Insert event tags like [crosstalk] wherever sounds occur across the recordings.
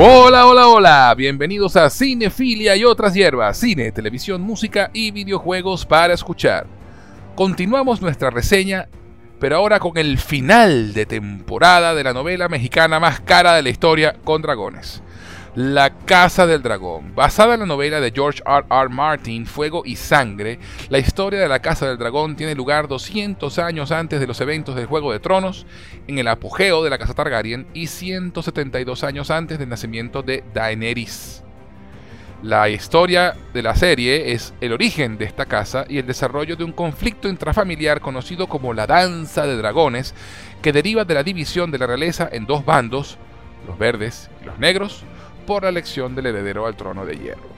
Hola, hola, hola, bienvenidos a Cinefilia y otras hierbas, cine, televisión, música y videojuegos para escuchar. Continuamos nuestra reseña, pero ahora con el final de temporada de la novela mexicana más cara de la historia con dragones. La Casa del Dragón. Basada en la novela de George R. R. Martin, Fuego y Sangre, la historia de la Casa del Dragón tiene lugar 200 años antes de los eventos del Juego de Tronos, en el apogeo de la Casa Targaryen, y 172 años antes del nacimiento de Daenerys. La historia de la serie es el origen de esta casa y el desarrollo de un conflicto intrafamiliar conocido como la Danza de Dragones, que deriva de la división de la realeza en dos bandos, los verdes y los negros, por la elección del heredero al trono de hierro.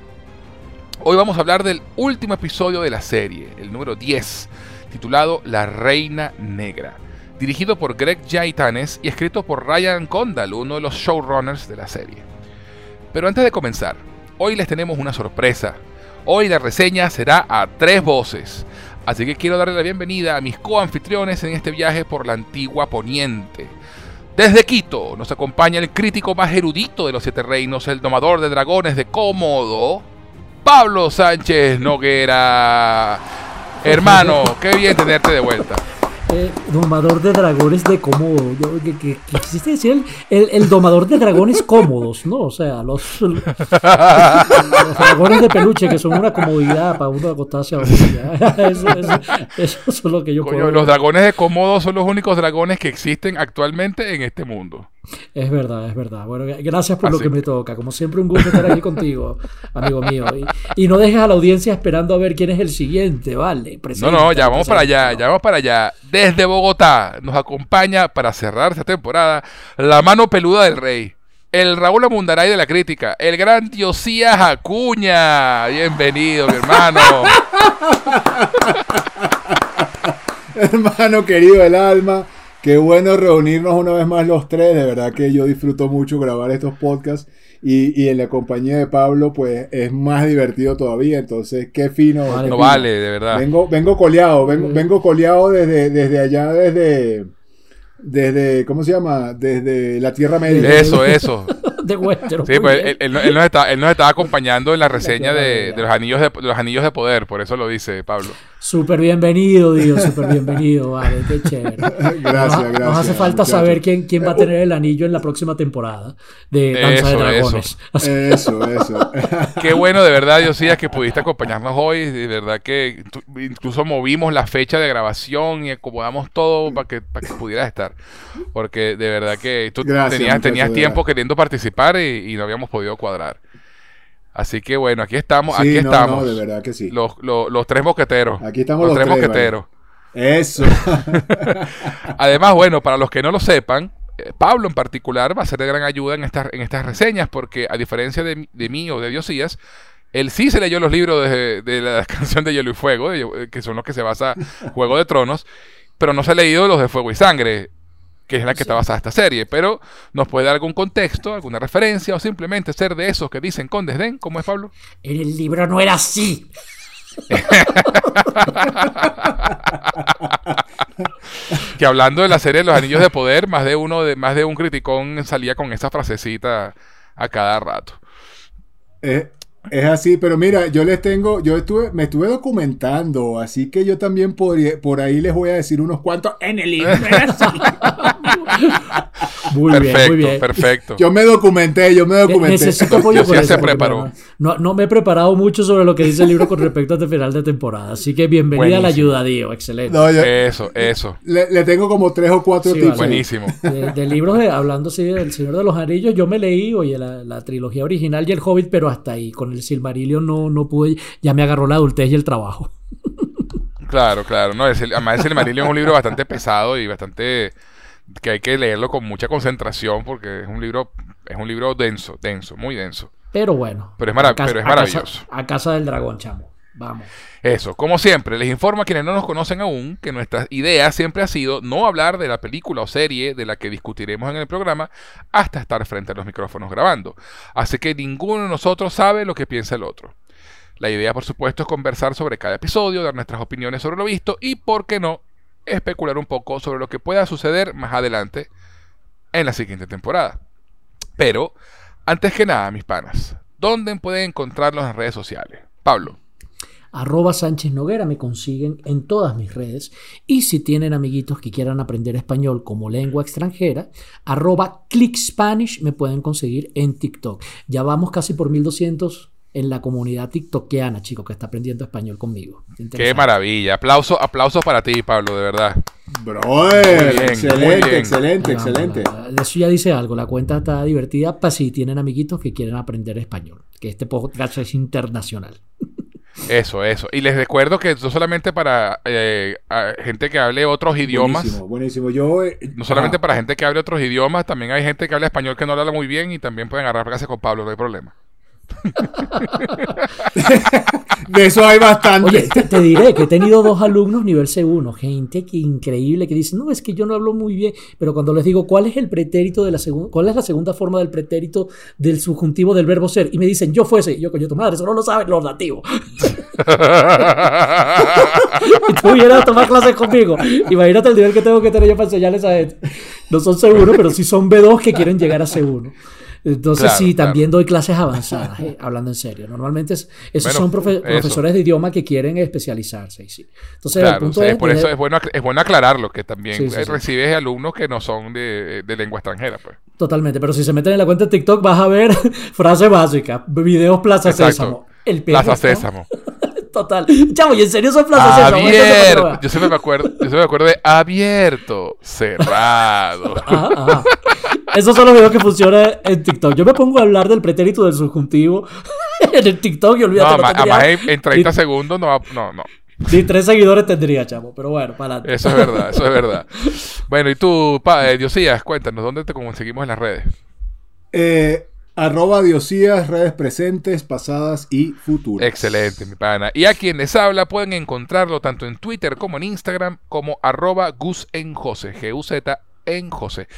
Hoy vamos a hablar del último episodio de la serie, el número 10, titulado La Reina Negra, dirigido por Greg Jaitanes y escrito por Ryan Condal, uno de los showrunners de la serie. Pero antes de comenzar, hoy les tenemos una sorpresa. Hoy la reseña será a tres voces, así que quiero darle la bienvenida a mis coanfitriones en este viaje por la antigua Poniente. Desde Quito nos acompaña el crítico más erudito de los siete reinos, el domador de dragones de Cómodo, Pablo Sánchez Noguera. Hermano, qué bien tenerte de vuelta. Eh, domador de dragones de cómodo. Yo, que, que, quisiste decir el, el, domador de dragones [laughs] cómodos, ¿no? O sea, los, [laughs] los, dragones de peluche que son una comodidad para uno acostarse a dormir. [laughs] Eso, eso, eso, es lo que yo Coño, puedo Los dragones de Cómodo son los únicos dragones que existen actualmente en este mundo. Es verdad, es verdad. Bueno, gracias por Así lo que me toca. Como siempre, un gusto estar aquí contigo, amigo mío. Y, y no dejes a la audiencia esperando a ver quién es el siguiente, ¿vale? No, no, ya vamos para allá, ya vamos para allá. Desde Bogotá nos acompaña para cerrar esta temporada la mano peluda del rey. El Raúl Amundaray de la crítica, el gran Diosías Acuña. Bienvenido, mi hermano. [laughs] Hermano querido del alma, qué bueno reunirnos una vez más los tres. De verdad que yo disfruto mucho grabar estos podcasts y, y en la compañía de Pablo, pues es más divertido todavía. Entonces, qué fino. Vale. qué No fino. vale, de verdad. Vengo, vengo coleado, vengo, Mm. vengo coleado desde, desde allá, desde, desde, ¿cómo se llama? Desde la Tierra Media. Eso, eso. [laughs] De Westeros. Sí, pues él, él- él nos está, él nos estaba acompañando en la reseña de, de los anillos de, de los anillos de poder, por eso lo dice Pablo. Súper bienvenido, Dios, súper bienvenido. Vale, qué chévere. [laughs] Gracias, nos, gracias. Nos hace falta saber quién, quién va a tener el anillo en la próxima temporada de Danza de Dragones. [laughs] Eso, eso. Qué bueno, de verdad, Diosías, que pudiste acompañarnos hoy. De verdad que incluso movimos la fecha de grabación y acomodamos todo para que, para que pudieras estar. Porque de verdad que tú Gracias, tenías, tenías tiempo verdad. queriendo participar y, y no habíamos podido cuadrar. Así que bueno, aquí estamos, Sí, aquí no, estamos. no, de verdad que sí. Los, los- los tres mosqueteros. Aquí estamos los los tres tres, mosqueteros. Eso. [laughs] Además, bueno, para los que no lo sepan, eh, Pablo en particular va a ser de gran ayuda en estas, en estas reseñas, porque a diferencia de, de mí o de Diosías, él sí se leyó los libros de, de la [laughs] canción de Hielo y Fuego, de- que son los que se basa Juego de Tronos, pero no se ha leído los de Fuego y Sangre, que es la que está basada esta serie. Pero nos puede dar algún contexto, alguna referencia, o simplemente ser de esos que dicen con desdén, ¿cómo es Pablo? En el libro no era así. [laughs] Que hablando de la serie de los Anillos de Poder, más de uno de, más de un criticón salía con esa frasecita a cada rato. Es, es así, pero mira, yo les tengo, yo estuve, me estuve documentando, así que yo también podría, por ahí les voy a decir unos cuantos en el libro. [laughs] [laughs] Muy perfecto, bien, muy bien. perfecto. Yo me documenté, yo me documenté. Necesito apoyo sí eso, se preparó. No, no me he preparado mucho sobre lo que dice el libro con respecto a este final de temporada. Así que bienvenida a la Buenísimo. ayuda, Dio. Excelente. No, yo- Eso, eso. le, le tengo como tres o cuatro Sí, tips. vale. ahí. Buenísimo. De, de libros de, hablando así del Señor de los Anillos, yo me leí, oye, la, la trilogía original y el Hobbit, pero hasta ahí. Con el Silmarillion no, no pude, ya me agarró la adultez y el trabajo. Claro, claro. No, es el- además, el Silmarillion es un libro bastante pesado y bastante que hay que leerlo con mucha concentración porque es un libro, es un libro denso, denso, muy denso. Pero bueno. Pero es marav- a casa- pero es a casa- maravilloso. A casa del dragón, chamo. Vamos. Eso, como siempre, les informo a quienes no nos conocen aún que nuestra idea siempre ha sido no hablar de la película o serie de la que discutiremos en el programa hasta estar frente a los micrófonos grabando. Así que ninguno de nosotros sabe lo que piensa el otro. La idea, por supuesto, es conversar sobre cada episodio, dar nuestras opiniones sobre lo visto y, por qué no, especular un poco sobre lo que pueda suceder más adelante en la siguiente temporada. Pero Antes que nada, mis panas, ¿dónde pueden encontrarlos en redes sociales? Pablo. Arroba Sánchez Noguera me consiguen en todas mis redes. Y si tienen amiguitos que quieran aprender español como lengua extranjera, arroba Click Spanish me pueden conseguir en TikTok. Ya vamos casi por 1200 en la comunidad tiktokiana, chicos, que está aprendiendo español conmigo. Qué maravilla. Aplauso, aplausos para ti, Pablo, de verdad. Bro, excelente, excelente, excelente. Eso ya dice algo. La cuenta está divertida para si tienen amiguitos que quieren aprender español. Que este podcast es internacional. Eso, eso. Y les recuerdo que no solamente para eh, gente que hable otros idiomas. Buenísimo, buenísimo. Yo, eh, no solamente para gente que hable otros idiomas, también hay gente que habla español que no lo habla muy bien y también pueden agarrar clases con Pablo, no hay problema. [laughs] de eso hay bastante. Oye, te, diré que he tenido dos alumnos nivel C1, gente que increíble que dicen, no, es que yo no hablo muy bien, pero cuando les digo, ¿cuál es el pretérito de la segunda, cuál es la segunda forma del pretérito del subjuntivo del verbo ser? Y me dicen, yo fuese, yo coño, tu madre, eso no lo saben los nativos. [laughs] y tú vienes a tomar clases conmigo. Imagínate el nivel que tengo que tener yo para enseñarles a gente. No son C1, pero sí son B2 que quieren llegar a C1. Entonces sí, también doy clases avanzadas, eh, hablando en serio. Normalmente esos son profesores de idioma que quieren especializarse. Sí. Entonces, el punto es, por eso es bueno, es bueno aclararlo, que también recibes alumnos que no son de, lengua extranjera. Pues. Totalmente, pero si se meten en la cuenta de TikTok vas a ver [laughs] frase básica, videos Plaza Sésamo. El Plaza Sésamo. [laughs] Total. Chavo, y en serio son Plaza Sésamo. Yo siempre me acuerdo, yo siempre me acuerdo de abierto, cerrado. Ajá, esos son los videos que funcionan en TikTok. Yo me pongo a hablar del pretérito del subjuntivo [laughs] en el TikTok y olvídate. No, además en, 30 segundos no, no, no. Ni tres seguidores tendría, chamo. Pero bueno, para adelante. Eso es verdad, eso es verdad. Bueno, y tú, pa, eh, Diosías, cuéntanos, ¿dónde te conseguimos en las redes? Eh, arroba Diosías, redes presentes, pasadas y futuras. Excelente, mi pana. Y a quien les habla pueden encontrarlo tanto en Twitter como en Instagram como arroba Gus en José, G-U-Z en José.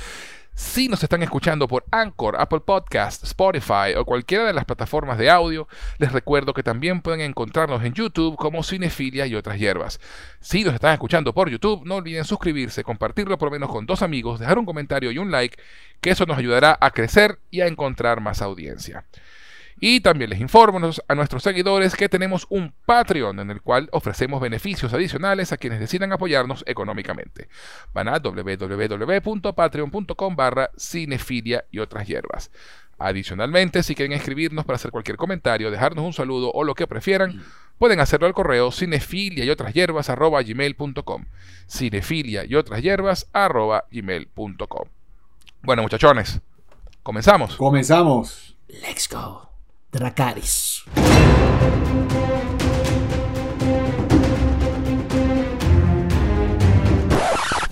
Si nos están escuchando por Anchor, Apple Podcast, Spotify o cualquiera de las plataformas de audio, les recuerdo que también pueden encontrarnos en YouTube como Cinefilia y otras hierbas. Si nos están escuchando por YouTube, no olviden suscribirse, compartirlo por lo menos con dos amigos, dejar un comentario y un like, que eso nos ayudará a crecer y a encontrar más audiencia. Y también les informo a nuestros seguidores que tenemos un Patreon en el cual ofrecemos beneficios adicionales a quienes decidan apoyarnos económicamente. Van a www.patreon.com barra cinefilia y otras hierbas. Adicionalmente, si quieren escribirnos para hacer cualquier comentario, dejarnos un saludo o lo que prefieran, pueden hacerlo al correo cinefilia y otras hierbas arroba gmail.com. Cinefilia y otras hierbas arroba gmail.com. Bueno, muchachones, comenzamos. Comenzamos. Let's go. Dracaris.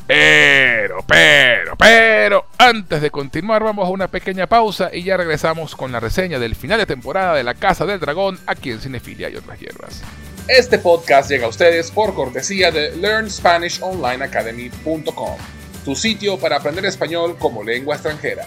Pero, pero, pero, antes de continuar vamos a una pequeña pausa y ya regresamos con la reseña del final de temporada de La Casa del Dragón aquí en Cinefilia y otras hierbas. Este podcast llega a ustedes por cortesía de LearnSpanishOnlineAcademy.com, tu sitio para aprender español como lengua extranjera.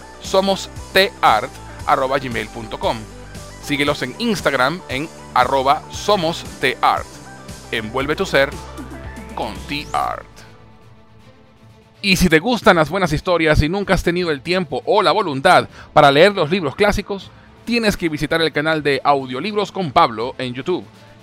somostart.gmail.com. Síguelos en Instagram en arroba somostart. Envuelve tu ser Conti Art. Y si te gustan las buenas historias y nunca has tenido el tiempo o la voluntad para leer los libros clásicos, tienes que visitar el canal de Audiolibros con Pablo en YouTube.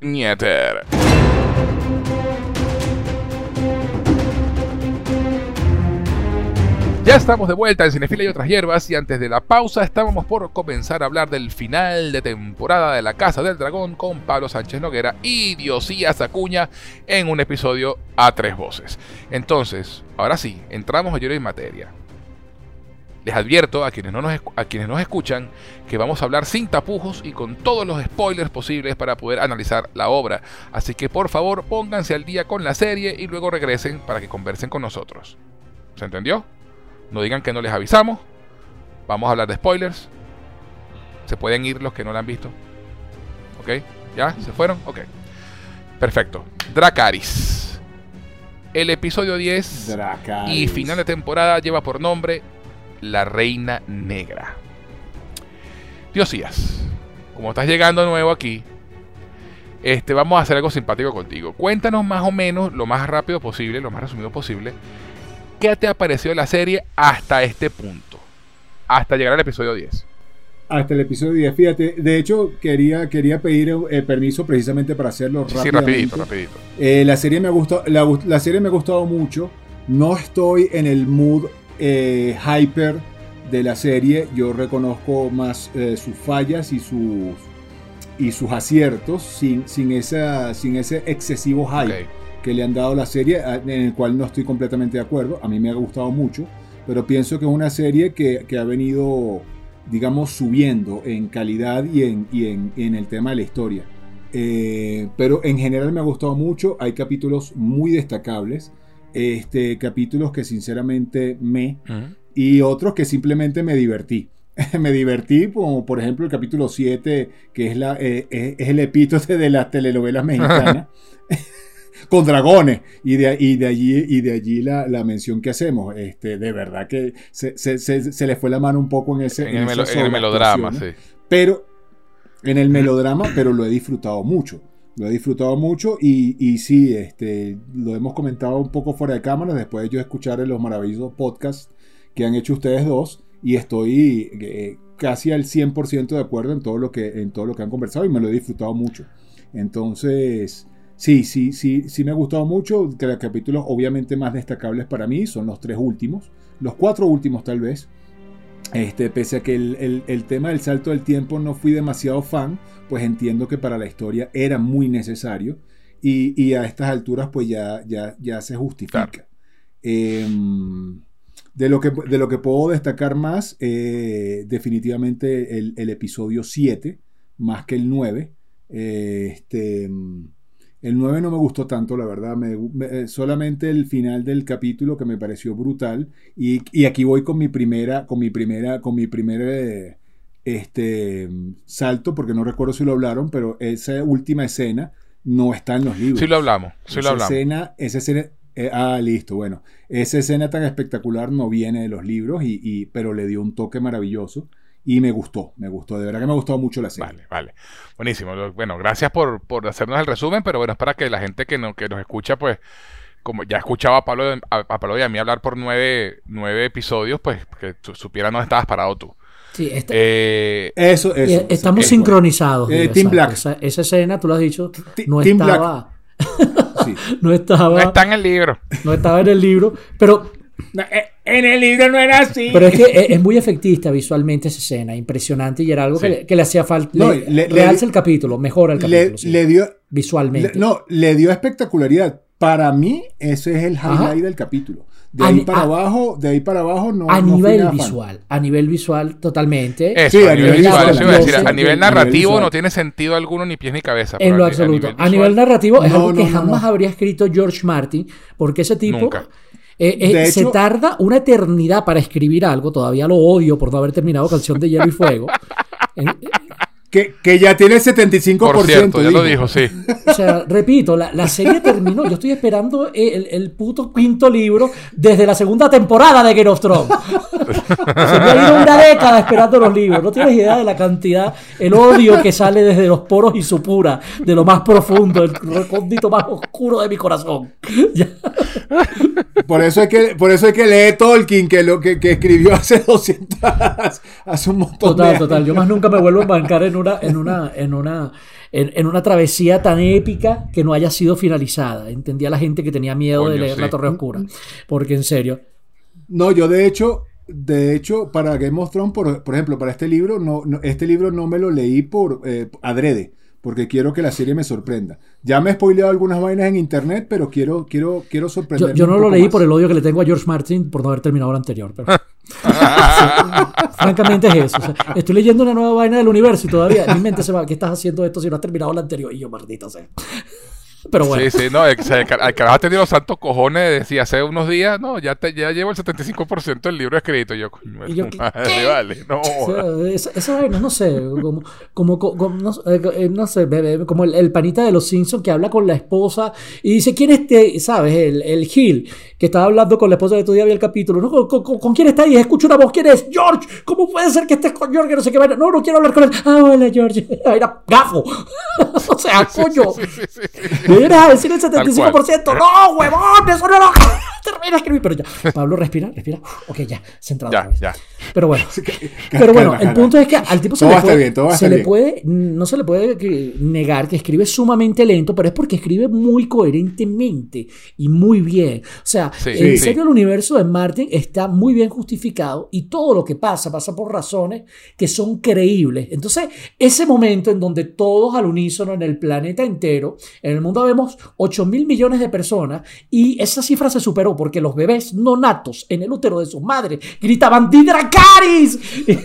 Nieter. Ya estamos de vuelta en Cinefila y otras hierbas y antes de la pausa estábamos por comenzar a hablar del final de temporada de La Casa del Dragón con Pablo Sánchez Noguera y Diosías Acuña en un episodio a tres voces. Entonces, ahora sí, entramos a lloro en materia. Les advierto a quienes, no nos, a quienes nos escuchan que vamos a hablar sin tapujos y con todos los spoilers posibles para poder analizar la obra. Así que por favor pónganse al día con la serie y luego regresen para que conversen con nosotros. ¿Se entendió? No digan que no les avisamos. Vamos a hablar de spoilers. Se pueden ir los que no la han visto. ¿Ok? ¿Ya? ¿Se fueron? Ok. Perfecto. Dracaris. El episodio 10 Dracarys. y final de temporada lleva por nombre La Reina Negra. Diosías, como estás llegando nuevo aquí, este, vamos a hacer algo simpático contigo. Cuéntanos más o menos, lo más rápido posible, lo más resumido posible, qué te ha parecido la serie hasta este punto, hasta llegar al episodio 10. Hasta el episodio 10, fíjate, de hecho quería, quería pedir eh, permiso precisamente para hacerlo Sí, rápidamente. rapidito, rapidito. Eh, la, serie me ha gustado, la, la serie me ha gustado mucho. No estoy en el mood eh, hyper de la serie. Yo reconozco más eh, sus fallas y sus, y sus aciertos sin, sin, esa, sin ese excesivo hype que le han dado la serie, en el cual no estoy completamente de acuerdo. A mí me ha gustado mucho, pero pienso que es una serie que, que ha venido, digamos, subiendo en calidad y en, y en, en el tema de la historia. Eh, pero en general me ha gustado mucho. Hay capítulos muy destacables. Este, capítulos que sinceramente me Ujú. y otros que simplemente me divertí. [laughs] me divertí, como por ejemplo el capítulo 7, que es, la, eh, es, es el epítote de las telenovelas mexicanas, [laughs] con dragones. Y de, y de allí, y de allí la, la mención que hacemos. Este, de verdad que se, se- se- se le fue la mano un poco en ese En el, esa melo- en el melodrama, sí. pero en el melodrama, pero lo he disfrutado mucho. Lo he disfrutado mucho y, y sí, este, lo hemos comentado un poco fuera de cámara, después de yo escuchar los maravillosos podcasts que han hecho ustedes dos y estoy eh, casi al 100% de acuerdo en todo, lo que, en todo lo que han conversado y me lo he disfrutado mucho. Entonces, sí, sí, sí, sí me ha gustado mucho. Que los capítulos obviamente más destacables para mí son los tres últimos, los cuatro últimos tal vez. Este, pese a que el, el- el tema del salto del tiempo no fui demasiado fan, pues entiendo que para la historia era muy necesario y, y a estas alturas pues ya, ya, ya se justifica. Em, de, lo que, de lo que puedo destacar más, eh, definitivamente el, el episodio 7, más que el 9. Eh, este, mm, el 9 no me gustó tanto, la verdad. me- me- eh, solamente el final del capítulo que me pareció brutal. Y, y aquí voy con mi primera, con mi primera, con mi primer eh, este, salto, porque no recuerdo si lo hablaron, pero esa última escena no está en los libros. Sí lo hablamos, sí lo hablamos. escena, esa escena, eh, ah, listo, bueno. Esa escena tan espectacular no viene de los libros, y, y- pero le dio un toque maravilloso. Y me gustó, me gustó, de verdad que me ha gustado mucho la serie. Vale, vale. Buenísimo. Bueno, gracias por, por hacernos el resumen, pero bueno, es para que la gente que, no, que nos escucha, pues, como ya escuchaba a Pablo, a, a Pablo y a mí hablar por nueve, nueve episodios, pues que tú supieras dónde estabas parado tú. Sí, este- Eh, Eso, y eso. estamos sincronizados. eh, Team. Black. Esa, esa escena, tú lo has dicho, no Team Black. estaba, Sí. [laughs] no estaba, no está en el libro. no estaba en el libro, pero eh, En el libro no era así. Pero es que es, es muy efectista visualmente esa escena, impresionante y era algo que, le, que le hacía falta. No, le- le- realza le- el capítulo, mejora el capítulo. le, sí, le dio. visualmente. le- no, le dio espectacularidad. Para mí, ese es el Ajá. highlight del capítulo. De ahí para a- abajo, de ahí para abajo no. a no nivel fan. visual, a nivel visual totalmente. Eso, Sí, a nivel visual, eso iba a decir, a Entonces, nivel a nivel narrativo no tiene sentido alguno ni pies ni cabeza. En lo a- absoluto. A nivel narrativo es No, algo que jamás no. habría escrito George Martin, porque ese tipo Nunca. eh, eh, se hecho- tarda una eternidad para escribir algo. Todavía lo odio por no haber terminado Canción de Hielo y Fuego. [laughs] En- Que, que ya tiene el 75%. Por cierto, ya lo dijo. sí. O sea, repito, la, la serie terminó. Yo estoy esperando el, el puto quinto libro desde la segunda temporada de Game of Thrones. Se me ha ido una década esperando los libros. No tienes idea de la cantidad, el odio que sale desde los poros y su pura, de lo más profundo, el recóndito más oscuro de mi corazón. Ya. Por eso hay que, por eso hay que leer Tolkien, que lo que, que escribió hace 200, hace un montón de Total, años. total. Yo más nunca me vuelvo a embarcar en una, en una, en una, en, en una travesía tan épica que no haya sido finalizada. Entendía la gente que tenía miedo de leer sí. La Torre Oscura. Porque en serio. No, yo de hecho, de hecho, para Game of Thrones, por, por ejemplo, para este libro, no, no- este libro no me lo leí por eh, adrede, porque quiero que la serie me sorprenda. Ya me he spoileado algunas vainas en internet, pero quiero, quiero, quiero Yo, sorprenderme. yo no un lo poco leí más. por el odio que le tengo a George Martin por no haber terminado el anterior. Pero... [laughs] Francamente es eso. O sea, estoy leyendo una nueva vaina del universo y todavía en mi mente se va, ¿qué estás haciendo esto si no has terminado el anterior? Y yo, maldita sea. Pero bueno. Sí, sí, no, el, el, el carajo ha tenido los santos cojones de decir hace unos días, no, ya, te, ya llevo el 75% del libro escrito. Yo, coño, Y yo, madre, ¿qué? vale, no. O sea, jodas. esa, esa vaina, no sé, como, como, como- no, eh, eh, no sé, bebé, como el, el panita de los Simpsons que habla con la esposa y dice, ¿quién es este? ¿Sabes? El, el Gil, que estaba hablando con la esposa de tu día había el capítulo, ¿no? ¿Con, con- con quién está ahí? Escucho una voz, ¿quién es? George, ¿cómo puede ser que estés con George? No sé qué vaina. No, no quiero hablar con él. Ah, hola, George. [laughs] Era gafo. [laughs] o sea, coño. Sí, sí, sí, sí. ¿Me vienes a decir el Tal 75%? ¡No, huevón! ¡Eso no lo... [laughs] Termina de escribir. Pero ya, Pablo, respira, respira. Uf, ok, ya, centrado. Ya, ya. Pero bueno. [laughs] Pero bueno, el punto es que al tipo se Todo le puede, bien, se le bien. puede, no se le puede negar que escribe sumamente lento, pero es porque escribe muy coherentemente y muy bien. O sea, Sí, en sí. serio el universo de Martin está muy bien justificado y todo lo que pasa pasa por razones que son creíbles. Entonces, ese momento en donde todos al unísono en el planeta entero, en el mundo vemos 8 mil millones de personas y esa cifra se superó porque los bebés no natos en el útero de sus madres gritaban ¡Didracaris! [laughs]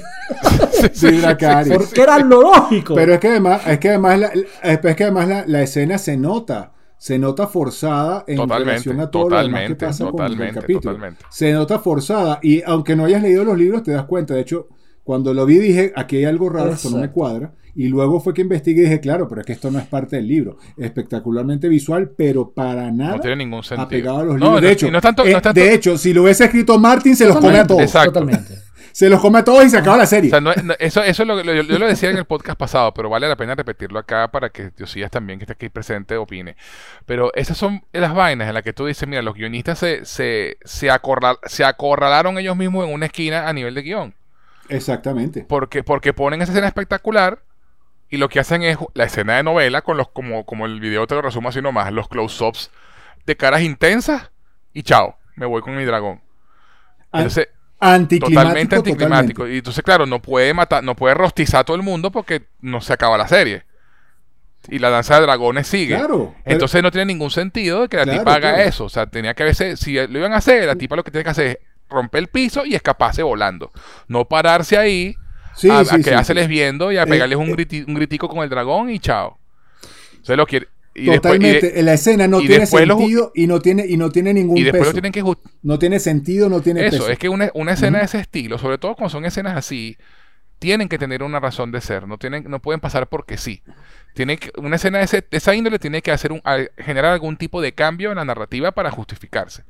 Sí, Dracarys. Porque era lo lógico. Pero es que además, es que además, la, es que además la, la escena se nota. Se nota forzada en Totalmente, relación a todo lo demás que totalmente, pasa con el capítulo. totalmente. Se nota forzada. Y aunque no hayas leído los libros, te das cuenta. De hecho, cuando lo vi dije, aquí hay algo raro, esto no me cuadra. Y luego fue que investigué y dije, claro, pero es que esto no es parte del libro. Espectacularmente visual, pero para nada No tiene ningún sentido. apegado a los No, libros. no, de, hecho, no tanto- eh, tanto- de hecho, si lo hubiese escrito Martin, se los come a todos. Exacto. Totalmente. [laughs] Se los come a todos y se acaba la O serie. sea, no es- no- eso, eso es lo que lo- yo lo decía en el podcast pasado, pero vale la pena repetirlo acá para que Diosías también, que está aquí presente, opine. Pero esas son las vainas en las que tú dices, mira, los guionistas se, se, se, acorral- se acorralaron ellos mismos en una esquina a nivel de guion. Exactamente. Porque, porque ponen esa escena espectacular y lo que hacen es la escena de novela, con los, como, como el video te lo resumo así nomás, los close-ups de caras intensas y chao, me voy con mi dragón. Entonces, Anticlimático. totalmente anticlimático. Y entonces, claro, no puede matar, no puede rostizar a todo el mundo porque no se acaba la serie. Y la danza de dragones sigue. Claro. pero- Entonces no tiene ningún sentido de que la Claro, tipa haga claro. eso. O sea, tenía que verse, si lo iban a hacer, la tipa lo que tiene que hacer es romper el piso y escaparse volando. No pararse ahí Sí, a, sí, a sí, quedárseles sí. viendo y a Eh, pegarles un, eh. griti- un gritico con el dragón y chao. Entonces lo quiere. Y después, y Totalmente. de- la escena no tiene después los- sentido y no tiene, y no tiene ningún y después peso. lo tienen que just- No tiene sentido, no tiene Eso, peso. es que una, una escena de ese estilo, sobre todo cuando son escenas así, tienen que tener una razón de ser, no, tienen, no pueden pasar porque sí. Tiene que, una escena de, ese- de esa índole tiene que hacer un, generar algún tipo de cambio en la narrativa para justificarse.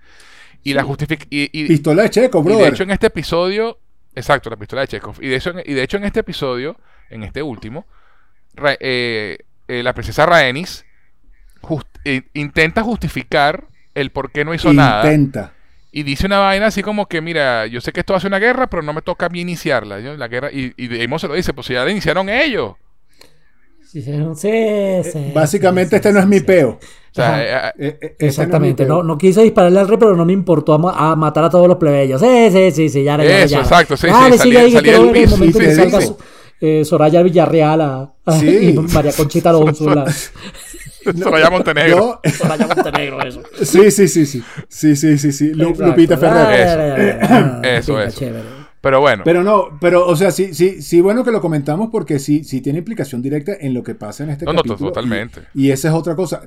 Y la justific y, y- Pistola de Checo, brother. de hecho en este episodio, exacto, la pistola de Chekhov. Y de hecho, en- y de hecho en este episodio, en este último, eh, eh, la princesa Rhaenys just- eh, intenta justificar el por qué no hizo nada. Intenta. Y dice una vaina así como que, mira, yo sé que esto ser una guerra, pero no me toca a mí iniciarla. Yo, la guerra, y, y Daemon se lo dice, pues ya la iniciaron ellos. Sí, sí, sí, sí. Básicamente este no es mi peo. O sea, eh, eh, Eh, eh, Exactamente, no, no quise dispararle al rey, pero no me importó a, ma- a matar a todos los plebeyos. Sí, sí, sí, sí, ya, ya, ya, Eso, ya. exacto, sí, Dale, sí, sigue salí- ahí, que salí quiero del ver el piso, momento sí, que salga eh, Soraya Villarreal a, a- Sí. [laughs] y María Conchita Alonso. la- [laughs] Soraya Montenegro. No, Soraya Montenegro, eso. sí, sí, sí, sí. Sí, sí, sí, sí. Lu- Exacto. Lupita Ferrer. Eso. Eso, eso. Pero bueno, Pero no, pero, o sea, sí, sí, sí, bueno que lo comentamos porque sí, sí tiene implicación directa en lo que pasa en este No, no, capítulo. totalmente. Y, y esa es otra cosa.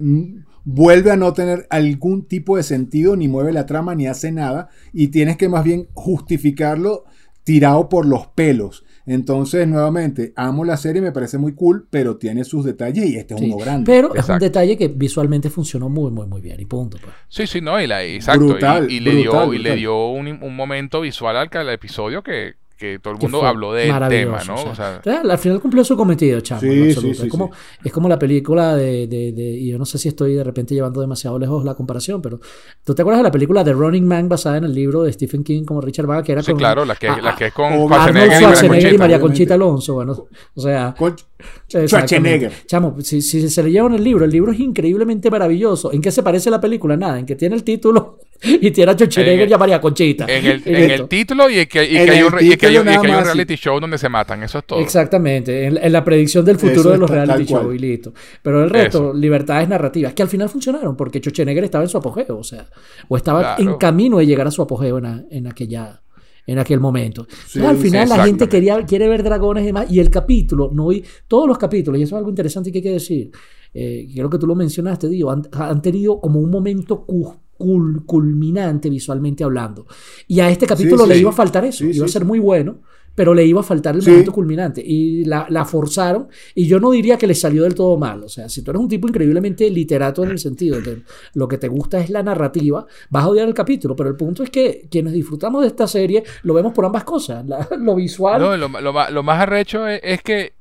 Vuelve a no tener algún tipo de sentido, ni mueve la trama, ni hace nada. Y tienes que más bien justificarlo tirado por los pelos. Entonces, nuevamente, amo la serie, me parece muy cool, pero tiene sus detalles y este es Sí. uno grande. Pero es un detalle que visualmente funcionó muy, muy, muy bien. Y punto. Pues. sí, sí, no, y la, exacto. y- Brutal, y, le brutal, dio, y le dio un, un momento visual al, al episodio que, que todo el mundo habló del tema, ¿no? o sea, O sea, al final cumplió su cometido, chamo. Sí, en sí, absoluto. sí, es, como, sí. es como la película de, de- de- Y yo no sé si estoy de repente llevando demasiado lejos la comparación, pero. ¿Tú te acuerdas de la película The Running Man basada en el libro de Stephen King como Richard Vaga? Que era sí, con claro, la que, a- la que es con o Schwarzenegger Arnold y María Schwarzenegger y Conchita. María. Conchita Alonso. Bueno, o sea. Con- Exactamente. Schwarzenegger. Chamo, si, si se leyeron el libro, el libro es increíblemente maravilloso. ¿En qué se parece la película? Nada, en que tiene el título [laughs] y tiene a Schwarzenegger En- y a María Conchita. En el, en el título y que, y En que hay el un, y que hay y que hay un reality show donde se matan. Eso es todo. Exactamente, en, en la predicción del futuro Eso de los reality shows y listo. Pero el resto, Eso. libertades narrativas, que al final funcionaron, porque Schwarzenegger estaba en su apogeo, o sea, o estaba Claro. en camino de llegar a su apogeo en, a- en aquella en aquel momento. Sí, Entonces, al final sí, la gente quería, quiere ver dragones y demás, y el capítulo, no y todos los capítulos, y eso es algo interesante que hay que decir, eh, creo que tú lo mencionaste, Dio, han, han tenido como un momento cu- cul- culminante visualmente hablando. Y a este capítulo Sí, le sí. iba a faltar eso, Sí, iba a ser muy bueno, pero le iba a faltar el Sí. momento culminante. Y la, la forzaron, y yo no diría que le salió del todo mal. O sea, si tú eres un tipo increíblemente literato en el sentido de lo que te gusta es la narrativa, vas a odiar el capítulo. Pero el punto es que quienes disfrutamos de esta serie lo vemos por ambas cosas. la- lo visual. No, lo, lo ma- lo más arrecho es, es que,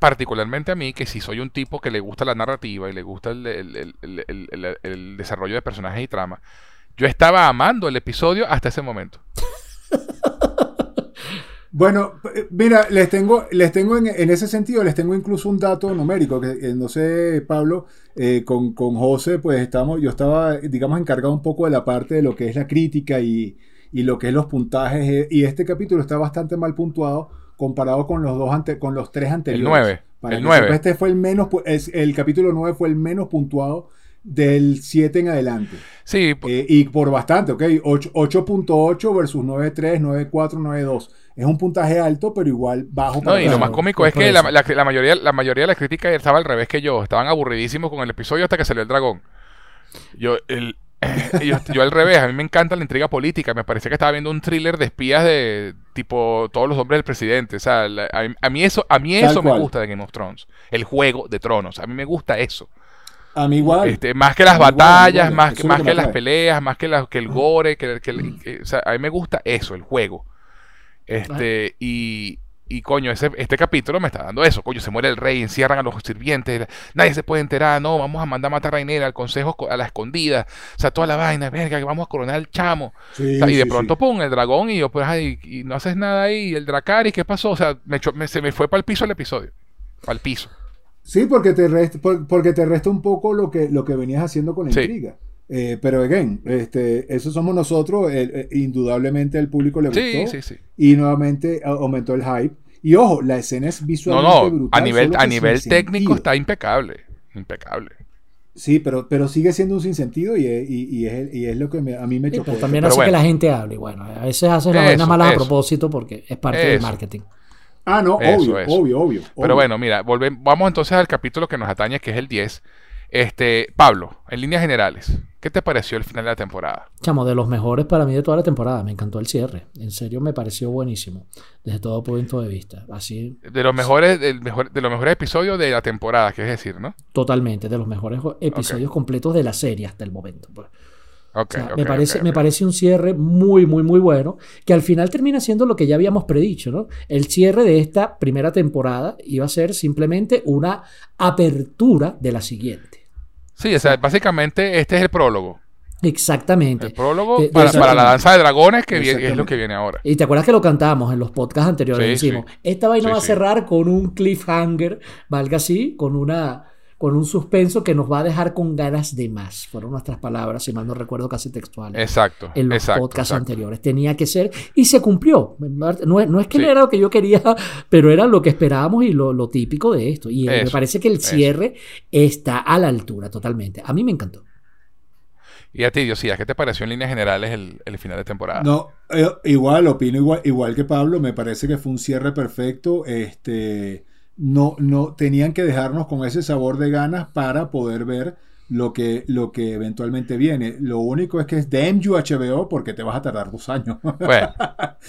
particularmente a mí, que si soy un tipo que le gusta la narrativa y le gusta el, el- el- el- el- el- el desarrollo de personajes y trama, yo estaba amando el episodio hasta ese momento. [laughs] Bueno, eh, mira, les tengo, les tengo en, en ese sentido, les tengo incluso un dato numérico, que eh, no sé, Pablo, eh, con, con José, pues estamos, yo estaba, digamos, encargado un poco de la parte de lo que es la crítica y, y lo que es los puntajes, eh, y este capítulo está bastante mal puntuado comparado con los dos ante, con los tres anteriores. Para el que nueve. sepa, Este fue el menos, es- el capítulo 9 fue el menos puntuado del 7 en adelante. Sí, Eh, y por bastante, ¿ok? Ocho- 8.8 versus 9.3, 9.4, 9.2. Es un puntaje alto, pero igual bajo no, y lo más cómico es que la, la- la mayoría, la mayoría de la crítica estaba al revés que yo. Estaban aburridísimos con el episodio hasta que salió el dragón. Yo, el, [laughs] yo, yo al revés, a mí me encanta la intriga política. Me parecía que estaba viendo un thriller de espías de tipo todos los hombres del presidente. O sea, la- a, a mí eso, a mí Tal eso me cual. gusta de Game of Thrones. El juego de tronos. A mí me gusta eso. A mí igual. Este, más que las igual, batallas, igual. más, que, más que las peleas, más que, la- que el gore, que, que el- que- o sea, a mí me gusta eso, el juego. Este, y, y coño, ese, este capítulo me está dando eso, coño, se muere el rey, encierran a los sirvientes, nadie se puede enterar, no, vamos a mandar a matar a Rainera al consejo a la escondida, o sea, toda la vaina, verga, que vamos a coronar al chamo. Sí, O sea, y de sí, pronto, sí. pum, el dragón y yo, pues, ay, y no haces nada ahí, y el Dracaris, ¿qué pasó? O sea, me, me- se me fue para el piso el episodio, para el piso. Sí, porque te resta, por- porque te resta un poco lo que, lo que venías haciendo con la Sí. intriga. Eh, pero, again, este, eso somos nosotros. el- eh, indudablemente al público le gustó. Sí, sí, sí. Y nuevamente a- aumentó el hype. Y ojo, la escena es visualmente no, brutal. a nivel, a nivel técnico sentido. está impecable, impecable. Sí, pero, pero sigue siendo un sinsentido y, es- y, y es, y es lo que me- a mí me Sí, chocó. pero también Pero hace bueno. que la gente hable. Bueno, a veces haces las vainas malas a propósito porque es parte del marketing. Ah, no, Eso, obvio, eso. obvio, obvio, Pero obvio. bueno, mira, volve- vamos entonces al capítulo que nos atañe, que es el 10. Este, Pablo, en líneas generales, ¿qué te pareció el final de la temporada? Chamo, de los mejores para mí de toda la temporada. Me encantó el cierre. En serio, me pareció buenísimo. Desde todo punto de vista. Así, De los mejores, del mejor, de los mejores episodios de la temporada, que es decir, ¿no? totalmente. De los mejores episodios completos de la serie hasta el momento. pues. O sea, me, parece, me parece un cierre muy, muy, muy bueno, que al final termina siendo lo que ya habíamos predicho, ¿no? El cierre de esta primera temporada iba a ser simplemente una apertura de la siguiente. Sí, o sea, básicamente este es el prólogo. Exactamente. El prólogo para, para la danza de dragones, que viene- es lo que viene ahora. Y te acuerdas que lo cantábamos en los podcasts anteriores. Sí, decimos, sí. esta vaina Sí, va a cerrar con un cliffhanger, valga así, con una con un suspenso que nos va a dejar con ganas de más. Fueron nuestras palabras, si mal no recuerdo, casi textuales. Exacto. en los exacto, podcasts exacto. anteriores. Tenía que ser y se cumplió. No, es- no es que Sí. era lo que yo quería, [laughs] pero era lo que esperábamos y lo, lo típico de esto. Y eh, me parece que el eso. cierre está a la altura totalmente. A mí me encantó. Y a ti, Diosías, ¿qué te pareció en líneas generales el, el final de temporada? No, eh, igual, opino igual, igual que Pablo, me parece que fue un cierre perfecto. Este, no, no, tenían que dejarnos con ese sabor de ganas para poder ver lo que, lo que eventualmente viene. Lo único es que es damn you HBO porque te vas a tardar dos años. Bueno,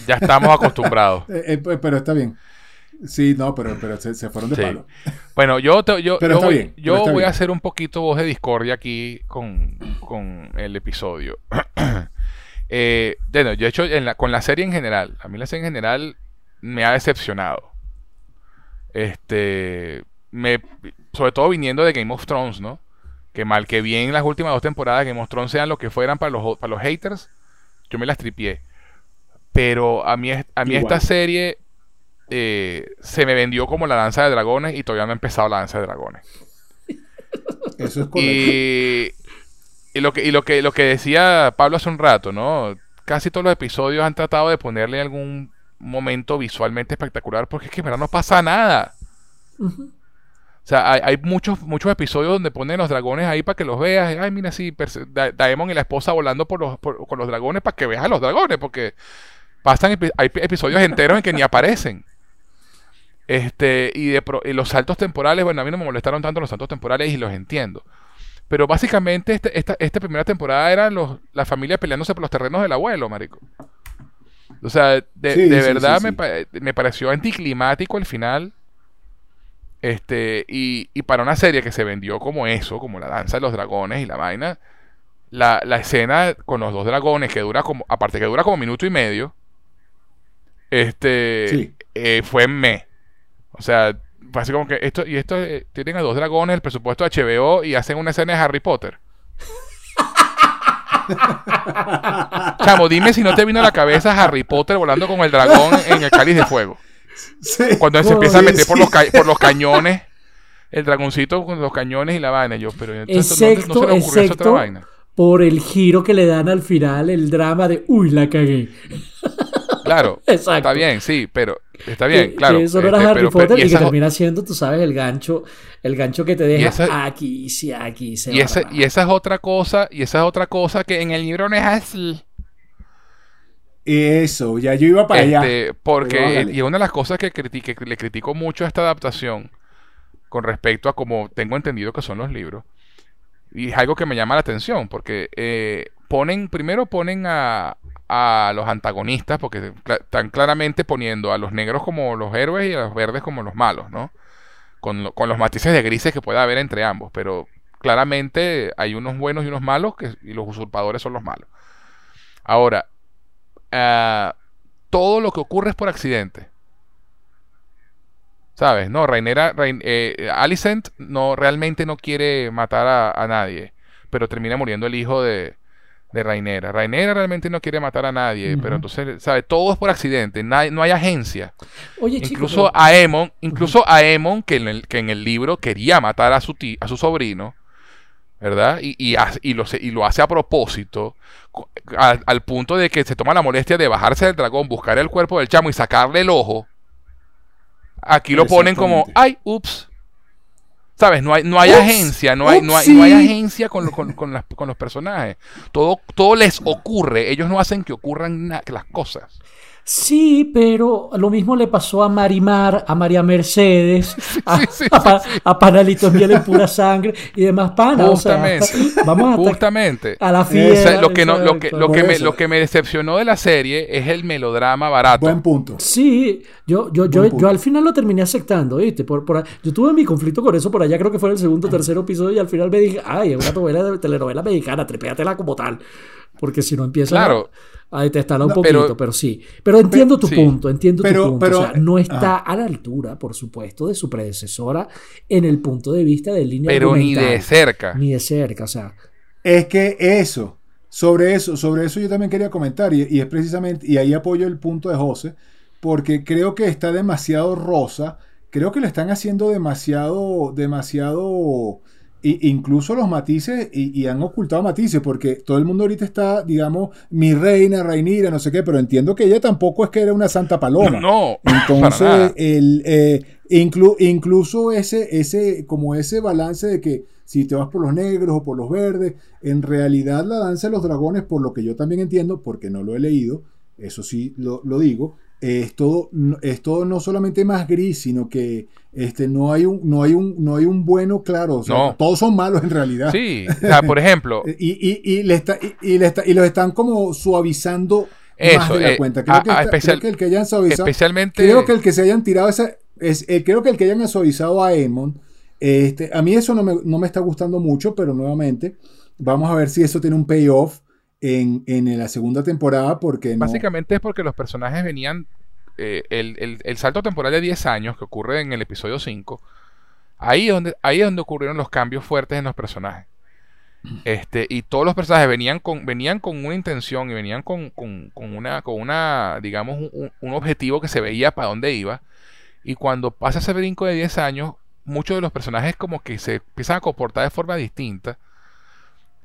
ya estamos acostumbrados. [laughs] Eh, eh, pero está bien. Sí, no, pero, pero se, se fueron de Sí. palo. [laughs] Bueno, yo, te- yo, Pero yo voy, bien, yo a hacer un poquito voz de discordia aquí con, con el episodio. [clears throat] Eh, bueno, yo he hecho en la- con la serie en general. A mí la serie en general me ha decepcionado. Este, me, sobre todo viniendo de Game of Thrones, ¿no? Que mal que bien las últimas dos temporadas de Game of Thrones sean lo que fueran para los, para los haters, yo me las tripié. Pero a mí, a mí Igual. esta serie eh, se me vendió como la danza de dragones y todavía no ha empezado la danza de dragones. [laughs] Eso es correcto. Y, y lo que, y lo que lo que decía Pablo hace un rato, ¿no? Casi todos los episodios han tratado de ponerle algún momento visualmente espectacular porque es que en verdad no pasa nada. O sea, hay, hay muchos, muchos episodios donde ponen los dragones ahí para que los veas. Ay, mira, sí, Da- Daemon y la esposa volando por los, por- con los dragones para que veas a los dragones, porque pasan epi- hay episodios enteros en que ni aparecen. Este, y, de pro- y los saltos temporales, bueno, a mí no me molestaron tanto los saltos temporales y los entiendo. Pero básicamente este- esta, esta primera temporada era los, la familia peleándose por los terrenos del abuelo, marico. O sea, de, Sí, de verdad sí, me, sí. me pareció anticlimático el final. Este, y, y para una serie que se vendió como eso, como la danza de los dragones y la vaina, la, la escena con los dos dragones que dura como, aparte que dura como minuto y medio, este, eh, fue me. O sea, fue así como que esto, y esto eh, tienen a dos dragones, el presupuesto de HBO y hacen una escena de Harry Potter. Chamo, dime si no te vino a la cabeza Harry Potter volando con el dragón en el cáliz de fuego. Sí. Cuando se empieza a meter por los, ca- por los cañones, el dragoncito con los cañones y la vaina. Yo, pero entonces no- no, Excepto, se le ocurrió esa otra vaina. por el giro que le dan al final, el drama de uy, la cagué. Claro, [laughs] Exacto. está bien, sí, pero está bien, Que- claro. que eso no era este, Harry pero- Potter pero- y y que termina siendo, tú sabes, el gancho, el gancho que te deja esa- aquí, sí, aquí se y, va esa, y esa es otra cosa, y esa es otra cosa que en el libro no es así. Eso, ya yo iba para allá. Este, porque, y una de las cosas que, criti- que le critico mucho a esta adaptación, con respecto a como tengo entendido que son los libros, y es algo que me llama la atención, porque eh, ponen, primero ponen a, a los antagonistas, porque están claramente poniendo a los negros como los héroes y a los verdes como los malos, ¿no? Con, con los matices de grises que pueda haber entre ambos, pero claramente hay unos buenos y unos malos, que, y los usurpadores son los malos. Ahora, ah, todo lo que ocurre es por accidente. ¿Sabes? No, Rainera, Rain- eh, Alicent no, realmente no quiere matar a nadie, pero termina muriendo el hijo de, de Rainera. Rainera realmente no quiere matar a nadie, pero entonces, ¿sabes? Todo es por accidente, no hay agencia. Oye, chico, Incluso pero- Aemon, incluso Aemon, que en el, que en el libro quería matar a su a su sobrino, ¿verdad? Y, y, hace- y lo, y lo hace a propósito, co- a- al punto de que se toma la molestia de bajarse del dragón, buscar el cuerpo del chamo y sacarle el ojo. Aquí lo ponen como, ay, ups. ¿Sabes? No hay, no hay Ups, agencia, no hay, no hay, no hay agencia con, lo- con, con las- con los personajes. Todo, todo les ocurre. Ellos no hacen que ocurran na- las cosas. Sí, pero lo mismo le pasó a Marimar, a María Mercedes, [laughs] a, sí, sí, a, Pa- sí. a Panalitos Miel en pura sangre y demás panas. o sea, Justamente. [laughs] vamos a, atacar Justamente. a la O fiesta. sea, lo que no, lo que, lo que me, lo que me decepcionó de la serie es el melodrama barato. Buen punto. Sí, yo, yo, yo, yo al final lo terminé aceptando, ¿viste? Por, por, yo tuve mi conflicto con eso por allá, creo que fue en el segundo o tercer episodio, y al final me dije, ay, es una novela de telenovela mexicana, trepéatela como tal. Porque si no empiezas Claro. a, detestarla un poquito, pero, pero- sí. Pero entiendo tu sí. punto, entiendo Pero- tu punto. pero- o sea, no está ajá. a la altura, por supuesto, de su predecesora en el punto de vista de línea pero ni de cerca. Ni de cerca, o sea. Es que eso, Sobre eso, sobre eso yo también quería comentar, y, y es precisamente, y ahí apoyo el punto de José, porque creo que está demasiado rosa, creo que lo están haciendo demasiado, demasiado y, incluso los matices, y, y, han ocultado matices, porque todo el mundo ahorita está, digamos, mi reina, Rainira, no sé qué, pero entiendo que ella tampoco es que era una santa paloma. No, Entonces, el, eh, inclu, incluso ese, ese, como ese balance de que si te vas por los negros o por los verdes, en realidad la danza de los dragones, por lo que yo también entiendo, porque no lo he leído, eso sí lo, lo digo, es todo, es todo no solamente más gris, sino que este, no, hay un, no, hay un, no hay un bueno claro. O sea, No. Todos son malos en realidad. Sí, o sea, por ejemplo, [laughs] Y, y, y, le está, y, y le está- y los están como suavizando más Eso, de la eh, cuenta. Creo, a- que está- especial- creo que el que hayan suavizado. especialmente... Creo que el que se hayan tirado esa. Es, eh, creo que el que hayan suavizado a Aemon. Este, a mí eso no me, no me está gustando mucho, pero nuevamente vamos a ver si eso tiene un payoff en, en la segunda temporada, porque. Básicamente es porque los personajes venían. eh, el, el- el salto temporal de 10 años que ocurre en el episodio 5. Ahí es donde, ahí es donde ocurrieron los cambios fuertes en los personajes. Este, y todos los personajes venían con, venían con una intención y venían con, con- con una, con una, digamos, un, un objetivo que se veía para dónde iba. Y cuando pasa ese brinco de 10 años, muchos de los personajes como que se empiezan a comportar de forma distinta.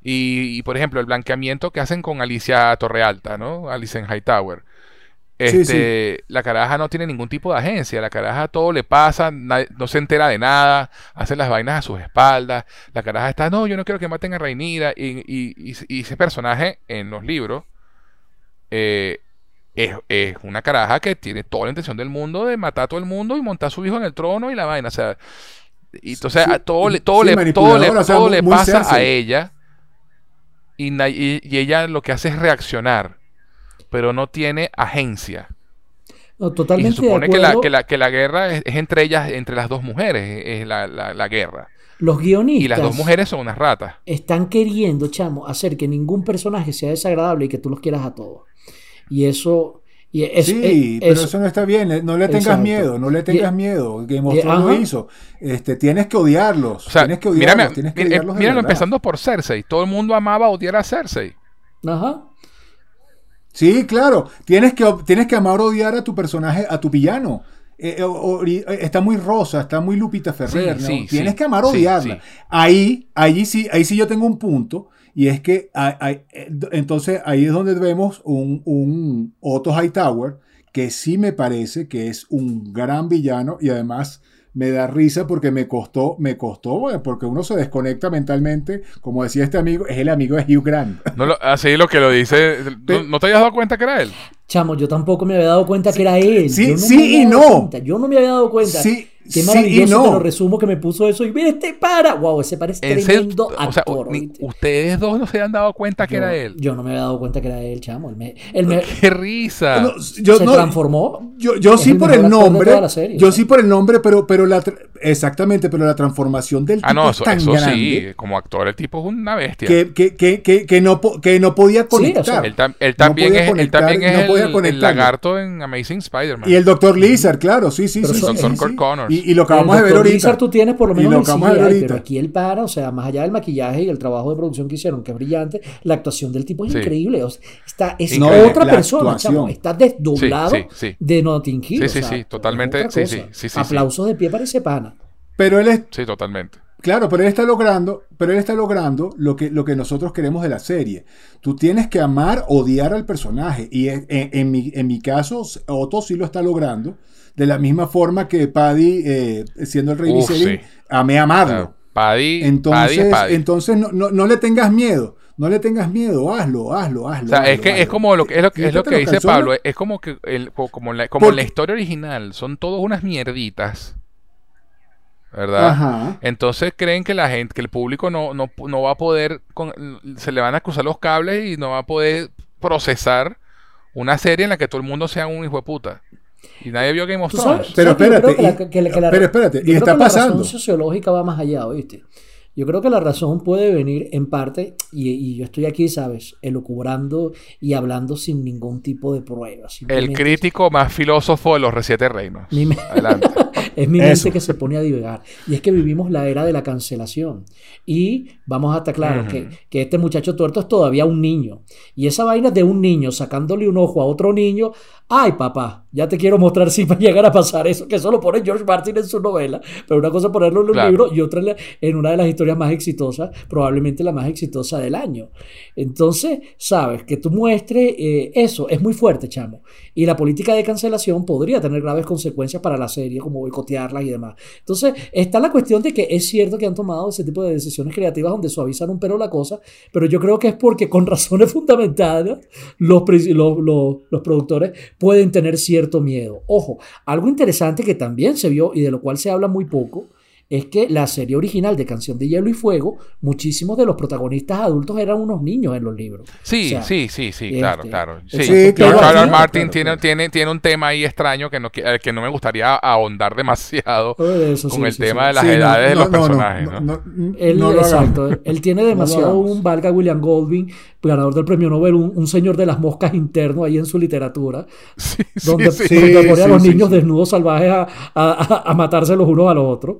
Y, y, por ejemplo, el blanqueamiento que hacen con Alicia Torrealta, ¿no? Alicia en Hightower. Sí, Este, La caraja no tiene ningún tipo de agencia. La caraja todo le pasa, no se entera de nada, hace las vainas a sus espaldas. La caraja está, no, yo no quiero que maten a Rhaenyra. Y, y- ese personaje en los libros eh, es, es una caraja que tiene toda la intención del mundo de matar a todo el mundo y montar a su hijo en el trono y la vaina. O sea, y entonces Sí, todo le, todo le, todo le, manipuladora, o sea, todo muy- le pasa a ella y, y- y ella lo que hace es reaccionar, pero no tiene agencia. No, Y se totalmente de supone que la, acuerdo. que, la, que la guerra es, es entre ellas, entre las dos mujeres, es, la- la guerra. Los guionistas Y las dos mujeres son unas ratas. están queriendo, chamo, hacer que ningún personaje sea desagradable y que tú los quieras a todos. Y eso... Y es, sí, es- pero eso- eso no está bien. eh, No le tengas Exacto. miedo, no le tengas Y- miedo. Game of Thrones lo hizo. Este, tienes que odiarlos. O sea, tienes que mírame- odiarlos. tienes que odiarlos míralo empezando por Cersei. Todo el mundo amaba odiar a Cersei. Ajá. Sí, claro. Tienes que, tienes que amar o odiar a tu personaje, a tu villano. Eh, o- o- eh, está muy rosa, está muy Lupita Ferrer. Sí, ¿no? sí, Tienes sí. que amar odiarla. sí. Ahí, ahí sí, ahí sí yo tengo un punto. Y es que hay- hay- eh, entonces ahí es donde vemos un, un Otto Hightower que sí me parece que es un gran villano y además me da risa porque me costó, me costó, porque uno se desconecta mentalmente, como decía este amigo, es el amigo de Hugh Grant. No lo- así lo que lo dice. ¿No, no te habías dado cuenta que era él? Chamo, yo tampoco me había dado cuenta que era él. sí, Yo no sí me había y dado no. cuenta. Yo no me había dado cuenta. Sí, Qué maravilloso no. te lo resumo que me puso eso. Y mira este para. Wow, ese parece En serio, tremendo o sea, actor. ustedes dos no se han dado cuenta que yo, era él. yo no me había dado cuenta que era él, chamo. Él me, él me- [laughs] ¡Qué risa! No, yo se no- transformó. Yo, yo Es sí el por el actor de nombre, toda la serie, yo ¿sí? sí por el nombre, pero, pero la tra- exactamente, pero la transformación del tipo ah, no, es eso, tan eso grande sí. Como actor, el tipo es una bestia. que, que, que, que, que no, que no podía o sea, conectar. Él, tam- él No también podía es, él también es no el- el, lagarto en Amazing Spider-Man. y el Dr. Lizard, claro, sí, sí, Pero sí. eso- sí, Dr. Y, y lo El acabamos de ver ahorita. Lizard tú tienes por lo Y menos lo el acabamos de ver CGI, ahorita. pero aquí el para, o sea, más allá del maquillaje y el trabajo de producción que hicieron, que es brillante, la actuación del tipo es Sí. increíble. o sea, está, es Increíble. otra La persona, chamo. Está desdoblado Sí, sí, sí. de Notting Hill. Sí, o sí, sea, sí, totalmente, otra sí, cosa. sí, sí, sí, sí. Aplausos de pie para ese pana. Pero él es, Sí, totalmente. Claro, pero él está logrando, pero él está logrando lo que, lo que nosotros queremos de la serie. Tú tienes que amar, odiar al personaje. Y en, en- en mi, en mi caso, Otto sí lo está logrando. De la misma forma que Paddy, eh, siendo el rey Uf, Viserys, sí. amé amarlo. Paddy, Entonces, Paddy es Paddy. entonces no, no, no le tengas miedo. No le tengas miedo. Hazlo, hazlo, hazlo. O sea, es hazlo, que es como lo que es lo que, es lo que dice. Pablo, es como que el, co- como, la, como Porque- la historia original son todos unas mierditas. ¿Verdad? Ajá. Entonces creen que la gente, que el público no, no, no va a poder, con- se le van a cruzar los cables y no va a poder procesar una serie en la que todo el mundo sea un hijo de puta. Y nadie vio Game of Tú Thrones. sabes- Pero espérate, que la- y- que la- que la- pero espérate, y está que la pasando. razón sociológica va más allá, ¿oíste? Yo creo que la razón puede venir en parte, y, y yo estoy aquí, ¿sabes? Elucubrando y hablando sin ningún tipo de pruebas. El crítico más filósofo de los Reciete Reinos. Adelante. Es mi mente que se pone a divagar. Y es que vivimos la era de la cancelación. Y vamos a estar claros que, que este muchacho tuerto es todavía un niño. Y esa vaina de un niño sacándole un ojo a otro niño, ay papá, ya te quiero mostrar si va a llegar a pasar eso, que eso lo pone George Martin en su novela, pero una cosa es ponerlo en un Claro. libro y otra en una de las historias más exitosas, probablemente la más exitosa del año. Entonces, sabes, que tú muestres eh, eso es muy fuerte, chamo. Y la política de cancelación podría tener graves consecuencias para la serie, como boicotearlas y demás. Entonces, está la cuestión de que es cierto que han tomado ese tipo de decisiones creativas donde suavizan un pelo la cosa, pero yo creo que es porque con [laughs] razones fundamentadas los, los, los- los productores pueden tener cierto miedo. Ojo, algo interesante que también se vio y de lo cual se habla muy poco es que la serie original de Canción de Hielo y Fuego, muchísimos de los protagonistas adultos eran unos niños en los libros. Sí, O sea, sí, sí, sí, este, claro, claro. Sí, Sí, George claro, R. R. claro, Martin claro, tiene, claro. Tiene, tiene un tema ahí extraño que no, al que no me gustaría ahondar demasiado Eh, eso con sí, el sí, tema sí. de las Sí, no, edades de los personajes, ¿no? no, no, Él, no lo exacto, él tiene [laughs] demasiado un valga William Goldwyn, ganador del premio Nobel, un, un señor de las moscas interno ahí en su literatura, [laughs] Sí, sí, donde, sí. Sí, donde pone a los sí, niños sí. desnudos salvajes a, a- a- a matarse los unos a los otros.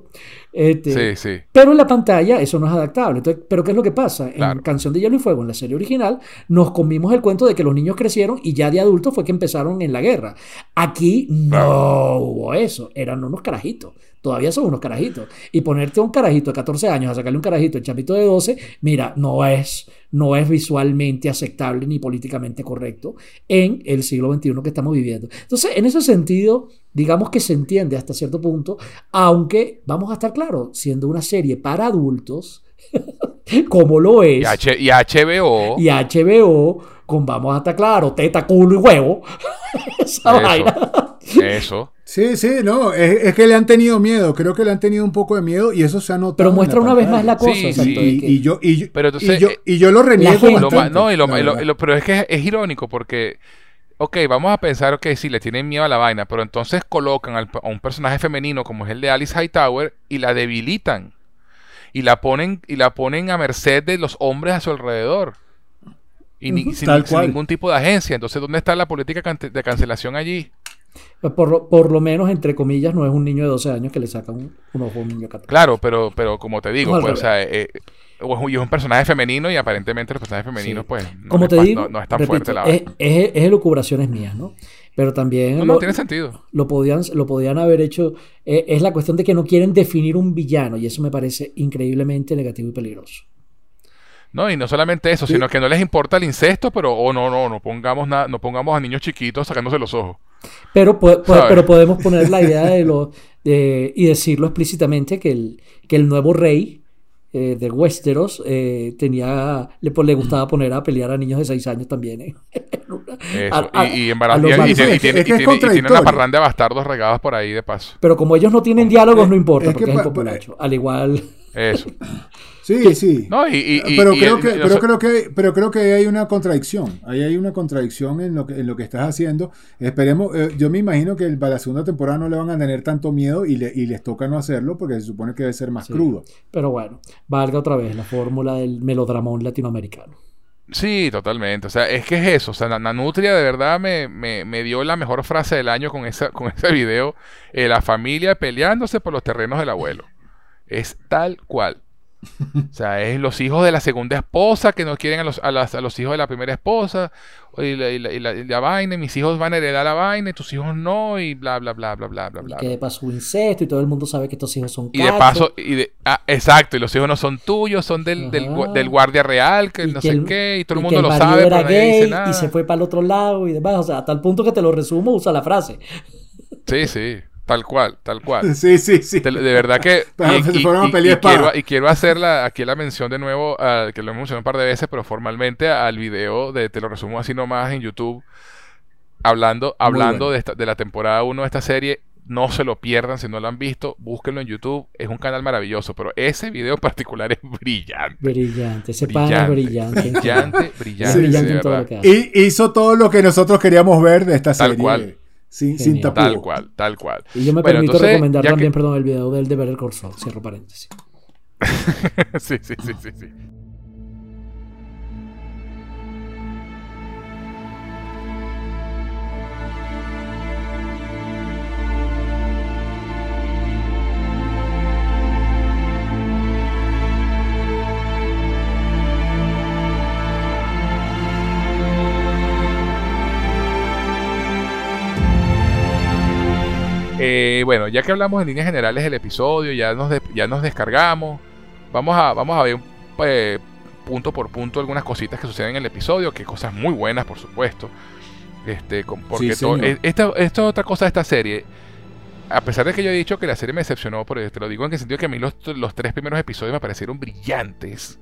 Este, Sí, sí. Pero en la pantalla eso no es adaptable. Entonces, ¿Pero qué es lo que pasa? En Claro. Canción de Hielo y Fuego, en la serie original, nos comimos el cuento de que los niños crecieron y ya de adultos fue que empezaron en la guerra. Aquí no hubo eso. Eran unos carajitos. Todavía son unos carajitos. Y ponerte a un carajito de 14 años a sacarle un carajito al chapito de 12, mira, no es, no es visualmente aceptable ni políticamente correcto en el siglo XXI que estamos viviendo. Entonces, en ese sentido, digamos que se entiende hasta cierto punto, aunque vamos a estar claros, siendo una serie para adultos, [laughs] como lo es, Y, H- y HBO. y HBO, con vamos a estar claros, teta, culo y huevo, [laughs] esa Eso. vaina. Eso. Sí, sí, no, es, es que le han tenido miedo, creo que le han tenido un poco de miedo y eso se ha notado. Pero muestra una vez más la cosa. Sí, Y, yo, y, yo- Pero entonces, y yo, y yo lo reniego Lo bastante, no, y lo, la y lo- verdad. y lo- pero es que es, irónico porque, ok, vamos a pensar que sí, le tienen miedo a la vaina, pero entonces colocan al- a un personaje femenino como es el de Alice Hightower y la debilitan. Y la ponen, y la ponen a merced de los hombres a su alrededor. Y ni- sin, Tal sin cual. ningún tipo de agencia. Entonces, ¿dónde está la política de cancelación allí? Por, lo- por lo menos, entre comillas, no es un niño de 12 años que le saca un, un ojo a un niño de 14. Claro, pero, pero como te digo, pues, o sea, eh, y es un personaje femenino y aparentemente los personajes femeninos, Sí. pues, no, Como es te digo, no, no es tan repito, fuerte la es, es, es elucubraciones mías, ¿no? Pero también No, no, lo, tiene sentido. lo podían, lo podían haber hecho. eh, es la cuestión de que no quieren definir un villano y eso me parece increíblemente negativo y peligroso. No, y no solamente eso, sino que no les importa el incesto, pero, oh, no, no, no pongamos nada, no pongamos a niños chiquitos sacándose los ojos. Pero, po- po- ¿Sabes? pero podemos poner la idea de lo, de- y decirlo explícitamente que el, que el nuevo rey eh, de Westeros eh, tenía, le, le gustaba poner a pelear a niños de 6 años también. ¿eh? Eso. A- a- y, malos. tiene- una parranda de bastardos regados por ahí de paso. Pero como ellos no tienen diálogos, no importa, es porque es el pa- populacho. Al igual. Eso. Sí, sí. No, y, pero, y creo que, pero, creo que, pero creo que hay una contradicción. Ahí hay una contradicción en lo que, en lo que estás haciendo. Esperemos, eh, yo me imagino que para la segunda temporada no le van a tener tanto miedo y, le- y les toca no hacerlo porque se supone que debe ser más Sí. crudo. Pero bueno, valga otra vez la fórmula del melodramón latinoamericano. Sí, totalmente. O sea, es que es eso. O sea, Na- Nanutria de verdad me, me, me dio la mejor frase del año con, esa, con ese [laughs] video. Eh, la familia peleándose por los terrenos del abuelo. Es tal cual. O sea, es los hijos de la segunda esposa que no quieren a los, a las- a los hijos de la primera esposa. Y la, y la- y la- y la vaina, mis hijos van a heredar la vaina, tus hijos no, y bla, bla, bla, bla, bla, bla, Y bla. que de paso incesto y todo el mundo sabe que estos hijos son Y de paso, y de, ah, exacto, y los hijos no son tuyos, son del, del, del guardia real, que no que sé el- qué, y todo el mundo lo sabe, pero nadie dice nada. y se fue para el otro lado y demás. O sea, a tal punto que te lo resumo, usa la frase. Sí, sí, tal cual, tal cual. [laughs] Sí, sí, sí. De, de verdad que... [laughs] Pero se fueron a y- pelear y quiero, y quiero hacer la- aquí la mención de nuevo, ah, que lo hemos mencionado un par de veces, pero formalmente al video de Te lo resumo así nomás en YouTube, hablando, hablando bueno. de, esta- de la temporada 1 de esta serie. No se lo pierdan si no lo han visto, búsquenlo en YouTube, es un canal maravilloso, pero ese video en particular [laughs] es brillante. Brillante. Ese pana es brillante. Brillante, brillante, brillante en todo lo que hace. Y hizo todo lo que nosotros queríamos ver de esta Tal serie. cual. Sin, sin. Tal cual, tal cual. Y yo me Bueno, permito entonces, recomendar que- también, perdón, el video del de Better Call Saul, cierro paréntesis. [laughs] sí, sí, sí, sí, sí. Eh, bueno, ya que hablamos en líneas generales del episodio, ya nos, de- ya nos descargamos. Vamos a, vamos a ver eh, punto por punto algunas cositas que suceden en el episodio, que cosas muy buenas, por supuesto. Este, con- porque Sí, to- señor. eh, esta, esta es otra cosa de esta serie. A pesar de que yo he dicho que la serie me decepcionó, pero te lo digo en el sentido que a mí los, los tres primeros episodios me parecieron brillantes.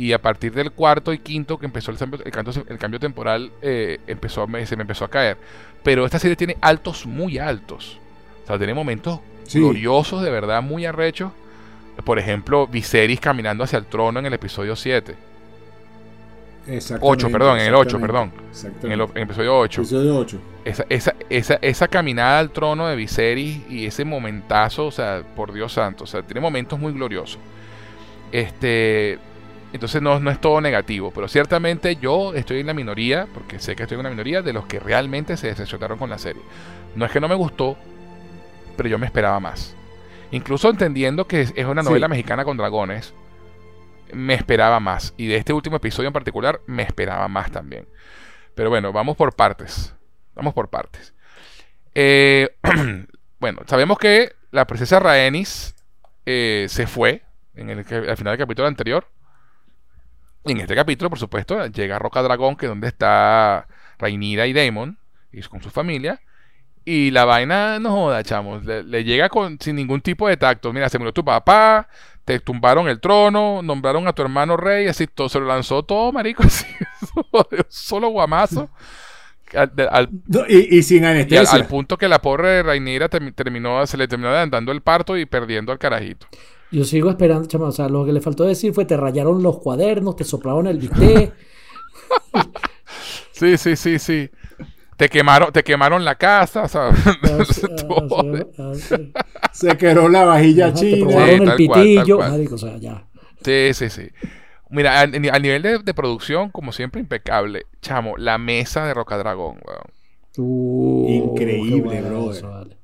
Y a partir del cuarto y quinto que empezó el, cambio- el cambio, el cambio temporal, eh, empezó me- se me empezó a caer. Pero esta serie tiene altos muy altos. O sea, tiene momentos Sí. gloriosos, de verdad, muy arrechos. Por ejemplo, Viserys caminando hacia el trono en el episodio 7. Exactamente, 8, perdón, en el 8, exactamente, perdón. En el, en el episodio 8. Episodio 8. Esa, esa, esa, esa caminada al trono de Viserys y ese momentazo, o sea, por Dios santo, o sea, tiene momentos muy gloriosos. Este, entonces no, no es todo negativo, pero ciertamente yo estoy en la minoría, porque sé que estoy en una minoría de los que realmente se decepcionaron con la serie. No es que no me gustó, pero yo me esperaba más. Incluso entendiendo que es una Sí. novela mexicana con dragones, me esperaba más. Y de este último episodio en particular, me esperaba más también. Pero bueno, vamos por partes. Vamos por partes. Eh, [clears throat] bueno, sabemos que la princesa Rhaenys eh, se fue en el, al final del capítulo anterior. Y en este capítulo, por supuesto, llega Roca Dragón, que es donde está Rhaenyra y Daemon, y con su familia. Y la vaina, no joda, chamos, le, le llega con, sin ningún tipo de tacto. Mira, se murió tu papá, te tumbaron el trono, nombraron a tu hermano rey, así todo, se lo lanzó todo, marico, [laughs] así, solo guamazo. Al- de- al- No, y, y sin y al, anestesia. al punto que la pobre Rhaenyra termi- terminó, se le terminó adelantando el parto y perdiendo al carajito. Yo sigo esperando, chama. O sea, lo que le faltó decir fue te rayaron los cuadernos, te soplaron el bistec. [laughs] Sí, sí, sí, sí. Te quemaron, te quemaron la casa, o sea, todo. así- así- Se quedó la vajilla Ajá, Te china. probaron Sí, el cual, pitillo. cual. marico, o sea, ya. Sí, sí, sí. Mira, al, al nivel de, de producción, como siempre, impecable. Chamo, la mesa de Rocadragón, weón. Uh, Increíble, eso, vale.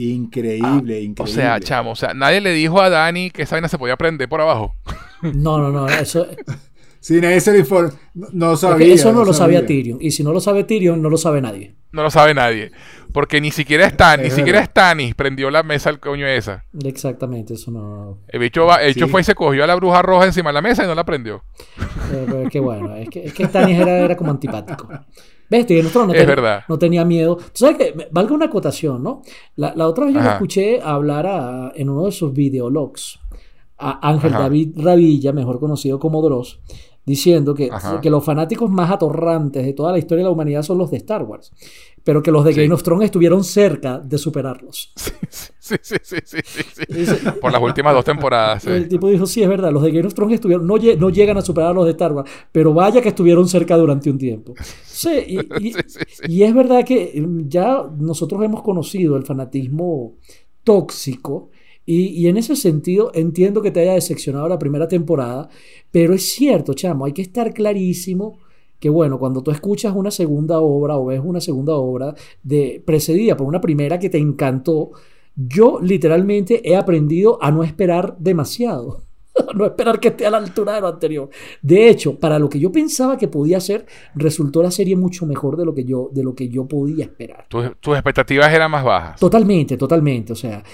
Increíble, increíble. O sea, chamo, o sea, nadie le dijo a Dani que esa vaina se podía prender por abajo. [laughs] No, no, no. Eso, [laughs] Si nadie se le informó, no, no es que sabía. eso no, lo sabía Tyrion. Y si no lo sabe Tyrion, no lo sabe nadie. No lo sabe nadie. Porque ni siquiera Stan, ni siquiera. Stannis prendió la mesa al coño esa. Exactamente, eso no. El bicho, va- el bicho Sí. fue y se cogió a la bruja roja encima de la mesa y no la prendió. Eh, pero es que bueno, es que, es que Stannis era, era como antipático. [laughs] ¿Ves? Thrones no, Es verdad. no tenía miedo. Tú sabes que, valga una acotación, ¿no? La, la otra vez yo lo escuché hablar a- en uno de sus videologs a Ángel Ajá. David Ravilla, mejor conocido como Dross, diciendo que, que los fanáticos más atorrantes de toda la historia de la humanidad son los de Star Wars, pero que los de Sí. Game of Thrones estuvieron cerca de superarlos. [laughs] Sí, sí, sí, sí, sí. Dice- Por las últimas dos temporadas. El tipo dijo, sí, es verdad, los de Game of Thrones estuvieron, no, lle- no llegan a superar a los de Star Wars, pero vaya que estuvieron cerca durante un tiempo. Sí, y, [laughs] y- Sí, sí, sí. y es verdad que mm, ya nosotros hemos conocido el fanatismo tóxico y, y en ese sentido entiendo que te haya decepcionado la primera temporada, pero es cierto, chamo, hay que estar clarísimo que bueno, cuando tú escuchas una segunda obra o ves una segunda obra de, precedida por una primera que te encantó, yo literalmente he aprendido a no esperar demasiado. [laughs] A no esperar que esté a la altura de lo anterior. De hecho, para lo que yo pensaba que podía ser, resultó la serie mucho mejor de lo que yo, de lo que yo podía esperar. Tus, tus expectativas eran más bajas. Totalmente, totalmente. O sea,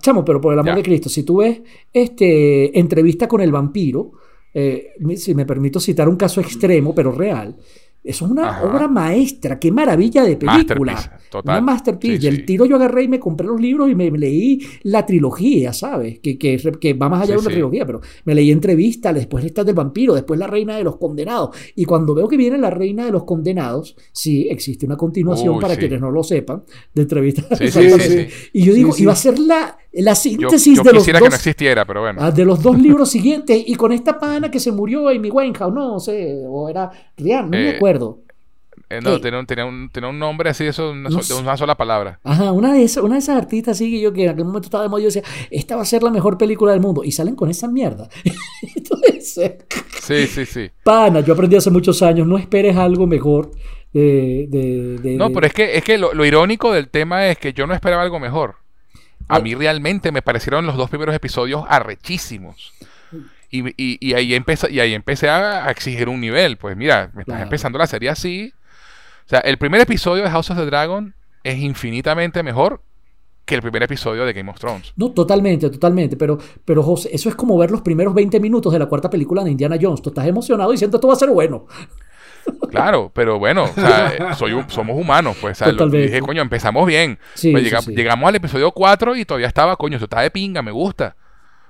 chamo, pero por el amor Ya. de Cristo, si tú ves este, entrevista con el vampiro, eh, me- si me permito citar un caso extremo, pero real, eso es una Ajá. obra maestra, qué maravilla de película. Masterpiece, total. Una masterpiece. Sí, el sí. tiro yo agarré y me compré los libros y me leí la trilogía, ¿sabes? Que, que, que va más allá Sí, de una trilogía, pero me leí entrevistas, después esta del vampiro, después la reina de los condenados. Y cuando veo que viene la reina de los condenados, sí, existe una continuación Uy, para quienes no lo sepan, de entrevistas. Y yo digo, iba a ser la, la Yo, síntesis yo de, los quisiera que no existiera, pero bueno. ah, de los dos libros siguientes. Y con esta pana que se murió Amy Winehouse, no sé, o era Rihanna, no me Eh, acuerdo. Eh, no, sí. tenía un, tenía, un, tenía un nombre así, eso, una No so- de una sola palabra. Ajá, una de, esas, una de esas artistas así que yo que en aquel momento estaba de moda, yo decía, esta va a ser la mejor película del mundo. Y salen con esa mierda. [laughs] Entonces, eh, Sí, sí, sí. pana, yo aprendí hace muchos años, no esperes algo mejor. De, de- de- No, pero es que, es que lo, lo irónico del tema es que yo no esperaba algo mejor. A Ay. mí realmente me parecieron los dos primeros episodios arrechísimos. Y, y- y ahí empecé, y ahí empecé a, a exigir un nivel. Pues mira, me estás Claro. empezando la serie así. O sea, el primer episodio de House of the Dragon es infinitamente mejor que el primer episodio de Game of Thrones. No, totalmente, totalmente. Pero, pero José, eso es como ver los primeros 20 minutos de la cuarta película de Indiana Jones. Tú estás emocionado diciendo esto va a ser bueno. Claro, pero bueno, o sea, eh, soy un- somos humanos, pues. o sea, lo- Totalmente. dije, coño, empezamos bien. Sí, Pues sí, llega- sí. Llegamos al episodio 4 y todavía estaba, coño, eso está de pinga, me gusta.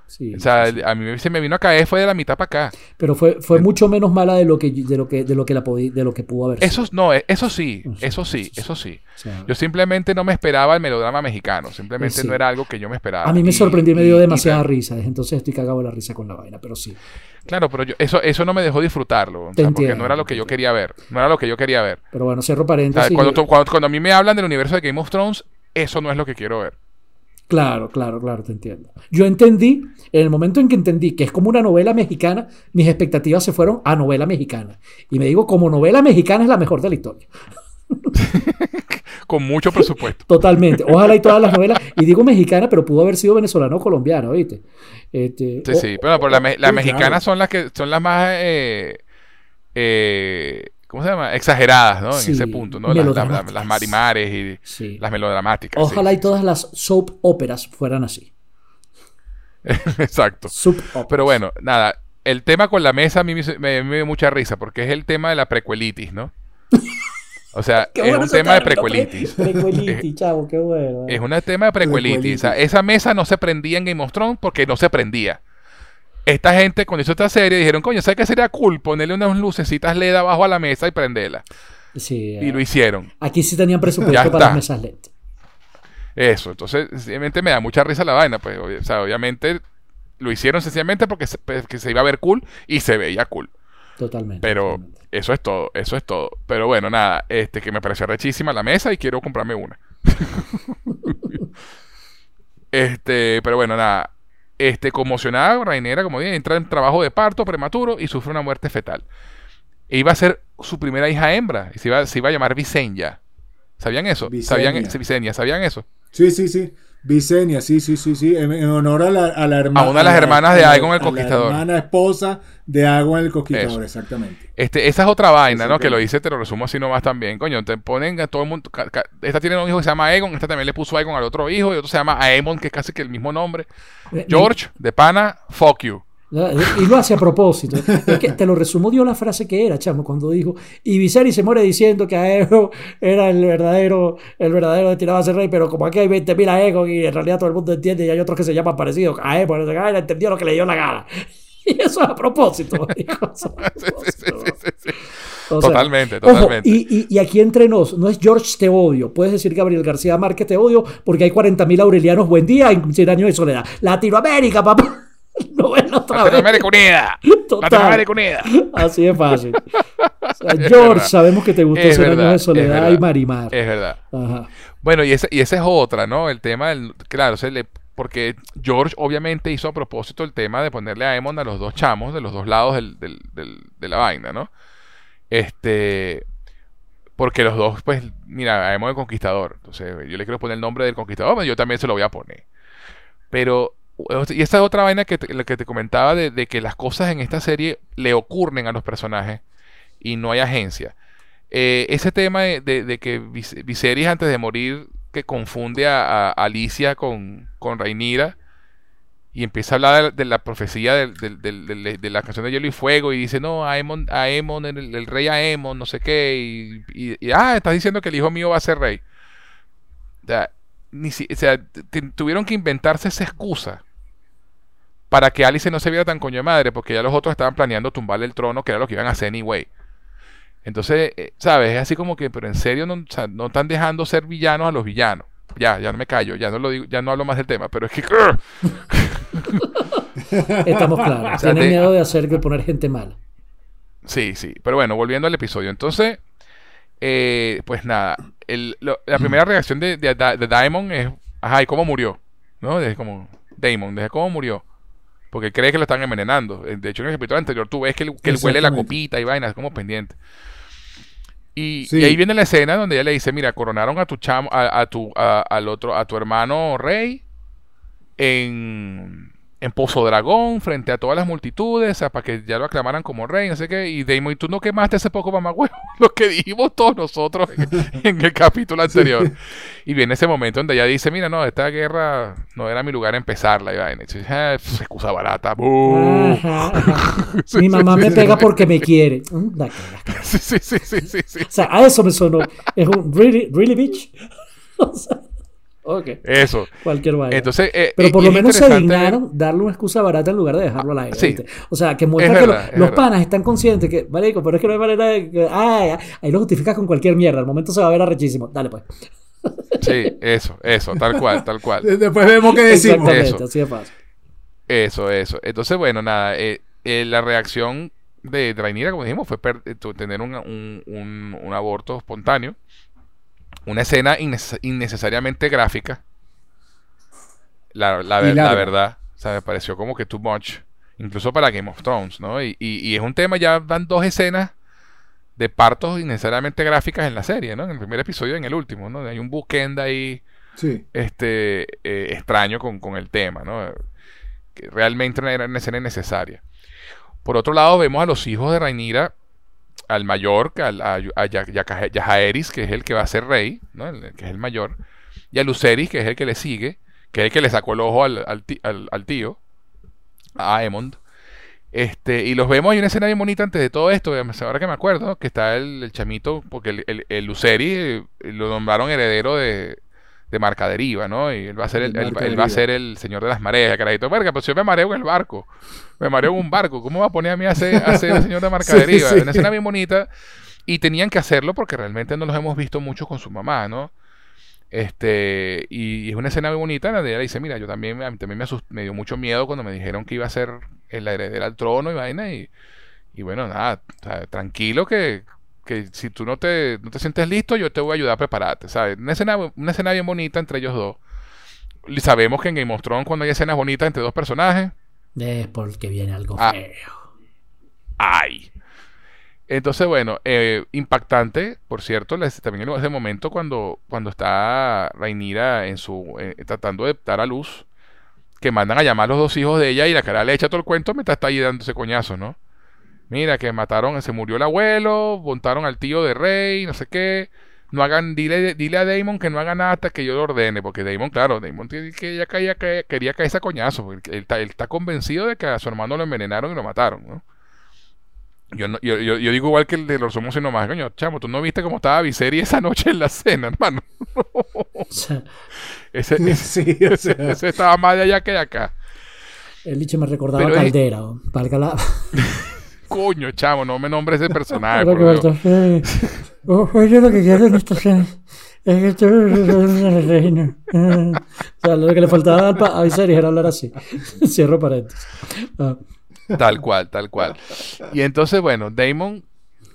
Sí, O sea, sí, a mí se me vino a caer, fue de la mitad para acá. Pero fue, fue mucho menos mala de lo que, de lo que, de lo que, la de lo que pudo haber Eso sido. no, eh, eso sí, eso sí, eso sí. Yo simplemente no me esperaba el melodrama mexicano, simplemente no era algo que yo me esperaba. a mí me Y- sorprendió y me y- dio y demasiada tal. risa. Entonces estoy cagado de la risa con la vaina, pero sí. Claro, pero yo- eso, eso no me dejó disfrutarlo, o Te sea, porque no era lo que yo quería ver, no era lo que yo quería ver. Pero bueno, cierro O sea, paréntesis. cuando, tú- cuando, cuando a mí me hablan del universo de Game of Thrones, eso no es lo que quiero ver. Claro, claro, claro, te entiendo. Yo entendí, en el momento en que entendí que es como una novela mexicana, mis expectativas se fueron a novela mexicana. Y me digo, como novela mexicana es la mejor de la historia. [laughs] Con mucho presupuesto. [laughs] Totalmente. Ojalá y todas las novelas, y digo mexicana, pero pudo haber sido venezolano o colombiano, ¿viste? Este, Sí, o- sí, pero, pero las sí, mexicanas son las que son las más eh, eh, ¿cómo se llama? exageradas, ¿no? Sí, en ese punto, ¿no? Las, las- las marimares y sí. las melodramáticas. sí. Ojalá y todas las soap óperas fueran así. [laughs] Exacto. Pero bueno, nada, el tema con la mesa a mí me, me- me dio mucha risa porque es el tema de la precuelitis, ¿no? [laughs] O sea, es bueno un tema de término, precuelitis. pre- [laughs] Precuelitis, [laughs] chavo, qué bueno. Es un tema de precuelitis. O sea, esa mesa no se prendía en Game of Thrones porque no se prendía. Esta gente, cuando hizo esta serie, dijeron, coño, ¿sabes qué sería cool? Ponerle unas lucecitas LED abajo a la mesa y prenderla. Sí, Y eh, lo hicieron. aquí sí tenían presupuesto para las mesas LED. Eso. Entonces, sencillamente me da mucha risa la vaina. Pues, o sea, obviamente lo hicieron sencillamente porque se, pues, que se iba a ver cool y se veía cool. Totalmente. Pero totalmente. Eso es todo, eso es todo. Pero bueno, nada, este que me pareció rechísima la mesa y quiero comprarme una. [laughs] este, pero bueno, nada. Este, conmocionada, Rainera, como dije, entra en trabajo de parto prematuro y sufre una muerte fetal. E iba a ser su primera hija hembra y se iba, se iba a llamar Visenya. ¿Sabían eso? ¿Sabían, Visenya. sí, Visenya, ¿sabían eso? Sí, sí, sí. Visenia, sí, sí, sí, sí. En, en honor a la, a la hermana. A una de las hermanas de Aegon el Conquistador. La hermana esposa de Aegon el Conquistador, Eso. exactamente. Este, esa es otra vaina, ¿no? Que lo hice, te lo resumo así nomás también. Coño, te ponen a todo el mundo. ca- ca- Esta tiene un hijo que se llama Aegon, esta también le puso Aegon al otro hijo, y otro se llama Aemon, que es casi que el mismo nombre. Eh, George, de pana, fuck you. Y lo hace a propósito. Es que te lo resumo dio la frase que era, chamo, cuando dijo, y Viserys se muere diciendo que Aegon era el verdadero, el verdadero destinado a ser rey, pero como aquí hay 20.000 Aegon y en realidad todo el mundo entiende y hay otros que se llaman parecidos a Aegon, no sé qué, él entendió lo que le dio la gana. [laughs] Y eso es a propósito. Totalmente, ojo, totalmente. y, y- y aquí entre nos, no es George te odio. Puedes decir Gabriel García Márquez te odio porque hay 40.000 aurelianos buen día en 100 años de soledad. Latinoamérica, papá. [laughs] No ven otra vez. Latinoamérica Unida. Total. Latinoamérica Unida. Así es fácil. [laughs] O sea, Es George, verdad. sabemos que te gustó Es 100 verdad, años de es soledad y Marimar. Es verdad. Ajá. Bueno, y esa, y esa es otra, ¿no? El tema del. Claro, se le, porque George obviamente hizo a propósito el tema de ponerle a Aemon a los dos chamos de los dos lados del- del- del- de la vaina, ¿no? Este. Porque los dos, pues, mira, Aemon el Conquistador. Entonces, yo le quiero poner el nombre del Conquistador, pero yo también se lo voy a poner. Pero. Y esta es otra vaina que te, que te comentaba de, de que las cosas en esta serie le ocurren a los personajes y no hay agencia. Eh, ese tema de, de- de que Vis- Viserys antes de morir que confunde a, Alicia con, con y empieza a hablar de, la profecía de, la canción de Hielo y Fuego y dice, no, Aemon, Aemon el, el rey Aemon, no sé qué, y, ah, estás diciendo que el hijo mío va a ser rey. O sea, ni si- o sea, tuvieron que inventarse esa excusa para que Alice no se viera tan coño de madre, porque ya los otros estaban planeando tumbarle el trono, que era lo que iban a hacer anyway. Entonces, eh, ¿sabes? Es así como que, pero en serio, no, o sea, no están dejando ser villanos a los villanos. Ya, ya no me callo, ya no lo digo, ya no hablo más del tema, pero es que. [laughs] Estamos claros. [laughs] O sea, Tienen te- miedo de hacer que poner gente mala. Sí, sí. Pero bueno, volviendo al episodio. Entonces, eh, pues nada. el- lo- la primera reacción de, de, de Daemon es, ajá, ¿y cómo murió? ¿No? Desde como, Daemon, desde cómo murió. Porque cree que lo están envenenando. Eh, De hecho, en el capítulo anterior tú ves que él, que él huele la copita y vainas, como pendiente. Y, Sí. y ahí viene la escena donde ella le dice, mira, coronaron a tu chamo, a, a tu, a- al otro, a tu hermano rey en, en Pozo Dragón, frente a todas las multitudes, o sea, para que ya lo aclamaran como rey, no sé qué. Y Damon, y tú no quemaste ese poco mamagüevo, [laughs] lo que dijimos todos nosotros en, en el capítulo anterior. Y viene ese momento donde ella dice: Mira, no, esta guerra no era mi lugar empezarla. Y vaina. "Ah, pf, excusa barata. ajá. [laughs] Mi mamá me pega porque me quiere. Mm. Sí, sí, sí, sí, sí, sí. O sea, a eso me sonó. Es un really, really bitch. [laughs] O sea, Eso. cualquier vaina. Entonces, eh, Pero eh, por lo menos se dignaron darle una excusa barata en lugar de dejarlo al aire. Sí. O sea, que muestra Es que verdad, los panas están conscientes que, marico, pero es que no hay manera de. que- ah, ahí lo justificas con cualquier mierda. Al momento se va a ver arrechísimo. Dale, pues. Sí, eso, eso, tal cual, tal cual. [laughs] Después vemos qué decimos. Exactamente, Eso. así de fácil. Eso, eso. Entonces, bueno, nada, eh, eh, la reacción de Rhaenyra, como dijimos, fue tener un, un- un- un aborto espontáneo. Una escena inneces- innecesariamente gráfica. La, la ver- verdad, o sea, me pareció como que too much. Incluso para Game of Thrones, ¿no? Y, y- y es un tema, ya van dos escenas de partos innecesariamente gráficas en la serie, ¿no? En el primer episodio y en el último, ¿no? Hay un bookend ahí Sí. este eh, extraño con, con el tema, ¿no? Que realmente una, era una escena innecesaria. Por otro lado, vemos a los hijos de Rhaenyra, al mayor, al- a, a Ya- Ya- Yajaeris, que es el que va a ser rey, ¿no? El- que es el mayor, y a Lucerys, que es el que le sigue, que es el que le sacó el ojo al, al tío, a Aemond. Este, y los vemos, hay una escena bien bonita antes de todo esto, ahora que me acuerdo, que está el, el chamito, porque el, el, el Luceri eh, lo nombraron heredero de, de Marcaderiva, ¿no? Y él va a ser el, él, va- él va Marcaderiva. a ser el señor de las mareas, carajito. Verga, pues yo me mareo en el barco. Me mareo en un barco. ¿Cómo va a poner a mí a ser, a ser el señor de Marcaderiva? [laughs] Sí, sí. Una escena bien bonita. Y tenían que hacerlo porque realmente no los hemos visto mucho con su mamá, ¿no? Este, y, y es una escena muy bonita en la de ella dice, mira, yo también, a mí también me, me dio mucho miedo cuando me dijeron que iba a ser la heredera al trono y vaina, y, y bueno, nada, o sea, tranquilo que, que si tú no te, no te sientes listo, yo te voy a ayudar a prepararte, ¿sabes? Una escena, una escena bien bonita entre ellos dos. Y sabemos que en Game of Thrones cuando hay escenas bonitas entre dos personajes, Es porque viene algo Ah. feo. ¡ay! Entonces, bueno, eh, impactante, por cierto, les- también en ese momento cuando, cuando está Rhaenyra en su, eh, tratando de dar a luz, que mandan a llamar a los dos hijos de ella y la cara le echa todo el cuento mientras está ahí dándose coñazos, ¿no? Mira, que mataron, se murió el abuelo, montaron al tío de rey, no sé qué. No hagan, dile, dile a Damon que no haga nada hasta que yo lo ordene, porque Damon, claro, Damon tiene que ya caía, quería caer ese coñazo, porque él, está- él está convencido de que a su hermano lo envenenaron y lo mataron, ¿no? Yo, no- yo, yo, yo digo igual que el de los somos y nomás, coño, chamo, tú no viste cómo estaba Viserys esa noche en la cena, [laughs] hermano. [laughs] Ese, ese, Sí, o sea. ese estaba más de allá que de acá. el dicho me recordaba Pero a es- Caldera. [laughs] Coño, chamo, no me nombres ese personaje, oh, Oye, lo que quiero en esta escena es que tú eres. Eh, O sea, lo que le faltaba a Viserys era hablar así. [laughs] Cierro paréntesis. Ah, Tal cual, tal cual. Y entonces, bueno, Damon,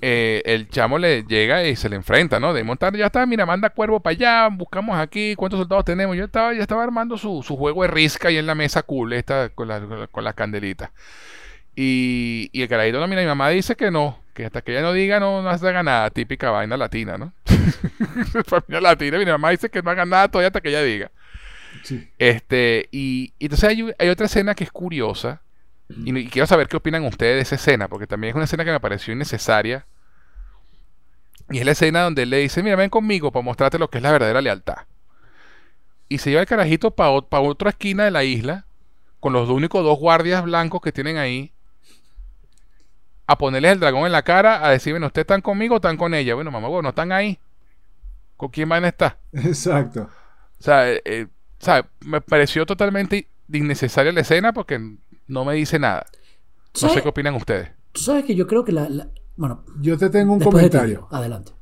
eh, el chamo le llega y se le enfrenta, ¿no? Damon está- ya está, mira, manda cuervo para allá, buscamos aquí, ¿cuántos soldados tenemos? Yo estaba, ya estaba armando su, su juego de risca ahí en la mesa cool, esta, con, la- con la- con las candelitas. Y, y el carajito, no, mira, mi mamá dice que no, que hasta que ella no diga, no, no haga nada, típica vaina latina, ¿no? [laughs] Familia latina, mi mamá dice que no haga nada todavía hasta que ella diga. Sí. Este, y, y entonces hay, hay otra escena que es curiosa. Y, y quiero saber qué opinan ustedes de esa escena, porque también es una escena que me pareció innecesaria. Y es la escena donde él le dice, mira, ven conmigo para mostrarte lo que es la verdadera lealtad. Y se lleva el carajito para otra esquina de la isla, con los únicos dos guardias blancos que tienen ahí, a ponerles el dragón en la cara, a decir, bueno, ¿ustedes están conmigo o están con ella? Bueno, mamá, bueno, no están ahí. ¿Con quién van a estar? Exacto. O sea, eh, eh, o sea, me pareció totalmente innecesaria la escena porque no me dice nada. No sé qué opinan ustedes. Tú sabes que yo creo que la. la- bueno, Yo te tengo un comentario. adelante.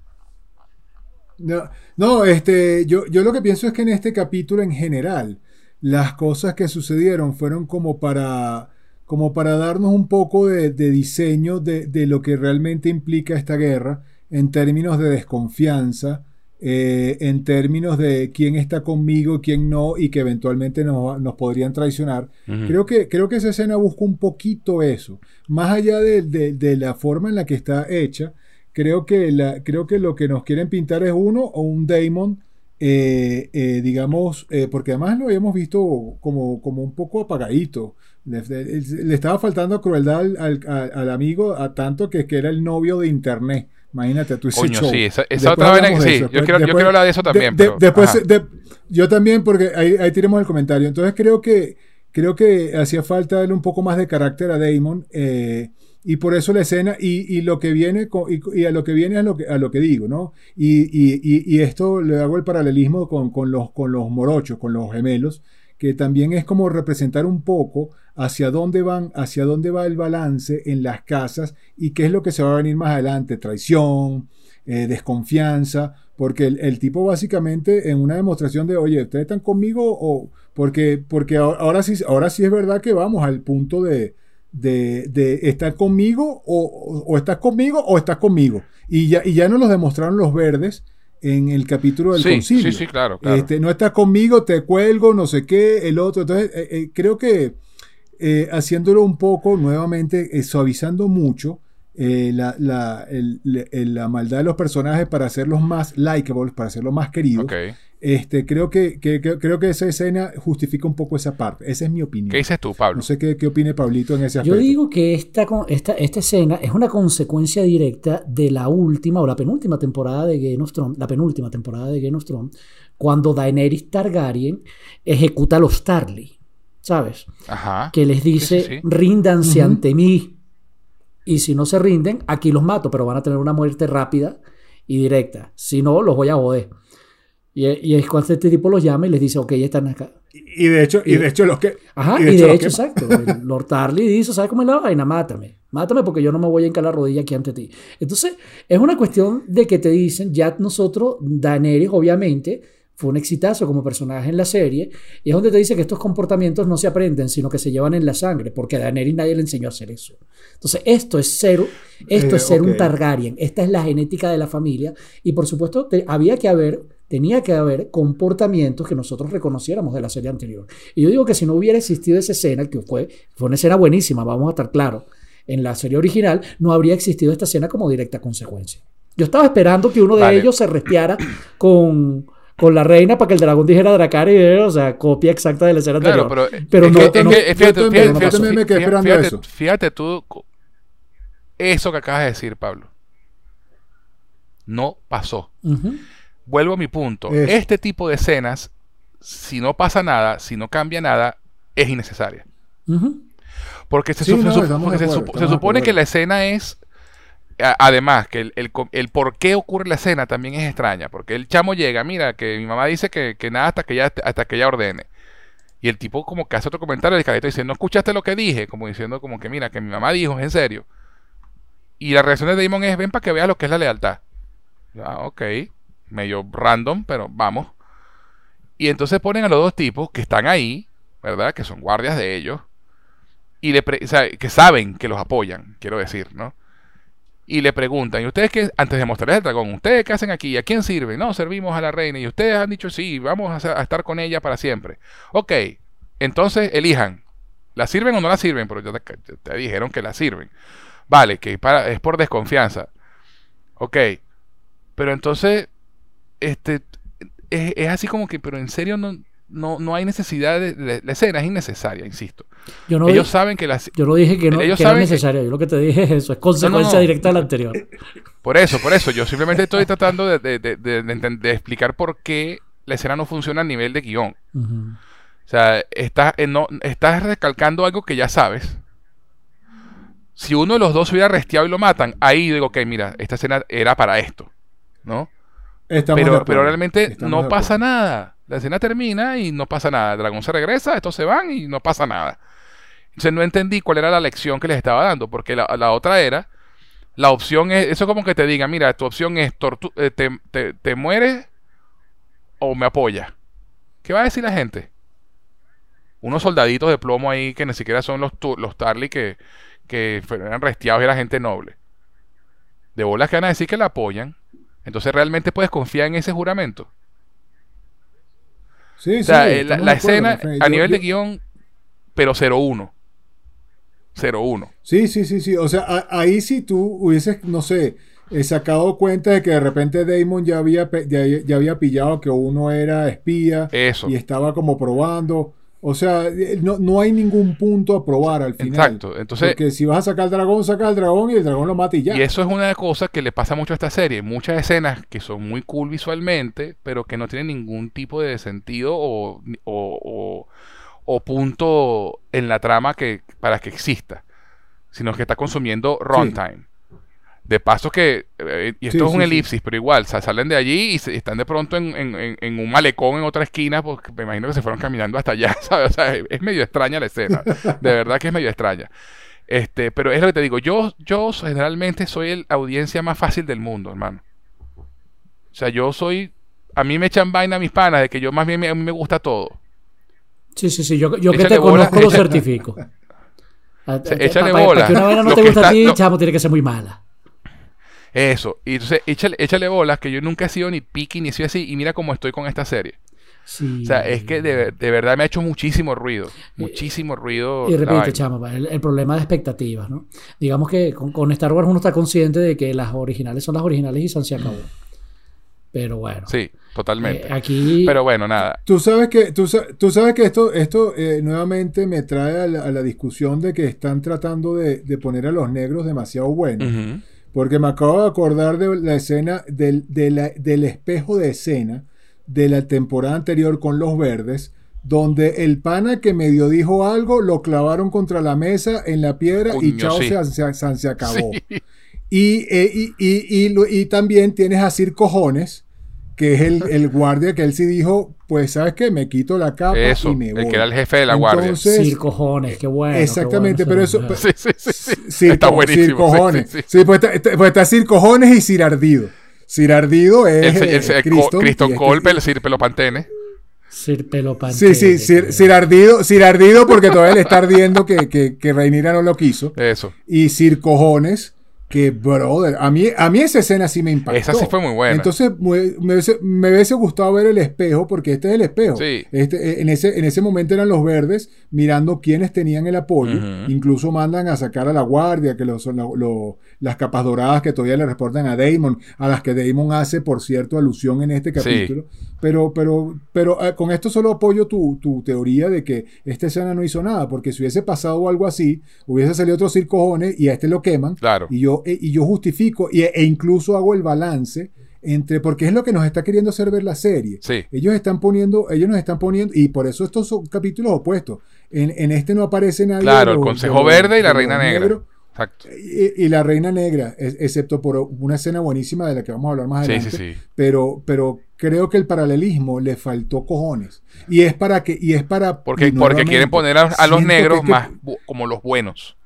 No, no, este, yo, yo lo que pienso es que en este capítulo en general, las cosas que sucedieron fueron como para, como para darnos un poco de, de diseño de, de lo que realmente implica esta guerra en términos de desconfianza, eh, en términos de quién está conmigo, quién no, y que eventualmente nos, nos podrían traicionar. Creo que, creo que esa escena busca un poquito eso. Más allá de, de- de la forma en la que está hecha, creo que, la, creo que lo que nos quieren pintar es uno o un Damon, eh, eh, digamos, eh, porque además lo habíamos visto como, como un poco apagadito, Le, estaba faltando crueldad al, al- al- amigo a tanto que, que era el novio de internet. Imagínate tú ese Coño, show. sí, esa- esa Después otra que de sí, eso. yo quiero- yo quiero hablar de eso también, pero- después, ajá. de- yo también, porque ahí, ahí tenemos el comentario. Entonces creo que creo que hacía falta darle un poco más de carácter a Damon. eh, y por eso la escena, y, y lo que viene, y, y a lo que viene es lo que, a lo que digo, ¿no? Y, y- y- y esto le hago el paralelismo con, con los, con los morochos, con los gemelos, que también es como representar un poco hacia dónde van, hacia dónde va el balance en las casas y qué es lo que se va a venir más adelante, traición, eh, desconfianza, porque el, tipo básicamente en una demostración de, oye, ¿ustedes están conmigo? o Porque, porque ahora, sí, ahora sí es verdad que vamos al punto de, de, estar conmigo o, o- estás conmigo o estás conmigo. Y ya, y ya nos lo demostraron los verdes en el capítulo del Sí, concilio. sí, sí, claro, claro. Este, no estás conmigo, te cuelgo, no sé qué, el otro. Entonces, eh, eh, creo que eh, haciéndolo un poco, nuevamente, eh, suavizando mucho la, la- el- la maldad de los personajes para hacerlos más likeables, para hacerlos más queridos. Ok. Este, creo, que, que- que- creo que esa escena justifica un poco esa parte. Esa es mi opinión. ¿Qué dices tú, Pablo? No sé qué, qué opine Pablito en ese aspecto. Yo digo que esta, esta, esta escena es una consecuencia directa de la última o la penúltima temporada de Game of Thrones, la penúltima temporada de Game of Thrones, cuando Daenerys Targaryen ejecuta a los Tarly, ¿sabes? Ajá. Que les dice, Sí, sí, sí. ríndanse ante mí. Y si no se rinden, aquí los mato, pero van a tener una muerte rápida y directa. Si no, los voy a joder. Y, y es cuando este tipo los llama y les dice, ok, ya están acá. Y y de hecho, y de hecho los que. Ajá, y y de, hecho, que- exacto. el [laughs] Lord Tarly dice, ¿sabes cómo es la vaina? Mátame. Mátame porque yo no me voy a encalar la rodilla aquí ante ti. Entonces, es una cuestión de que te dicen, ya nosotros, Daenerys, obviamente, fue un exitazo como personaje en la serie, y es donde te dice que estos comportamientos no se aprenden, sino que se llevan en la sangre, porque a Daenerys nadie le enseñó a hacer eso. Entonces, esto es ser, esto Eh, es ser un ok. Targaryen, esta es la genética de la familia, y por supuesto, te- había que haber, tenía que haber comportamientos que nosotros reconociéramos de la serie anterior. Y yo digo que si no hubiera existido esa escena, que fue, fue una escena buenísima, vamos a estar claros, en la serie original, no habría existido esta escena como directa consecuencia. Yo estaba esperando que uno de Vale. ellos se respiara con, con la reina para que el dragón dijera Dracari, o sea, copia exacta de la escena Claro, anterior. pero, Pero es no- que- no- es no- que- fíjate, también- fíjate, eso. fíjate tú, eso que acabas de decir, Pablo, no pasó. Vuelvo a mi punto. Este tipo de escenas, si no pasa nada, si no cambia nada, es innecesaria. Porque se, Sí, su- no, supo- supone que la escena es. a- Además, que el, el, co- el por qué ocurre la escena también es extraña. Porque el chamo llega, mira, que mi mamá dice que, que nada hasta que, ella, hasta que ella ordene. Y el tipo como que hace otro comentario, el carito dice, ¿no escuchaste lo que dije? Como diciendo como que mira, que mi mamá dijo, es en serio. Y la reacción de Damon es, ven para que veas lo que es la lealtad. Ah, ok. Medio random, pero vamos. Y entonces ponen a los dos tipos que están ahí, ¿verdad? Que son guardias de ellos. Y le que saben que los apoyan, quiero decir, ¿no? Y le preguntan, ¿y ustedes qué? Antes de mostrarles el dragón, ¿ustedes qué hacen aquí? ¿A quién sirven? No, servimos a la reina. Y ustedes han dicho, sí, vamos a estar con ella para siempre. Ok, entonces elijan. ¿La sirven o no la sirven? Pero ya te, te dijeron que la sirven. Vale, que para, es por desconfianza. Ok, pero entonces, este, es, es así como que, pero en serio no, no, no hay necesidad de, de- la escena es innecesaria, insisto. Yo, no Ellos saben que la, yo no dije que, no, ellos que era yo lo que te dije es eso, es consecuencia No, directa de la anterior. [laughs] Por eso, por eso. Yo simplemente estoy tratando de, de- de- explicar por qué la escena no funciona a nivel de guion. O sea, estás, eh, no, estás recalcando algo que ya sabes. Si uno de los dos se hubiera resteado y lo matan, ahí digo, ok, mira, esta escena era para esto. ¿No? Estamos Pero, pero realmente estamos no pasa nada. La escena termina y no pasa nada. El dragón se regresa, estos se van y no pasa nada. Entonces no entendí cuál era la lección que les estaba dando, porque la, la otra era, la opción es, eso como que te diga, mira, tu opción es, tortu- eh, te, te, te mueres o me apoya. ¿Qué va a decir la gente? Unos soldaditos de plomo ahí que ni siquiera son los, los Tarly que, que fueron resteados y era gente noble. De bolas que van a decir que la apoyan. Entonces realmente puedes confiar en ese juramento. Sí, O sea, sí, eh, la, acuerdo, escena a Yo- nivel de guion, pero 0-1. 0-1. Sí, sí, sí, sí. O sea, a- ahí si tú hubieses, no sé, eh, sacado cuenta de que de repente Damon ya había, ya, ya había pillado que uno era espía Eso. y estaba como probando. O sea, eh, no, no hay ningún punto a probar al final. Exacto. Entonces, Porque si vas a sacar al dragón, saca al dragón y el dragón lo mata y ya. Y eso es una cosa que le pasa mucho a esta serie. Muchas escenas que son muy cool visualmente, pero que no tienen ningún tipo de sentido o, o- o- o punto en la trama que, para que exista. Sino que está consumiendo runtime. De paso que, eh, y esto Sí, es un sí, sí. elipsis, pero igual, sa- salen de allí y se- están de pronto en, en- un malecón en otra esquina, porque me imagino que se fueron caminando hasta allá, [laughs] ¿sabes? O sea, es, es medio extraña la escena, de verdad que es medio extraña. Este, pero es lo que te digo, yo, yo generalmente soy la audiencia más fácil del mundo, hermano. O sea, yo soy, a mí me echan vaina mis panas de que yo más bien me, a mí me gusta todo. Sí, sí, sí. Yo, yo que te bola, conozco lo certifico. [laughs] A- a- échale pa- pa- bola. Que una vaina no Lo te gusta a ti, chamo, tiene que ser muy mala. Eso, y entonces échale, échale bolas que yo nunca he sido ni piqui ni he sido así, y mira cómo estoy con esta serie. Sí. O sea, es que de, de verdad me ha hecho muchísimo ruido, muchísimo ruido. Y repite, vaina. chamo, el, el problema de expectativas, ¿no? Digamos que con, con Star Wars uno está consciente de que las originales son las originales y San se acabó. Pero bueno. Sí, totalmente. eh, aquí. Pero bueno, nada. Tú sabes que, tú, tú sabes que esto, esto eh, nuevamente me trae a la, a la discusión de que están tratando de, de poner a los negros demasiado buenos. Porque me acabo de acordar de la escena del, de la- del espejo de escena de la temporada anterior con los verdes, donde el pana que medio dijo algo lo clavaron contra la mesa en la piedra y chao, sí. se, se- acabó. Sí. Y, eh, y, y- y también tienes a Sir Cojones, que es el, el guardia que él sí dijo, pues sabes qué, me quito la capa Eso, y me voy. el que era el jefe de la guardia. Entonces, Sir cojones, qué bueno. qué Exactamente, bueno pero eso-. Sí, sí, sí. sí. Está buenísimo. Sir Cojones. Sí, sí, Sí, sí. pues, está, está- pues está Sir Cojones y Sir Ardido. Sir Ardido El, es se- eh, el Cristo, Co- Cristo y este- Colpe, el Sir Pelopantene. Sir pelo Sí, sí, Sir, Sir Ardido, Sir Ardido porque todavía le está ardiendo que, que, que Rhaenyra no lo quiso. Eso. Y Sir Cojones, que brother, a mí, a mí esa escena sí me impactó. Esa sí fue muy buena. Entonces me, me hubiese, me hubiese gustado ver el espejo, porque este es el espejo. Sí. Este, eh, en, ese, en ese momento eran los verdes mirando quiénes tenían el apoyo. Incluso mandan a sacar a la guardia, que los, son lo- lo- las capas doradas que todavía le reportan a Damon, a las que Damon hace, por cierto, alusión en este capítulo. Pero, pero, pero eh, con esto solo apoyo tu, tu teoría de que esta escena no hizo nada, porque si hubiese pasado algo así, hubiese salido otro circojones y a este lo queman. Claro. Y yo, e, y yo justifico y- e incluso hago el balance entre, porque es lo que nos está queriendo hacer ver la serie. Sí. Ellos están poniendo, ellos nos están poniendo, y por eso estos son capítulos opuestos. En, en este no aparece nadie. Claro, el Consejo los- Verde y la Reina Negra. Exacto. Y, y la Reina Negra, es- excepto por una escena buenísima de la que vamos a hablar más adelante. sí, sí. Pero, pero creo que el paralelismo le faltó cojones. Y es para que, y es para. Porque, porque quieren poner a, a los negros que- más como los buenos.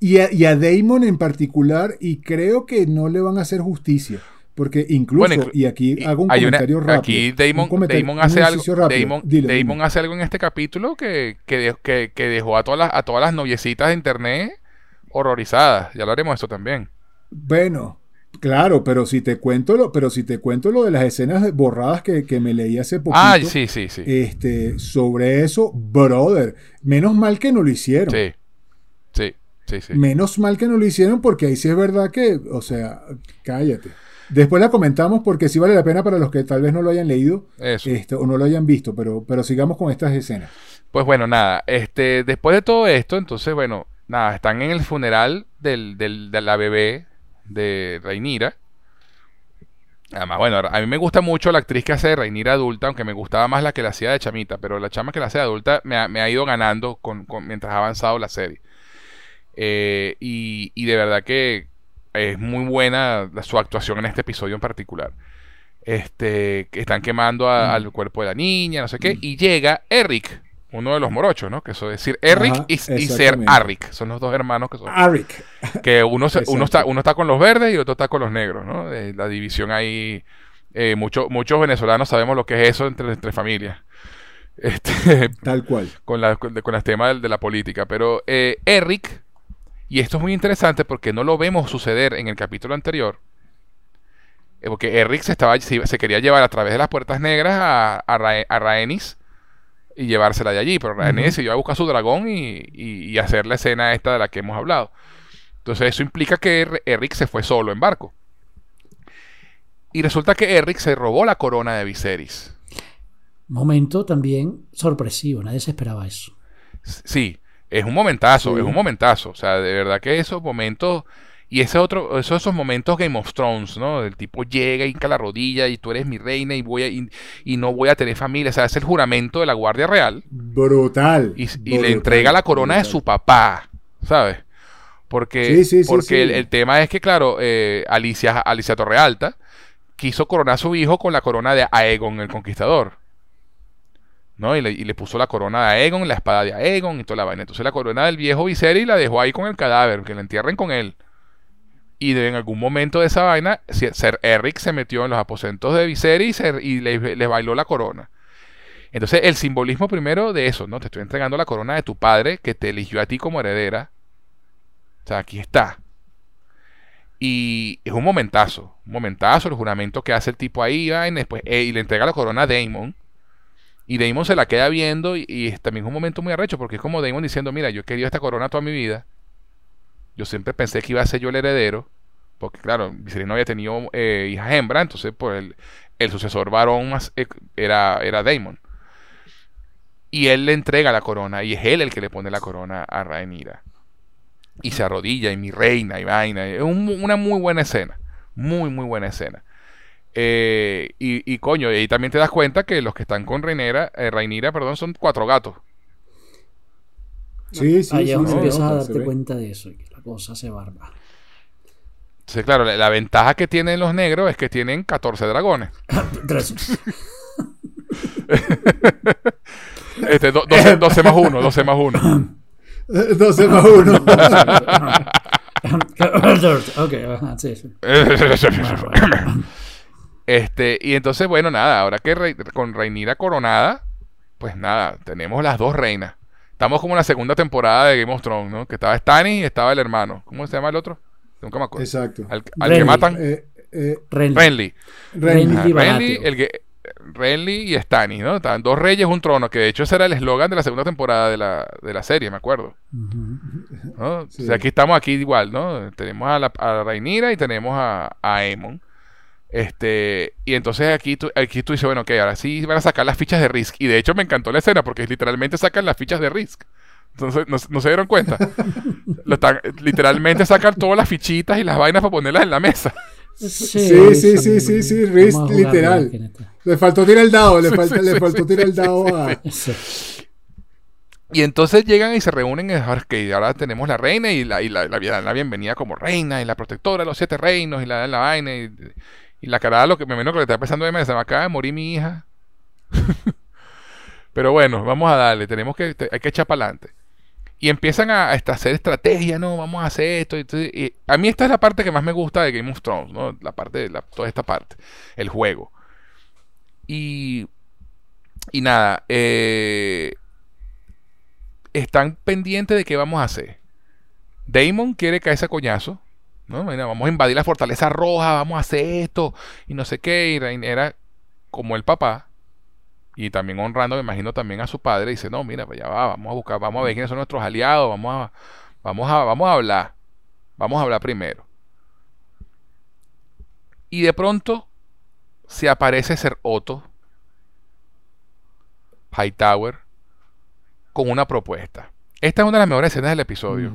Y a, y a Damon en particular, y creo que no le van a hacer justicia. Porque incluso, Bueno, inclu- y aquí Y hago un una- comentario rápido. Aquí Damon, Damon hace algo. Damon. Damon hace algo en este capítulo que, que, de- que- que dejó a todas las, a todas las noviecitas de internet horrorizadas. Ya hablaremos de eso también. Bueno, claro, pero si te cuento lo, pero si te cuento lo de las escenas borradas que, que me leí hace poquito. Ah, sí, sí, sí. Este, sobre eso, brother, menos mal que no lo hicieron. Sí. Sí, sí, sí. Menos mal que no lo hicieron porque ahí sí es verdad que, o sea, cállate. Después la comentamos porque sí vale la pena para los que tal vez no lo hayan leído este, o no lo hayan visto, pero, pero sigamos con estas escenas. Pues bueno, nada, este, después de todo esto, entonces, bueno, nada, están en el funeral del, del- de la bebé de Reinira. Además, bueno, a mí me gusta mucho la actriz que hace de Reinira adulta, aunque me gustaba más la que la hacía de chamita, pero la chama que la hace de adulta me ha, me ha ido ganando con, con- mientras ha avanzado la serie. Eh, y, y de verdad que es muy buena su actuación en este episodio en particular. Este, están quemando a- al cuerpo de la niña, no sé qué, y llega Eric, uno de los morochos, ¿no? Que eso es decir, Eric Ajá, y, y ser. Arric, son los dos hermanos que son Arik. que uno, se- uno, está, uno está con los verdes y otro está con los negros, ¿no? Eh, la división ahí, eh, mucho- muchos venezolanos sabemos lo que es eso entre, entre familias. Este, Tal cual. con, la, con, con el tema de, la política. Pero eh, Eric, y esto es muy interesante porque no lo vemos suceder en el capítulo anterior, eh, porque Eric se, estaba, quería llevar a través de las puertas negras a, a, Ra- a Rhaenys y llevársela de allí, pero Rhaenys se iba a buscar su dragón y, y- y hacer la escena esta de la que hemos hablado. Entonces eso implica que Er- Eric se fue solo en barco. Y resulta que Eric se robó la corona de Viserys. Momento también sorpresivo, nadie se esperaba eso. Sí, es un momentazo, es un momentazo. O sea, de verdad que esos momentos. Y ese otro, esos, esos momentos Game of Thrones, ¿no? El tipo llega, hinca la rodilla y tú eres mi reina y voy a, y, no voy a tener familia. O sea, es el juramento de la Guardia Real. Brutal. Y, le entrega la corona de su papá, ¿sabes? Porque, porque el, tema es que, claro, eh, Alicia, Alicia Torrealta quiso coronar a su hijo con la corona de Aegon el Conquistador. ¿No? Y le, puso la corona de Aegon, la espada de Aegon y toda la vaina. Entonces la corona del viejo Viserys la dejó ahí con el cadáver, que la entierren con él. Y en algún momento de esa vaina, Ser Eric se metió en los aposentos de Viserys y le, bailó la corona. Entonces el simbolismo primero de eso, ¿no? Te estoy entregando la corona de tu padre que te eligió a ti como heredera. O sea, aquí está. Y es un momentazo, un momentazo, el juramento que hace el tipo ahí, y, después, eh, y le entrega la corona a Damon y Damon se la queda viendo y, también es un momento muy arrecho porque es como Damon diciendo, mira, yo he querido esta corona toda mi vida. Yo siempre pensé que iba a ser yo el heredero. Porque claro, Viserys no había tenido eh, hijas hembra, entonces pues el, el sucesor varón más, eh, era, era Damon. Y él le entrega la corona y es él el que le pone la corona a Rhaenyra. Y se arrodilla y mi reina y vaina. Es una muy buena escena. Muy, muy buena escena. Eh, y, coño, y ahí también te das cuenta que los que están con Reinera, eh, perdón, son cuatro gatos. Sí, sí, Ahí sí, empiezas a darte cuenta de eso, que la cosa se barba. Sí, claro, la, ventaja que tienen los negros es que tienen 14 dragones. este, 12, más 1, 12 más 1. 12 más 1. ok, sí, sí. Este, y entonces, bueno, nada, ahora que con Reinira coronada, pues nada, tenemos las dos reinas. Estamos como en la segunda temporada de Game of Thrones, ¿no? Que estaba Stannis y estaba el hermano. ¿Cómo se llama el otro? Nunca me acuerdo. Exacto. Al, que matan. Eh, eh, Renly. Renly. el que, Renly y Stannis, ¿no? Estaban dos reyes, un trono, que de hecho ese era el eslogan de la segunda temporada de la, de la serie, me acuerdo. ¿no? [laughs] O sea, aquí estamos aquí igual, ¿no? Tenemos a, la, a Rhaenyra y tenemos a, a Aemon. Este, y entonces aquí tú, aquí tú dices, bueno, ok, ahora sí van a sacar las fichas de Risk. Y de hecho me encantó la escena porque literalmente sacan las fichas de Risk. Entonces, no, se dieron cuenta. literalmente sacan todas las fichitas y las vainas para ponerlas en la mesa. Sí, sí, sí, sí, sí, sí, Risk literal. Le faltó tirar el dado, le, le faltó tirar el dado a... Y entonces llegan y se reúnen, que ahora tenemos la reina y la, y la, la, bienvenida como reina y la protectora de los siete reinos y la, la vaina. Y, y la cara, lo que me menos que le está pensando de mesa, me acaba de morir mi hija. [laughs] Pero bueno, vamos a darle, tenemos que, hay que echar para adelante. Y empiezan a, hacer estrategia, no, vamos a hacer esto. Y, a mí esta es la parte que más me gusta de Game of Thrones, ¿no? La parte de toda esta parte, el juego. Y, y nada, eh, están pendientes de qué vamos a hacer. Damon quiere caer ese coñazo ¿no? vamos a invadir la fortaleza roja, vamos a hacer esto, y no sé qué, y era como el papá, y también honrando, me imagino, también a su padre, dice, no, mira, pues ya va, vamos a buscar, vamos a ver quiénes son nuestros aliados, vamos a, vamos a, vamos a hablar, vamos a hablar primero. Y de pronto se aparece ser Otto Hightower con una propuesta. Esta es una de las mejores escenas del episodio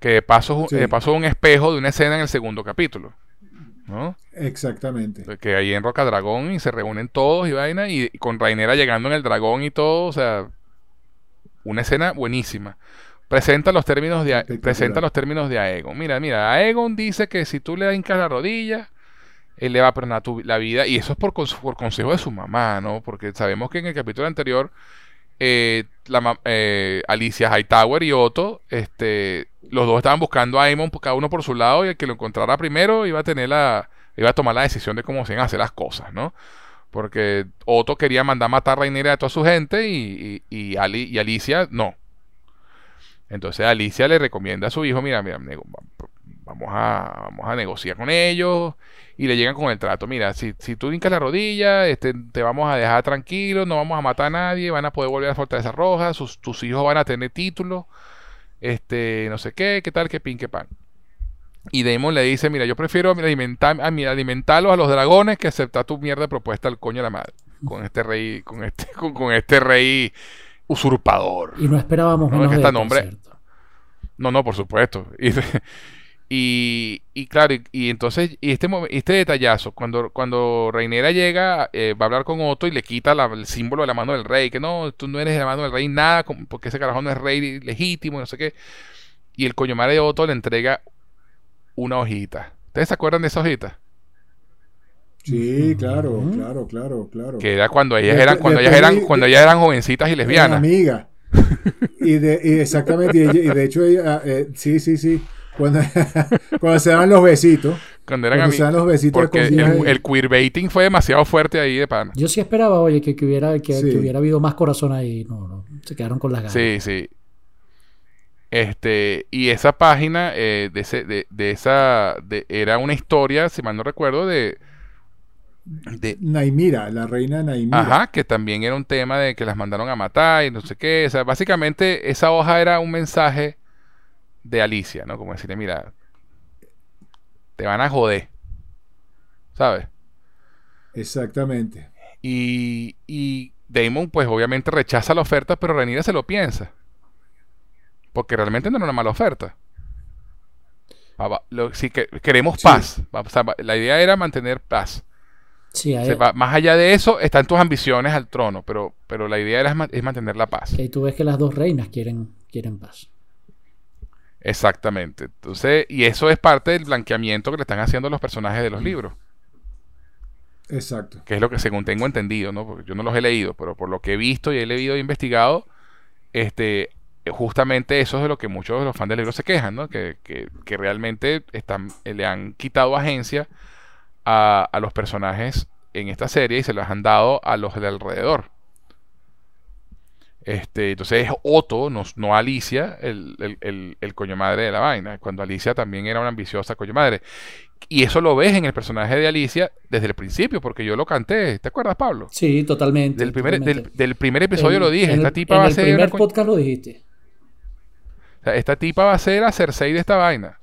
que pasó, pasó un espejo de una escena en el segundo capítulo. ¿no? Exactamente. Que ahí en Roca Dragón y se reúnen todos y vaina, y, con Rainera llegando en el dragón y todo, o sea, una escena buenísima. Presenta los términos de presenta los términos de Aegon. Mira, mira, Aegon dice que si tú le hincas la rodilla, él le va a perdonar la vida, y eso es por, por consejo de su mamá, ¿no? Porque sabemos que en el capítulo anterior eh, la, eh, Alicia Hightower y Otto, este, los dos estaban buscando a Aemon, cada uno por su lado, y el que lo encontrara primero iba a tener la, iba a tomar la decisión de cómo se iban a hacer las cosas, ¿no? Porque Otto quería mandar matar a Rhaenyra a toda su gente y, y, Alicia no. Entonces Alicia le recomienda a su hijo, mira, mira, vamos a, vamos a negociar con ellos y le llegan con el trato. Mira, si, si tú hincas la rodilla, este, te vamos a dejar tranquilo, no vamos a matar a nadie, van a poder volver a Fortaleza Roja, sus, tus hijos van a tener título, este, no sé qué, qué tal, qué pin, qué pan. Y Damon le dice, mira, yo prefiero alimentar, a, alimentarlos a los dragones que aceptar tu mierda propuesta al coño de la madre. con este rey, con este, [laughs] con, con este rey usurpador. Y no esperábamos No, menos es que de este nombre- cierto. No, no, por supuesto. [laughs] Y, y, y claro, y, y entonces, y este, este detallazo, cuando, cuando Reinera llega, eh, va a hablar con Otto y le quita la- el símbolo de la mano del rey, que no, tú no eres de la mano del rey, nada, porque ese carajo no es rey legítimo, no sé qué. Y el coño madre de Otto le entrega una hojita. ¿Ustedes se acuerdan de esa hojita? Sí, claro, claro, claro, claro. Que era cuando ellas eran, cuando ellas eran, cuando ellas eran jovencitas y lesbianas. amiga. [laughs] Y, de, y exactamente, y, ella- y de hecho, ella, eh, sí, sí, sí. Cuando, [laughs] cuando se dan los besitos, Cuando eran cuando se los besitos Porque el, el queerbaiting fue demasiado fuerte ahí de pana. Yo sí esperaba, oye, que, que hubiera, que, Sí. que hubiera habido más corazón ahí. No, no. Se quedaron con las ganas. Sí, sí. Este, y esa página eh, de, ese- de, de esa de- era una historia, si mal no recuerdo, de, de Naimira, la reina Naimira. ajá, que también era un tema de que las mandaron a matar y no sé qué. O sea, básicamente esa hoja era un mensaje de Alicia, ¿no? Como decirle, mira, te van a joder. ¿Sabes? Exactamente. Y, y Damon, pues obviamente rechaza la oferta, pero Rhaenyra se lo piensa. Porque realmente no era una mala oferta. Si que, queremos paz. O sea, la idea era mantener paz. Sí, va- más allá de eso, están tus ambiciones al trono, pero, pero la idea era es mantener la paz. que ahí tú ves que las dos reinas quieren, quieren paz. Exactamente. Entonces, y eso es parte del blanqueamiento que le están haciendo los personajes de los libros. Exacto. que es lo que según tengo entendido, ¿no? Porque yo no los he leído, pero por lo que he visto y he leído e investigado, este, justamente eso es de lo que muchos de los fans del libro se quejan, ¿no? Que, que- que realmente están, eh, le han quitado agencia a, a los personajes en esta serie y se los han dado a los de alrededor. Este, entonces es Otto, no, no Alicia, el, el, el- el coño madre de la vaina, cuando Alicia también era una ambiciosa coño madre. Y eso lo ves en el personaje de Alicia desde el principio, porque yo lo canté. ¿Te acuerdas, Pablo? Sí, totalmente. Del primer, totalmente. del, del primer episodio En- lo dije. en Esta el- tipa en va a el ser. primer una co- podcast lo dijiste. o sea, esta tipa va a ser a Cersei de esta vaina.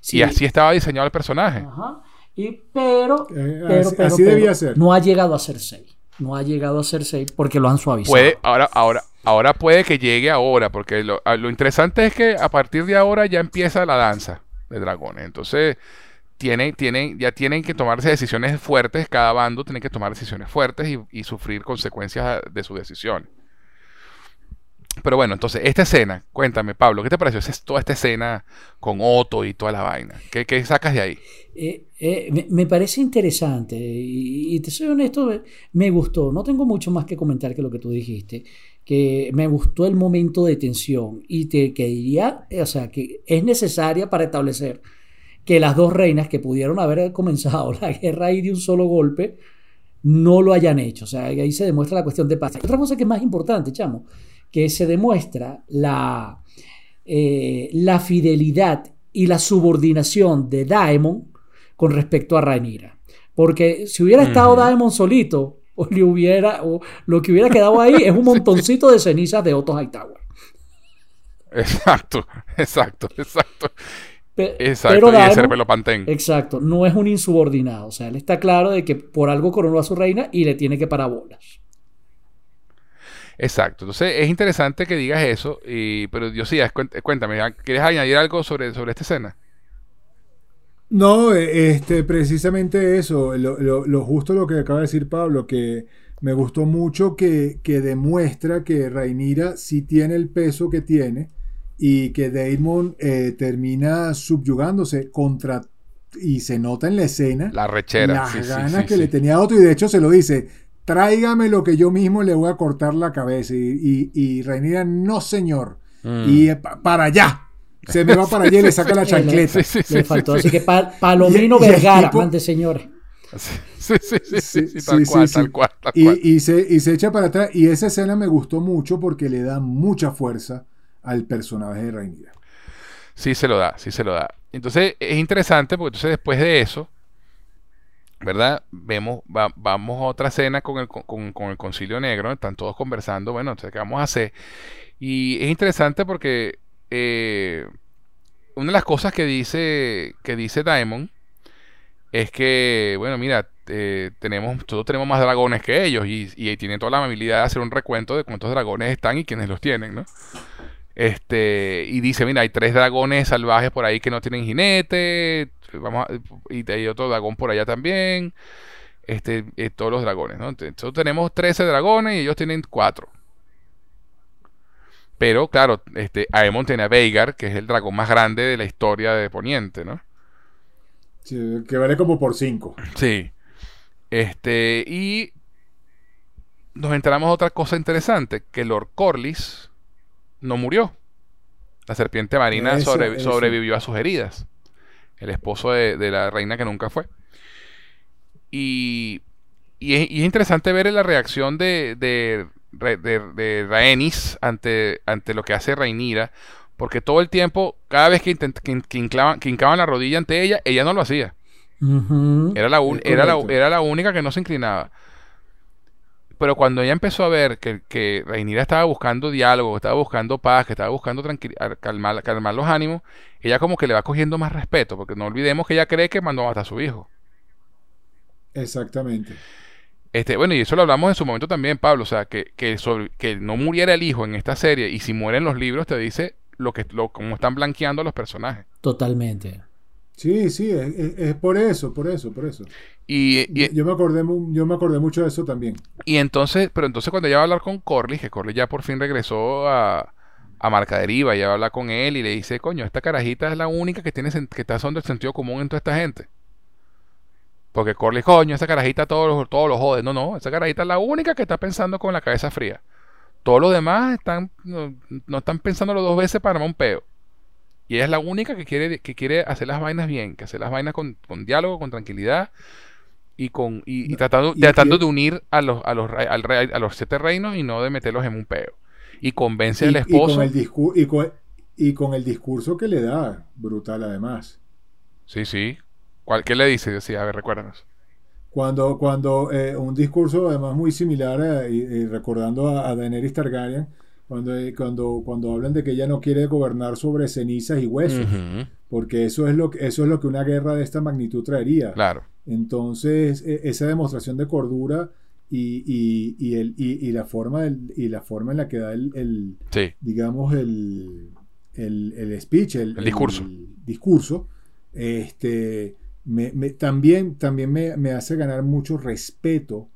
Sí. Y así estaba diseñado el personaje. Ajá. Y, pero, Eh, pero, así- pero, así pero, debía ser. No ha llegado a ser 6. No ha llegado a ser 6 porque lo han suavizado. Puede, ahora, ahora, ahora puede que llegue ahora, porque lo, a- lo interesante es que a partir de ahora ya empieza la danza de dragones. Entonces, tienen, tienen, ya tienen que tomarse decisiones fuertes, cada bando tiene que tomar decisiones fuertes y, sufrir consecuencias de sus decisiones. Pero bueno, entonces, esta escena, cuéntame, Pablo, ¿qué te pareció toda esta escena con Otto y toda la vaina? ¿Qué, sacas de ahí? Eh, eh, me, parece interesante y, te soy honesto, me, me gustó. No tengo mucho más que comentar que lo que tú dijiste. Que me gustó el momento de tensión y te que diría, eh, o sea, que es necesaria para establecer que las dos reinas que pudieron haber comenzado [laughs] la guerra ahí de un solo golpe no lo hayan hecho. O sea, ahí se demuestra la cuestión de paz. Otra cosa que es más importante, chamo, que se demuestra la, eh, la fidelidad y la subordinación de Daemon con respecto a Rhaenyra. Porque si hubiera estado. Daemon solito, o le hubiera, o lo que hubiera quedado ahí es un [laughs] montoncito de cenizas de Otto Hightower. Exacto, exacto, exacto. Exacto, pero y Daemon- Cervelo-Pantén. exacto, no es un insubordinado. O sea, él está claro de que por algo coronó a su reina y le tiene que parar bolas. Exacto. Entonces es interesante que digas eso, y, pero sí, cuéntame, ¿quieres añadir algo sobre, sobre esta escena? No, eh, este, precisamente eso, lo, lo- lo justo lo que acaba de decir Pablo, que me gustó mucho que, que demuestra que Rhaenyra sí tiene el peso que tiene y que Daemon eh, termina subyugándose contra, y se nota en la escena, La rechera. las sí, ganas sí, que sí. le tenía a otro y de hecho se lo dice, tráigame lo que yo mismo le voy a cortar la cabeza y, y, y Rhaenyra, no señor, Mm. y eh, pa- para allá, se me va para allá y le saca la [laughs] chancleta. Sí, sí, sí, Le faltó. sí. Así que pa- Palomino Vergara, tipo- mande señores. Sí, sí, sí, sí, tal cual, tal cual, tal Y, cual. y se, y se echa para atrás. Y esa escena me gustó mucho porque le da mucha fuerza al personaje de Rhaenyra. Sí se lo da, sí se lo da. Entonces es interesante porque entonces después de eso, ¿verdad? Vemos, va- vamos a otra escena con el, con, con el concilio negro, están todos conversando, bueno, entonces, ¿qué vamos a hacer? Y es interesante porque eh, una de las cosas que dice, que dice Daemon es que, bueno, mira, eh, tenemos, nosotros tenemos más dragones que ellos y, y tienen toda la amabilidad de hacer un recuento de cuántos dragones están y quiénes los tienen, ¿no? Este, y dice, mira, hay tres dragones salvajes por ahí que no tienen jinete, vamos y hay otro dragón por allá también, este, eh, todos los dragones, ¿no? Entonces tenemos 13 dragones y ellos tienen 4. Pero, claro, este, Aemon tiene a Veigar, que es el dragón más grande de la historia de Poniente, ¿no? Sí, que vale como por 5. Sí. Este, y nos enteramos otra cosa interesante, que Lord Corlys no murió. La serpiente marina sobrevivió a sus heridas. El esposo de, la reina que nunca fue. Y, y, es, interesante ver la reacción de, de, de, Rhaenys ante, ante lo que hace Rhaenyra. Porque todo el tiempo, cada vez que, que, hincaban la rodilla ante ella, ella no lo hacía era, la era, la, era la única que no se inclinaba. Pero cuando ella empezó a ver que, que estaba buscando diálogo, estaba buscando paz, que estaba buscando calmar, calmar los ánimos, ella como que le va cogiendo más respeto, porque no olvidemos que ella cree que mandó a matar a su hijo. Exactamente. Este, bueno, y eso lo hablamos en su momento también, Pablo. O sea, que, que, sobre, que no muriera el hijo en esta serie y si mueren los libros, te dice lo que lo, cómo están blanqueando los personajes. Totalmente. Sí, sí, es, por eso, por eso, por eso. Y, yo, me acordé, yo me acordé mucho de eso también. Y entonces, pero entonces cuando ella va a hablar con Corley, que Corley ya por fin regresó a, a Marcaderiva, ya va a hablar con él y le dice, coño, esta carajita es la única que tiene que está usando el sentido común en toda esta gente. Porque Corley, coño, esa carajita todos los, todos los jode. No, no, esa carajita es la única que está pensando con la cabeza fría. Todos los demás están, no, no están pensándolo dos veces para armar un peo. Y ella es la única que quiere, que quiere hacer las vainas bien, que hacer las vainas con, diálogo, con tranquilidad y con y, tratando, tratando de unir a los, a los, al a los siete reinos y no de meterlos en un peo. Y convence al esposo. Y con, el y, con, el discurso que le da, brutal además. Sí, sí. ¿Cuál, ¿Qué le dice? Sí, a ver, recuérdanos. Cuando, cuando eh, un discurso además muy similar, eh, y, recordando a, a Daenerys Targaryen, cuando, eh, cuando, cuando hablan de que ella no quiere gobernar sobre cenizas y huesos, porque eso es, lo, eso es lo que una guerra de esta magnitud traería. Claro. Entonces, e, esa demostración de cordura y, y, y, el, y, la, forma y la forma en la que da el, digamos, el, el, speech, el, discurso, discurso este, me, también, también me, me hace ganar mucho respeto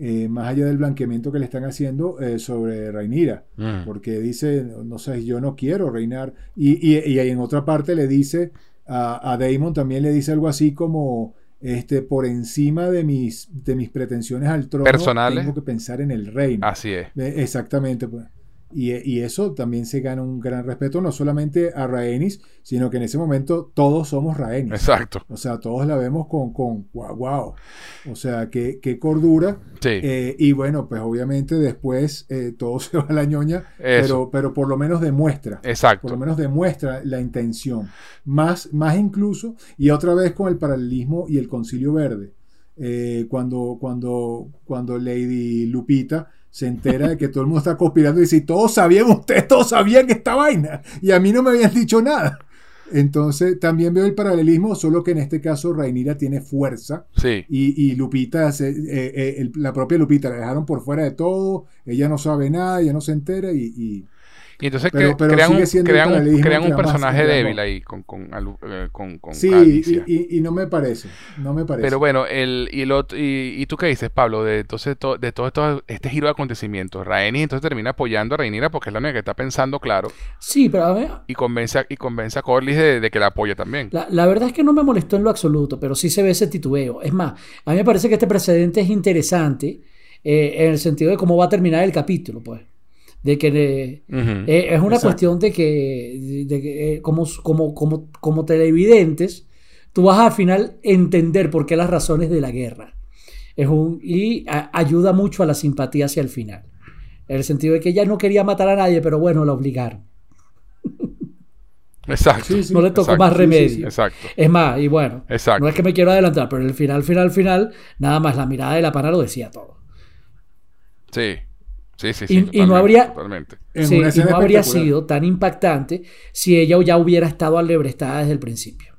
eh, más allá del blanqueamiento que le están haciendo eh, sobre Reinira, mm. porque dice, no sé, yo no quiero reinar, y, y, en otra parte le dice, a, a, Damon también le dice algo así como, este, por encima de mis, de mis pretensiones al trono, Personales. tengo que pensar en el reino. Así es. Eh, exactamente, pues. Y, eso también se gana un gran respeto, no solamente a Rhaenys, sino que en ese momento todos somos Rhaenys. Exacto. O sea, todos la vemos con, con wow, O sea, qué, qué cordura. Sí. Eh, y bueno, pues obviamente después eh, todo [laughs] se va a la ñoña, pero, pero por lo menos demuestra. Exacto. Por lo menos demuestra la intención. Más, más incluso, y otra vez con el paralelismo y el concilio verde. Eh, cuando, cuando, cuando Lady Lupita se entera de que todo el mundo está conspirando y dice, todos sabían, ustedes todos sabían esta vaina y a mí no me habían dicho nada. Entonces también veo el paralelismo, solo que en este caso Rainira tiene fuerza sí. y, Lupita, eh, eh, la propia Lupita la dejaron por fuera de todo, ella no sabe nada, ella no se entera y y entonces crean, un, crean, un, personaje débil ahí con, con, eh, con, Sí, y, no me parece. No me parece. Pero bueno, el, y, lo, y, tú qué dices, Pablo, de entonces de todo esto, este giro de acontecimientos. Rhaenys entonces termina apoyando a Rhaenyra porque es la única que está pensando claro. Sí, pero a ver. Y convence a, y convence a Corlys de, que la apoya también. La, la, verdad es que no me molestó en lo absoluto, pero sí se ve ese titubeo. Es más, a mí me parece que este precedente es interesante eh, en el sentido de cómo va a terminar el capítulo, pues de que eh, es una cuestión de que, eh, como, como, como, como televidentes, tú vas al final entender por qué las razones de la guerra. Es un, y ayuda mucho a la simpatía hacia el final. En el sentido de que ella no quería matar a nadie, pero bueno, la obligaron. [laughs] Exacto. no le tocó más remedio. exacto. Es más, y bueno, exacto. no es que me quiero adelantar, pero el final, final, final, nada más la mirada de la pana lo decía todo. Sí. Sí, sí, sí. Y, no habría, no habría sido tan impactante si ella ya hubiera estado alebrestada desde el principio.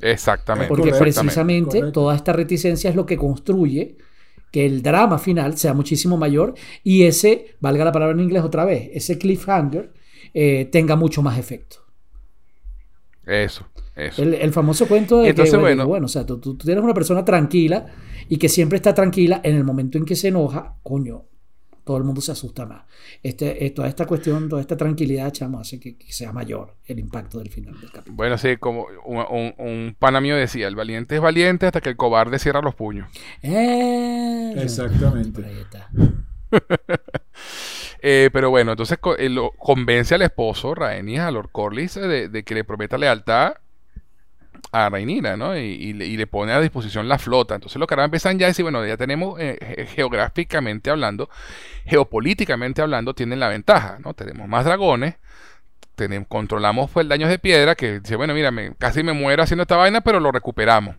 Exactamente. Porque precisamente Correcto. toda esta reticencia es lo que construye que el drama final sea muchísimo mayor y ese, valga la palabra en inglés otra vez, ese cliffhanger eh, tenga mucho más efecto. Eso, eso. El, el famoso cuento de Entonces, que, bueno. bueno, o sea, tú tienes una persona tranquila y que siempre está tranquila en el momento en que se enoja, coño, todo el mundo se asusta más. Este, eh, toda esta cuestión, toda esta tranquilidad, chamo, hace que, que sea mayor el impacto del final del capítulo. Bueno, sí, como un, un, un pana mío decía, el valiente es valiente hasta que el cobarde cierra los puños. Eh, Exactamente. por ahí está. [laughs] Eh, pero bueno, entonces co- eh, lo convence al esposo, Rhaenys, a Lord Corlys, de, de que le prometa lealtad a Rhaenyra, ¿no? Y, le, pone a disposición la flota. Entonces los caras empiezan ya a decir, bueno, ya tenemos, eh, ge- geográficamente hablando, geopolíticamente hablando, tienen la ventaja, ¿no? Tenemos más dragones, controlamos pues, daños de piedra, que dice, bueno, mira, casi me muero haciendo esta vaina, pero lo recuperamos.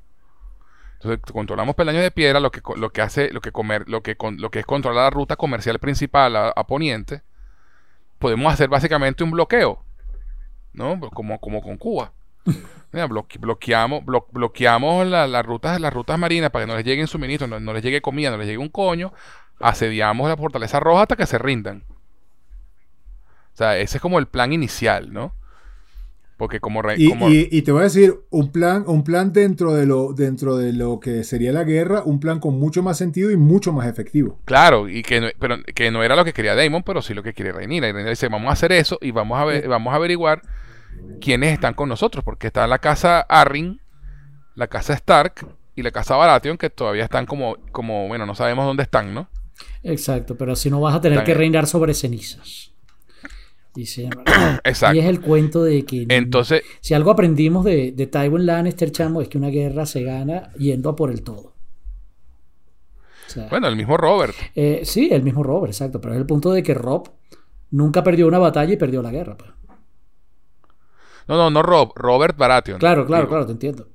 Entonces controlamos peldaños de piedra, lo que, hace, lo que comer, lo que es controlar la ruta comercial principal a, Poniente. Podemos hacer básicamente un bloqueo, ¿no? Como con Cuba. Mira, bloque- bloqueamos, blo- bloqueamos la- las rutas, las rutas marinas para que no les lleguen suministros, no, no les llegue comida, no les llegue un coño. Asediamos la fortaleza roja hasta que se rindan. O sea, ese es como el plan inicial, ¿no? Porque como, re- Y, como- y- y te voy a decir, un plan, un plan dentro de lo, dentro de lo que sería la guerra, un plan con mucho más sentido y mucho más efectivo. Claro, y que no, pero que no era lo que quería Damon, pero sí lo que quiere Rhaenyra. Y Rhaenyra dice, vamos a hacer eso y vamos a ver, vamos a averiguar quiénes están con nosotros, porque está la casa Arryn, la casa Stark y la casa Baratheon, que todavía están como, como, bueno, no sabemos dónde están, ¿no? Exacto, pero si no vas a tener que reinar sobre cenizas. Dice, [coughs] Exacto. y es el cuento de que Entonces, si algo aprendimos de, de Tywin Lannister, chamo, es que una guerra se gana yendo a por el todo. O sea, bueno, el mismo Robert. eh, sí, el mismo Rob, exacto, pero es el punto de que Rob nunca perdió una batalla y perdió la guerra. pues. No, no, no Rob, Robert Baratheon. Claro, claro, Digo, claro, te entiendo.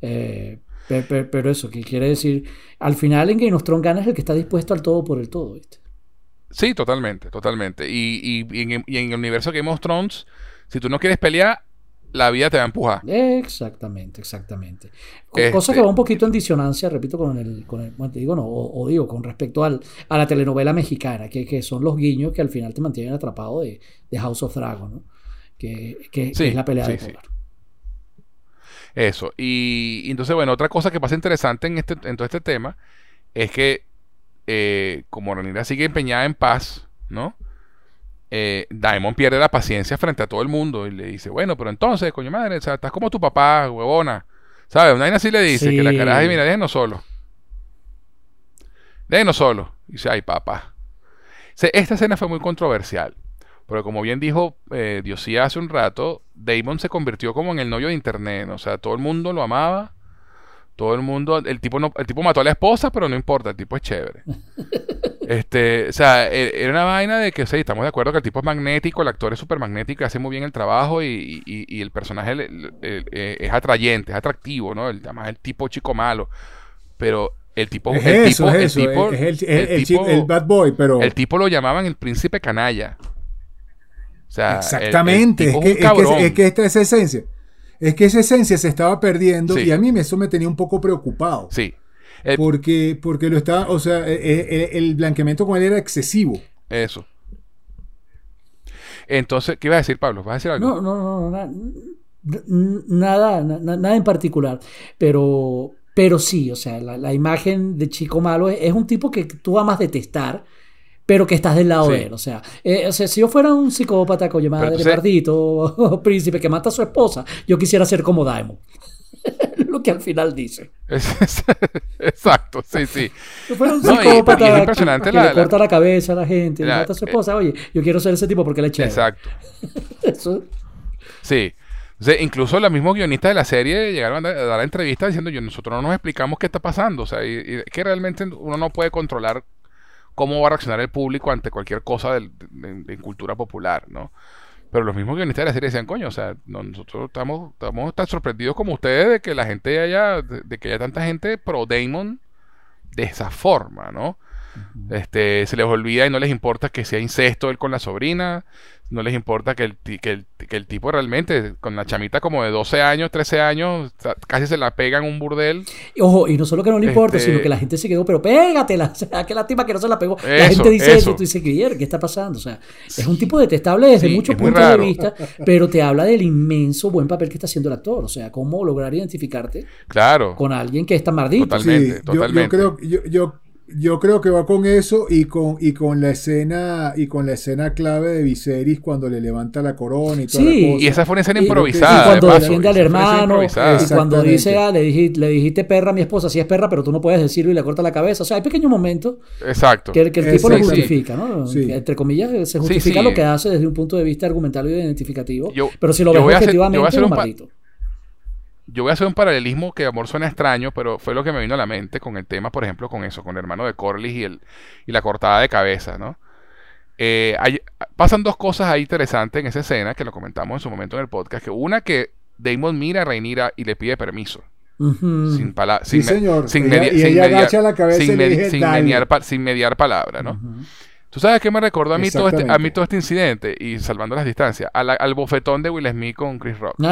Eh, pe- pe- pero, eso, que quiere decir, al final en Game of Thrones gana es el que está dispuesto al todo por el todo, ¿viste? Sí, totalmente, totalmente. Y, y- y en, y en el universo Game of Thrones, si tú no quieres pelear, la vida te va a empujar. Exactamente, exactamente. Este- Cosa que va un poquito en disonancia, repito, con el, con el bueno, te digo, no, o, o digo, con respecto al, a la telenovela mexicana, que, que son los guiños que al final te mantienen atrapado de, de House of Dragon, ¿no? Que, que- que Sí, es la pelea sí, de sí. Eso. Y, y entonces, bueno, otra cosa que pasa interesante en, este, en todo este tema es que eh, como Rhaenyra sigue empeñada en paz, ¿no? Eh, Daemon pierde la paciencia frente a todo el mundo y le dice, bueno, pero entonces, coño madre, o sea, estás como tu papá, huevona. ¿Sabes? Una así le dice, que la caraja, mira, déjenos solo. Déjenos solo. Y dice, ay, papá. Esta escena fue muy controversial. Porque como bien dijo eh, Diosía hace un rato, Damon se convirtió como en el novio de internet. O sea, todo el mundo lo amaba. Todo el mundo, el tipo no, el tipo mató a la esposa, pero no importa, el tipo es chévere. [laughs] Este, o sea, e- era una vaina de que, sí, estamos de acuerdo que el tipo es magnético, el actor es súper magnético hace muy bien el trabajo y, y- y el personaje eh, es atrayente, es atractivo, ¿no? El, además el tipo chico malo. Pero el tipo, Es el eso, tipo, es el tipo, es el, es el el, el tipo- chico- el bad boy, pero. el tipo lo llamaban el príncipe canalla. O sea, el- el Exactamente. es, que, un es, que, cabrón. es que esta es esa esencia. Es que esa esencia se estaba perdiendo Sí. y a mí eso me tenía un poco preocupado. Sí. El- Porque, porque lo estaba, o sea, eh, eh, el, blanqueamiento con él era excesivo. Eso. Entonces, ¿qué ibas a decir, Pablo? ¿Vas a decir algo? No, no, no, no, na- nada, na- na- nada en particular. Pero, pero sí, o sea, la, la imagen de chico malo es, es un tipo que tú amas detestar, pero que estás del lado Sí. de él. O sea, eh, o sea, si yo fuera un psicópata, coño madre, entonces- maldito, [laughs] príncipe que mata a su esposa, yo quisiera ser como Daemon. [laughs] Lo que al final dice. Exacto, sí, sí. Si fuera un No, y- psicópata y es que- impresionante que, la- le la- corta la, cabeza a la gente, la- le mata a su esposa, oye, yo quiero ser ese tipo porque le eché. Exacto. [laughs] Eso, Sí. O sea, incluso los mismos guionistas de la serie llegaron a dar, a dar entrevistas diciendo, yo, nosotros no nos explicamos qué está pasando. O sea, y, y que realmente uno no puede controlar cómo va a reaccionar el público ante cualquier cosa de, cultura popular, ¿no? Pero los mismos guionistas de la serie decían, coño, o sea, no- nosotros estamos, estamos tan sorprendidos como ustedes de que la gente haya, de que haya tanta gente pro Damon de esa forma, ¿no? Este, se les olvida y no les importa que sea incesto él con la sobrina, no les importa que el, que el, que el tipo realmente, con la chamita como de 12 años, 13 años, casi se la pega en un burdel. Ojo, y no solo que no le importa, este sino que la gente se quedó, pero pégatela, [laughs] o sea, qué lástima que no se la pegó. la gente dice eso, y tú dices, ¿qué, ¿qué está pasando? O sea, es un tipo detestable desde muchos puntos de vista, [laughs] pero te habla del inmenso buen papel que está haciendo el actor, o sea, cómo lograr identificarte claro. con alguien que está mardito. Totalmente, totalmente. Yo, creo, yo yo creo que va con eso y con, y con la escena y con la escena clave de Viserys cuando le levanta la corona y toda sí, y esa fue una escena improvisada. Y, cuando defiende al hermano, y cuando dice, ah, le, dijiste, le dijiste perra a mi esposa, sí es perra, pero tú no puedes decirlo y le corta la cabeza. O sea, hay pequeños momentos Exacto. que, el tipo lo justifica, ¿no? entre comillas, se justifica lo que hace desde un punto de vista argumental y identificativo. pero si lo ves objetivamente, es un maldito yo voy a hacer un paralelismo que amor suena extraño, pero fue lo que me vino a la mente con el tema, por ejemplo, con eso, con el hermano de Corlys y, el, y la cortada de cabeza, ¿no? Eh, pasan dos cosas ahí interesantes en esa escena que lo comentamos en su momento en el podcast. Que una que Damon mira a Rhaenyra y le pide permiso. Sin palabras. Sí, señor. Sin, mediar, sin, mediar, palabra, ¿no? ¿Tú sabes qué me recordó a mí, todo este, a mí todo este incidente? Y salvando las distancias. al bofetón de Will Smith con Chris Rock. [laughs]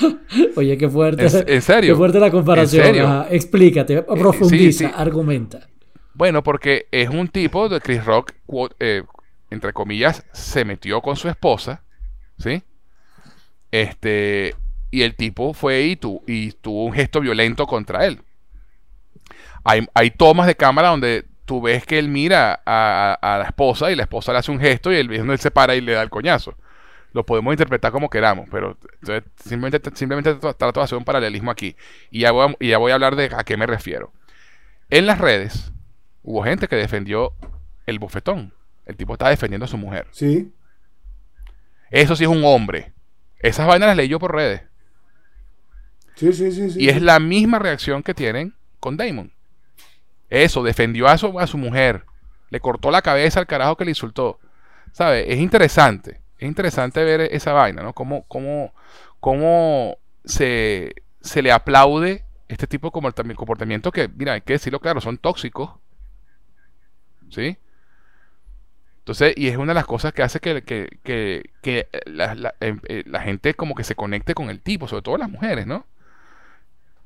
[laughs] Oye, qué fuerte. ¿En serio? Qué fuerte la comparación. explícate, eh, profundiza, argumenta. Bueno, porque es un tipo de Chris Rock, eh, entre comillas, se metió con su esposa, ¿sí? Este, y el tipo fue y, y tuvo un gesto violento contra él. Hay, hay, tomas de cámara donde tú ves que él mira a, la esposa y la esposa le hace un gesto y él, él se para y le da el coñazo lo podemos interpretar como queramos, pero simplemente, simplemente trato de hacer un paralelismo aquí. Y ya, voy a, y ya voy a hablar de a qué me refiero. En las redes hubo gente que defendió el bofetón. El tipo estaba defendiendo a su mujer. Sí. Eso sí es un hombre. Esas vainas las leí yo por redes. Sí, sí, sí, sí. Y es la misma reacción que tienen con Damon. Eso, defendió a su, a su mujer. Le cortó la cabeza al carajo que le insultó. ¿Sabe? Es interesante es interesante ver esa vaina, ¿no? Cómo, cómo, cómo se, se le aplaude este tipo de comportamiento que, mira, hay que decirlo claro, son tóxicos. ¿Sí? Entonces, y es una de las cosas que hace que, que, que, la, em, eh, la, gente como que se conecte con el tipo, sobre todo las mujeres, ¿no?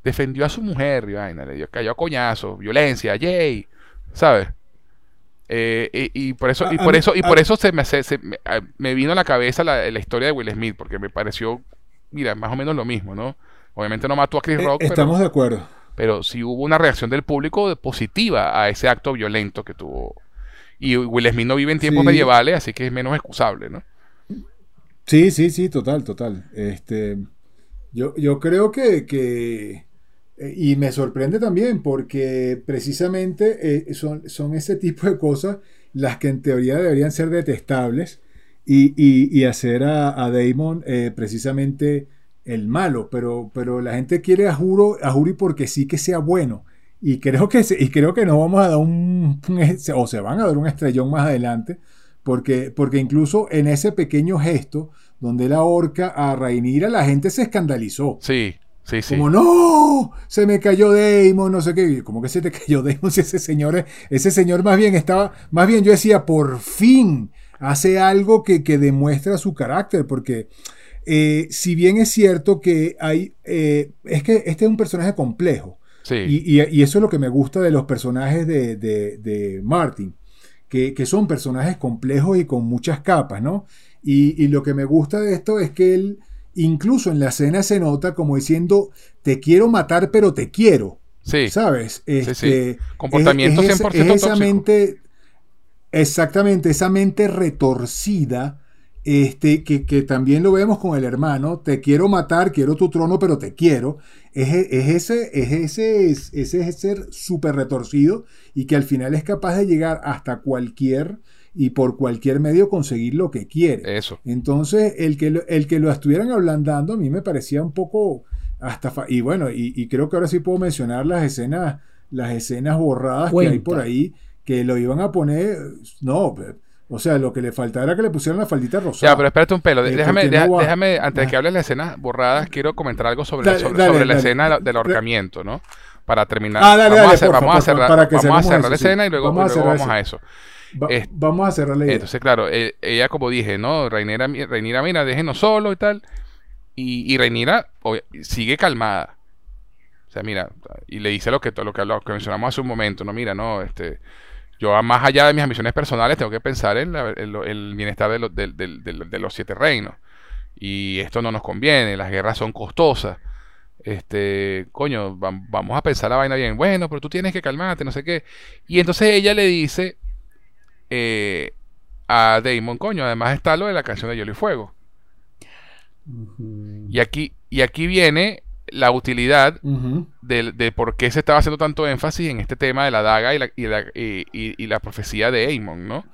Defendió a su mujer, vaina, le dio, cayó a coñazo, violencia, yay, ¿sabes? Eh, y, por eso, y por eso, y por eso se me, me, vino a la cabeza la, historia de Will Smith, porque me pareció, mira, más o menos lo mismo, ¿no? Obviamente no mató a Chris eh, Rock. estamos de acuerdo. Pero sí hubo una reacción del público positiva a ese acto violento que tuvo. Y Will Smith no vive en tiempos medievales, así que es menos excusable, ¿no? Sí, sí, sí, total, total. Este, yo, yo creo que, que y me sorprende también porque precisamente eh, son, son ese tipo de cosas las que en teoría deberían ser detestables y, hacer a, Damon eh, precisamente el malo, pero, pero la gente quiere a, Juro, a Juri porque sí que sea bueno. Y creo que, y creo que nos vamos a dar un, o se van a dar un estrellón más adelante, porque, porque incluso en ese pequeño gesto donde la ahorca a Rainira, la gente se escandalizó. Sí. Como, no, se me cayó Damon, no sé qué. Como que se te [laughs] cayó Damon si ese señor, ese señor más bien estaba, más bien yo decía, por fin hace algo que, demuestra su carácter, porque eh, si bien es cierto que hay, eh, es que este es un personaje complejo. Y, eso es lo que me gusta de los personajes de, Martin, que, son personajes complejos y con muchas capas, ¿no? Y, y lo que me gusta de esto es que él Incluso en la escena se nota como diciendo, te quiero matar, pero te quiero. Sí. ¿Sabes? Este, Comportamiento 100% esa mente, exactamente, esa mente retorcida, este, que, también lo vemos con el hermano, te quiero matar, quiero tu trono, pero te quiero. Es, ese, es ese, es ese ser súper retorcido y que al final es capaz de llegar hasta cualquier y por cualquier medio conseguir lo que quiere. Eso. Entonces, el que, lo, el que lo estuvieran ablandando a mí me parecía un poco hasta... y bueno, y, creo que ahora sí puedo mencionar las escenas, las escenas borradas que hay por ahí, que lo iban a poner... No, O sea, lo que le faltaba era que le pusieran la faldita rosada. Ya, pero espérate un pelo. Eh, déjame, no déjame, antes de Ah. que hables de las escenas borradas, quiero comentar algo sobre, Dale, sobre, dale, sobre la dale. escena de la- del ahorcamiento, ¿no? Para terminar. Ah, dale, vamos dale, a, hacer- porfa, vamos a cerrar, para que vamos a cerrar eso, la sí. escena y luego Vamos a y luego cerrar vamos a eso. Va- vamos a cerrar la idea. Entonces, claro, eh, ella, como dije, ¿no? Reinera, Reinira, mira, déjenos solo y tal. Y, y Reinira sigue calmada. O sea, mira, y le dice lo que, lo que, lo que mencionamos hace un momento, ¿no? Mira, no, este. Yo, más allá de mis ambiciones personales, tengo que pensar en, la- en lo- el bienestar de, los- de siete reinos. Y esto no nos conviene, las guerras son costosas. Este, coño, vam- vamos a pensar la vaina bien. Bueno, pero tú tienes que calmarte, no sé qué. Y entonces ella le dice eh, a Damon, coño, además está lo de la canción de Hielo y Fuego. Y aquí, y aquí viene la utilidad Ujú. de, de por qué se estaba haciendo tanto énfasis en este tema de la daga y la, y la, y- y- la profecía de Aemon, ¿no?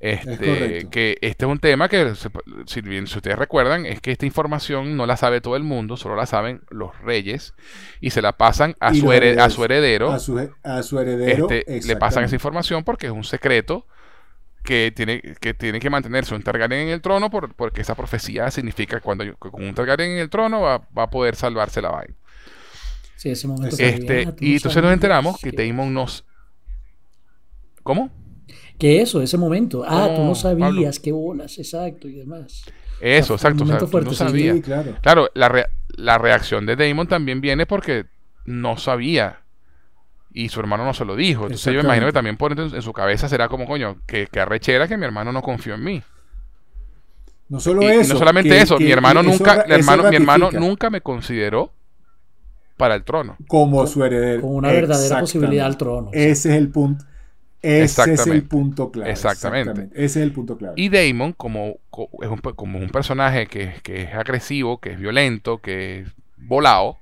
Este, correcto. que este es un tema que, si, bien, si ustedes recuerdan, es que esta información no la sabe todo el mundo, solo la saben los reyes y se la pasan a, su, los hered- a herederos. su heredero. A su, a su heredero. este, le pasan esa información porque es un secreto que tiene que, tiene que mantenerse un Targaryen en el trono por- porque esa profecía significa que cuando yo- con un Targaryen en el trono va, va a poder salvarse la vaina. Sí, ese momento Este, y entonces nos enteramos que que- Daemon nos... ¿Cómo? Que eso, ese momento. Ah, tú ¿Cómo, no sabías, Pablo? qué bolas, exacto, y demás. Eso, exacto. o sea, momento tú fuerte, no. Sí, claro. Claro, la, re- la reacción de Damon también viene porque no sabía. Y su hermano no se lo dijo. Entonces yo me imagino que también por en, en su cabeza será como, coño, que, que arrechera que mi hermano no confió en mí. No solo Y, y eso. no solamente que- eso, que mi hermano eso nunca, mi hermano, mi hermano nunca me consideró para el trono. Como su heredero. Con una verdadera posibilidad al trono. Ese es el punto. Ese es el punto clave. Exactamente. Ese es el punto clave. Y Damon, como, como un personaje que, que es agresivo, que es violento, que es volado,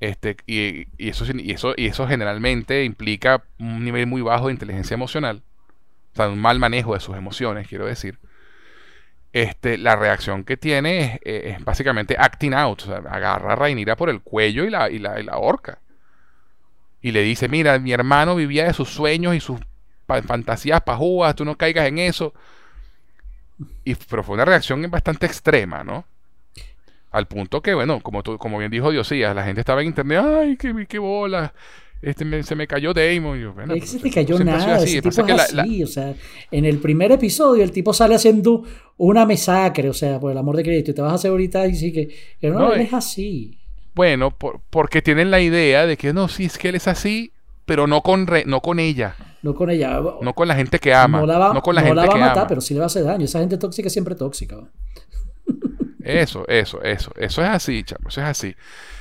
este, y, y eso, y, eso, y eso generalmente implica un nivel muy bajo de inteligencia emocional, o sea, un mal manejo de sus emociones, quiero decir. Este, la reacción que tiene es, es básicamente acting out, o sea, agarra a Rhaenyra por el cuello y la, y la, y la ahorca. Y le dice, mira, mi hermano vivía de sus sueños y sus fantasías pajúas, tú no caigas en eso. Y, pero fue una reacción bastante extrema, ¿no? Al punto que, bueno, como, tú, como bien dijo Diosías, la gente estaba en internet, ay, qué, qué bola, este, me- se me cayó Damon. Yo, bueno, Es que se te cayó nada, así. ese tipo que es la- la- así, o sea, en el primer episodio el tipo sale haciendo una masacre, o sea, por el amor de Cristo, y te vas a hacer ahorita y sí que, que no, No, él eh. es así. Bueno, por- porque tienen la idea de que no, sí, es que él es así, pero no con, re- no con ella, No con ella. no con la gente que ama, no la va, no con la no gente la va a matar, ama. pero sí le va a hacer daño. Esa gente tóxica es siempre tóxica. ¿va? Eso, eso, eso. Eso es así, chamo, eso es así.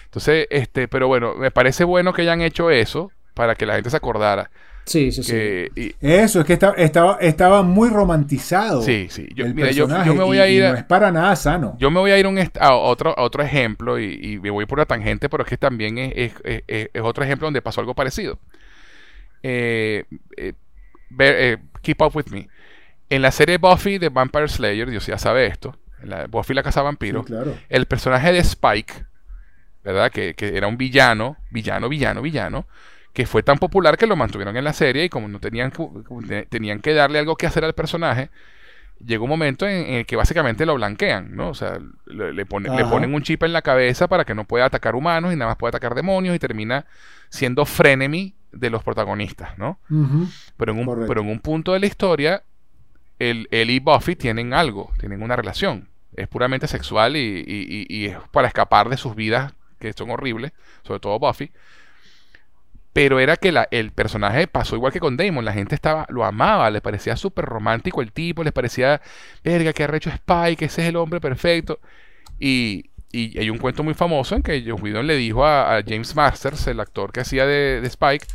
Entonces, este, pero bueno, me parece bueno que hayan hecho eso para que la gente se acordara. Sí, sí, sí. Y- Eso, es que estaba, estaba, estaba muy romantizado. sí, sí. Yo, el mira, personaje yo me voy y- a y ir no a, es para nada sano. yo me voy a ir a un a otro, a otro ejemplo y, y me voy por la tangente, pero es que también es, es- es- otro ejemplo donde pasó algo parecido. Eh, eh, eh, keep up with me. En la serie Buffy de Vampire Slayer, Dios ya sabe esto, en la Buffy la casa vampiro, Sí, claro. el personaje de Spike, ¿verdad? Que, que era un villano, villano, villano, villano, que fue tan popular que lo mantuvieron en la serie y como no tenían que, tenían que darle algo que hacer al personaje, llegó un momento en, en el que básicamente lo blanquean, ¿no? O sea, le, le pone- le Ajá. ponen un chip en la cabeza para que no pueda atacar humanos y nada más puede atacar demonios y termina siendo frenemy de los protagonistas, ¿no? Pero en un, Correcto. pero en un punto de la historia, él y Buffy tienen algo, tienen una relación. Es puramente sexual y, y- y- y es para escapar de sus vidas, que son horribles, sobre todo Buffy. Pero era que la- el personaje pasó igual que con Damon. La gente estaba, lo amaba, le parecía súper romántico el tipo, les parecía, verga, que arrecho Spike, ese es el hombre perfecto. Y, y hay un cuento muy famoso en que Joss Whedon le dijo a, a James Masters, el actor que hacía de, de Spike,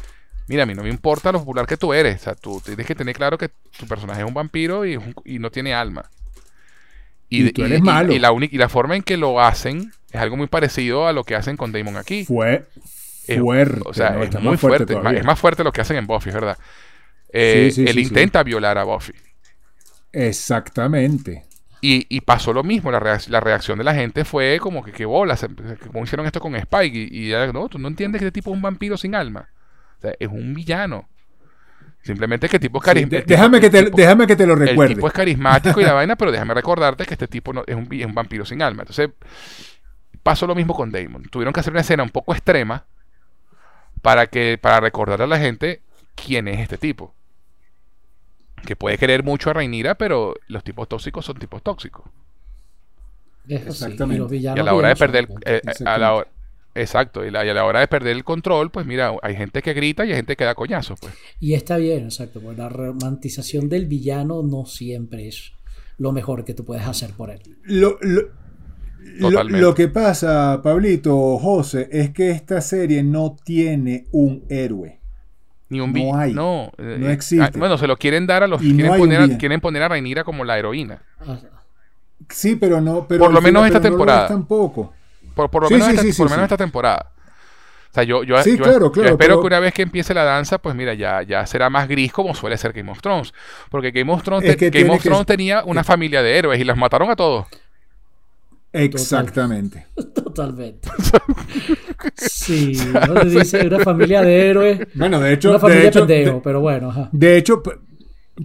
mira, a mí no me importa lo popular que tú eres. O sea, tú tienes que tener claro que tu personaje es un vampiro y, y no tiene alma. Y tú eres malo. Y, la y la forma en que lo hacen es algo muy parecido a lo que hacen con Damon aquí. Fue Es- fuerte. o sea, ¿no? es muy más fuerte. es más- fuerte lo que hacen en Buffy, es ¿verdad? Eh, Sí, sí, él sí, intenta violar a Buffy. Exactamente. Y, y pasó lo mismo, la, reac- la reacción de la gente fue como que qué bolas, cómo hicieron esto con Spike. Y, y ya, no, tú no entiendes que este tipo es un vampiro sin alma. O sea, es un villano. Simplemente que el tipo es carismático. déjame, que te, déjame que te lo El recuerde. tipo es carismático y la [laughs] vaina, pero déjame recordarte que este tipo no, es, un, es un vampiro sin alma. Entonces, pasó lo mismo con Damon. Tuvieron que hacer una escena un poco extrema para que para recordar a la gente quién es este tipo. Que puede querer mucho a Rhaenyra, pero los tipos tóxicos son tipos tóxicos. Sí, Exactamente. Y, los villanos Y a la hora de perder, eh, eh, a la hora, exacto, y, la- y a la hora de perder el control, pues mira, hay gente que grita y hay gente que da coñazos, pues. Y está bien, exacto, porque la romantización del villano no siempre es lo mejor que tú puedes hacer por él. Lo, lo- lo- lo que pasa, Pablito, José, es que esta serie no tiene un héroe. Ni un No hay. No, eh, No existe. ah, bueno, se lo quieren dar a los quieren poner, a, quieren poner a Rhaenyra como la heroína. Sí, pero no. Pero Por lo menos esta temporada. tampoco. Por, por lo menos, esta, sí, por sí, lo menos sí. esta temporada. O sea, yo, yo, Sí, yo- claro, yo claro, espero pero- que una vez que empiece la danza, pues mira, ya, ya será más gris como suele ser Game of Thrones. Porque Game of Thrones, Es te- que Game of que- Thrones tenía una familia de héroes y las mataron a todos. Exactamente. [laughs] Totalmente. [laughs] Sí, no dice una familia de héroes, Bueno, de hecho, una de familia hecho, pendejo, de- pero bueno, ajá. De hecho,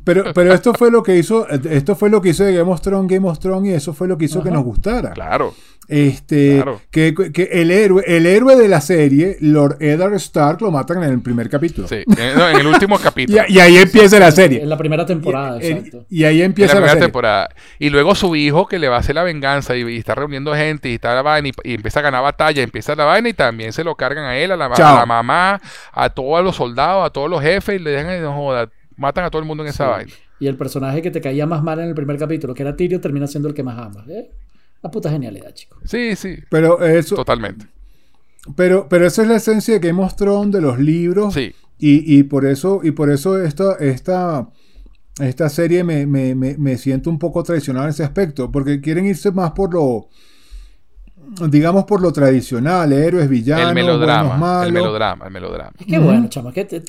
pero, pero esto fue lo que hizo, esto fue lo que hizo de Game of Thrones, Game of Thrones, y eso fue lo que hizo que nos gustara. Claro. Este, Claro. que, que el héroe, el héroe de la serie, Lord Eddard Stark, lo matan en el primer capítulo. Sí. En, no, en el último [laughs] capítulo. y ahí empieza la serie. En la primera temporada, y, exacto. y ahí en empieza la la, primera serie. temporada. Y luego su hijo que le va a hacer la venganza y, y está reuniendo gente y está la vaina y, y empieza a ganar batalla, empieza la vaina y también se lo cargan a él, la, a la mamá, a todos los soldados, a todos los jefes y le dejan, no joda, matan a todo el mundo en esa Sí. vaina. Y el personaje que te caía más mal en el primer capítulo, que era Tyrion, termina siendo el que más amas. ¿eh? La puta genialidad, chicos. Sí, sí, Pero eso, totalmente. pero, pero esa es la esencia de Game of Thrones, de los libros. Sí, Y, y por eso, y por eso esta, esta, esta serie me, me, me, me siento un poco traicionado en ese aspecto, porque quieren irse más por lo, digamos, por lo tradicional, héroes, villanos, el buenos, melodrama, malos. el melodrama, el melodrama. Es que bueno, chama, que te-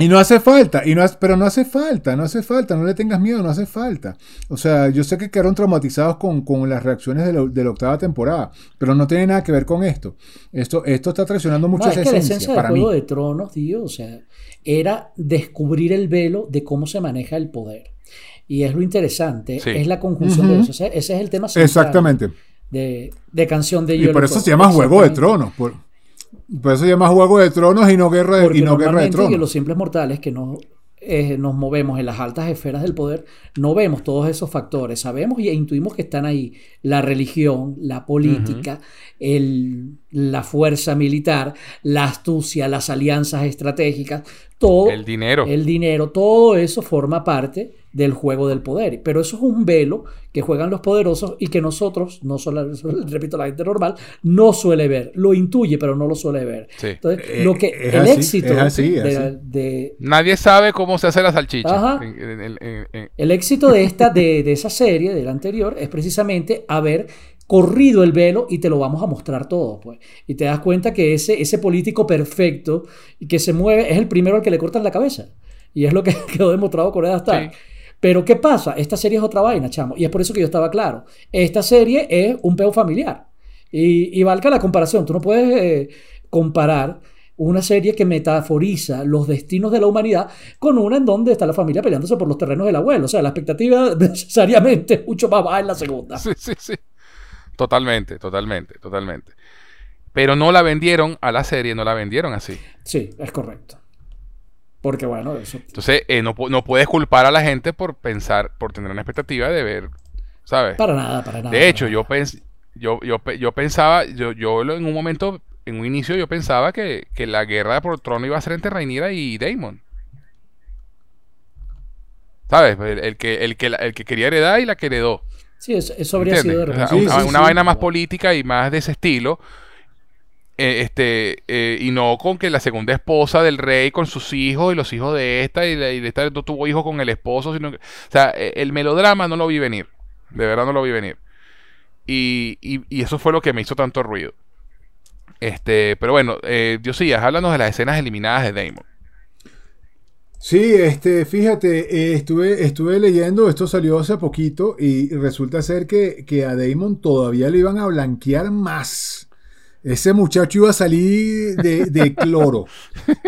Y no hace falta, y no hace- pero no hace falta, no hace falta, no le tengas miedo, no hace falta. O sea, yo sé que quedaron traumatizados con, con las reacciones de la, de la octava temporada, pero no tiene nada que ver con esto. Esto, esto está traicionando mucho No, es esa la esencia, de para mí. Juego de Tronos, tío, o sea, era descubrir el velo de cómo se maneja el poder. Y es lo interesante, Sí. es la conjunción de eso. Ese, ese es el tema central Exactamente. De, de Canción de Y por eso se llama Juego de. Tronos. Por, por eso se llama Juego de Tronos y no Guerra de, Porque y no guerra de Tronos. los simples mortales que no, eh, nos movemos en las altas esferas del poder, no vemos todos esos factores. Sabemos y intuimos que están ahí la religión, la política, el- la fuerza militar, la astucia, las alianzas estratégicas, todo El dinero. el dinero, todo eso forma parte del juego del poder. Pero eso es un velo que juegan los poderosos y que nosotros, no solo, [laughs] repito, la gente normal, no suele ver. Lo intuye, pero no lo suele ver. Sí. Entonces, Eh, lo que el así, éxito es así, es de, así. de- Nadie sabe cómo se hace la salchicha. Ajá. En- en- en- en- en- el éxito de esta, de, de esa serie, de la anterior, es precisamente haber corrido el velo y te lo vamos a mostrar todo, pues. Y te das cuenta que ese, ese político perfecto y que se mueve es el primero al que le cortan la cabeza. Y es lo que [laughs] quedó demostrado con Ed Stark. Sí. Pero ¿qué pasa? Esta serie es otra vaina, chamo. Y es por eso que yo estaba claro. Esta serie es un peo familiar. Y, y valga la comparación. Tú no puedes eh, comparar una serie que metaforiza los destinos de la humanidad con una en donde está la familia peleándose por los terrenos del abuelo. O sea, la expectativa [laughs] necesariamente es mucho más baja en la segunda. Sí, sí, sí. Totalmente, totalmente, totalmente. Pero no la vendieron a la serie, no la vendieron así. Sí, es correcto. Porque bueno, eso... Entonces, eh, no, no puedes culpar a la gente por pensar, por tener una expectativa de ver, ¿sabes? Para nada, para nada. De hecho, yo, pens yo, yo, yo pensaba, yo, yo en un momento, en un inicio, yo pensaba que, que la guerra por el trono iba a ser entre Rhaenyra y Daemon. ¿Sabes? El, el que, el, que, la- el que quería heredar y la que heredó. Sí, eso, eso habría sido de. O sea, repente. Sí, una sí, una sí. vaina más política y más de ese estilo. Eh, este eh, y no con que la segunda esposa del rey con sus hijos y los hijos de esta y, y esta no tuvo hijos con el esposo sino que, o sea eh, el melodrama no lo vi venir de verdad no lo vi venir. Y, y- y eso fue lo que me hizo tanto ruido. Este pero bueno eh, Diosías háblanos de las escenas eliminadas de Damon. Sí, este, fíjate, eh, estuve, estuve leyendo, esto salió hace poquito y resulta ser que, que a Damon todavía le iban a blanquear más. Ese muchacho iba a salir de, de cloro.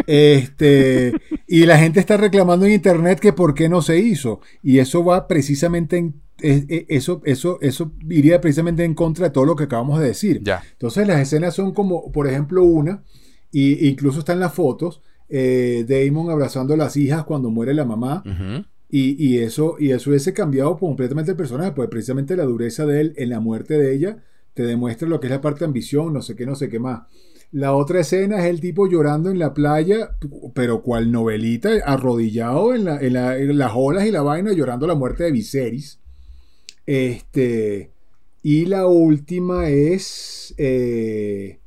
Este, y la gente está reclamando en internet que por qué no se hizo. Y eso va precisamente en e- eso, eso, eso iría precisamente en contra de todo lo que acabamos de decir. Ya. Entonces las escenas son como, por ejemplo, una, y incluso están las fotos, eh, Damon abrazando a las hijas cuando muere la mamá, y eso, y eso hubiese cambiado completamente el personaje, pues precisamente la dureza de él en la muerte de ella demuestra lo que es la parte de ambición, no sé qué, no sé qué más. La otra escena es el tipo llorando en la playa, pero cual novelita, arrodillado en, la- en la- en las olas y la vaina, llorando la muerte de Viserys. Este, y la última es... eh,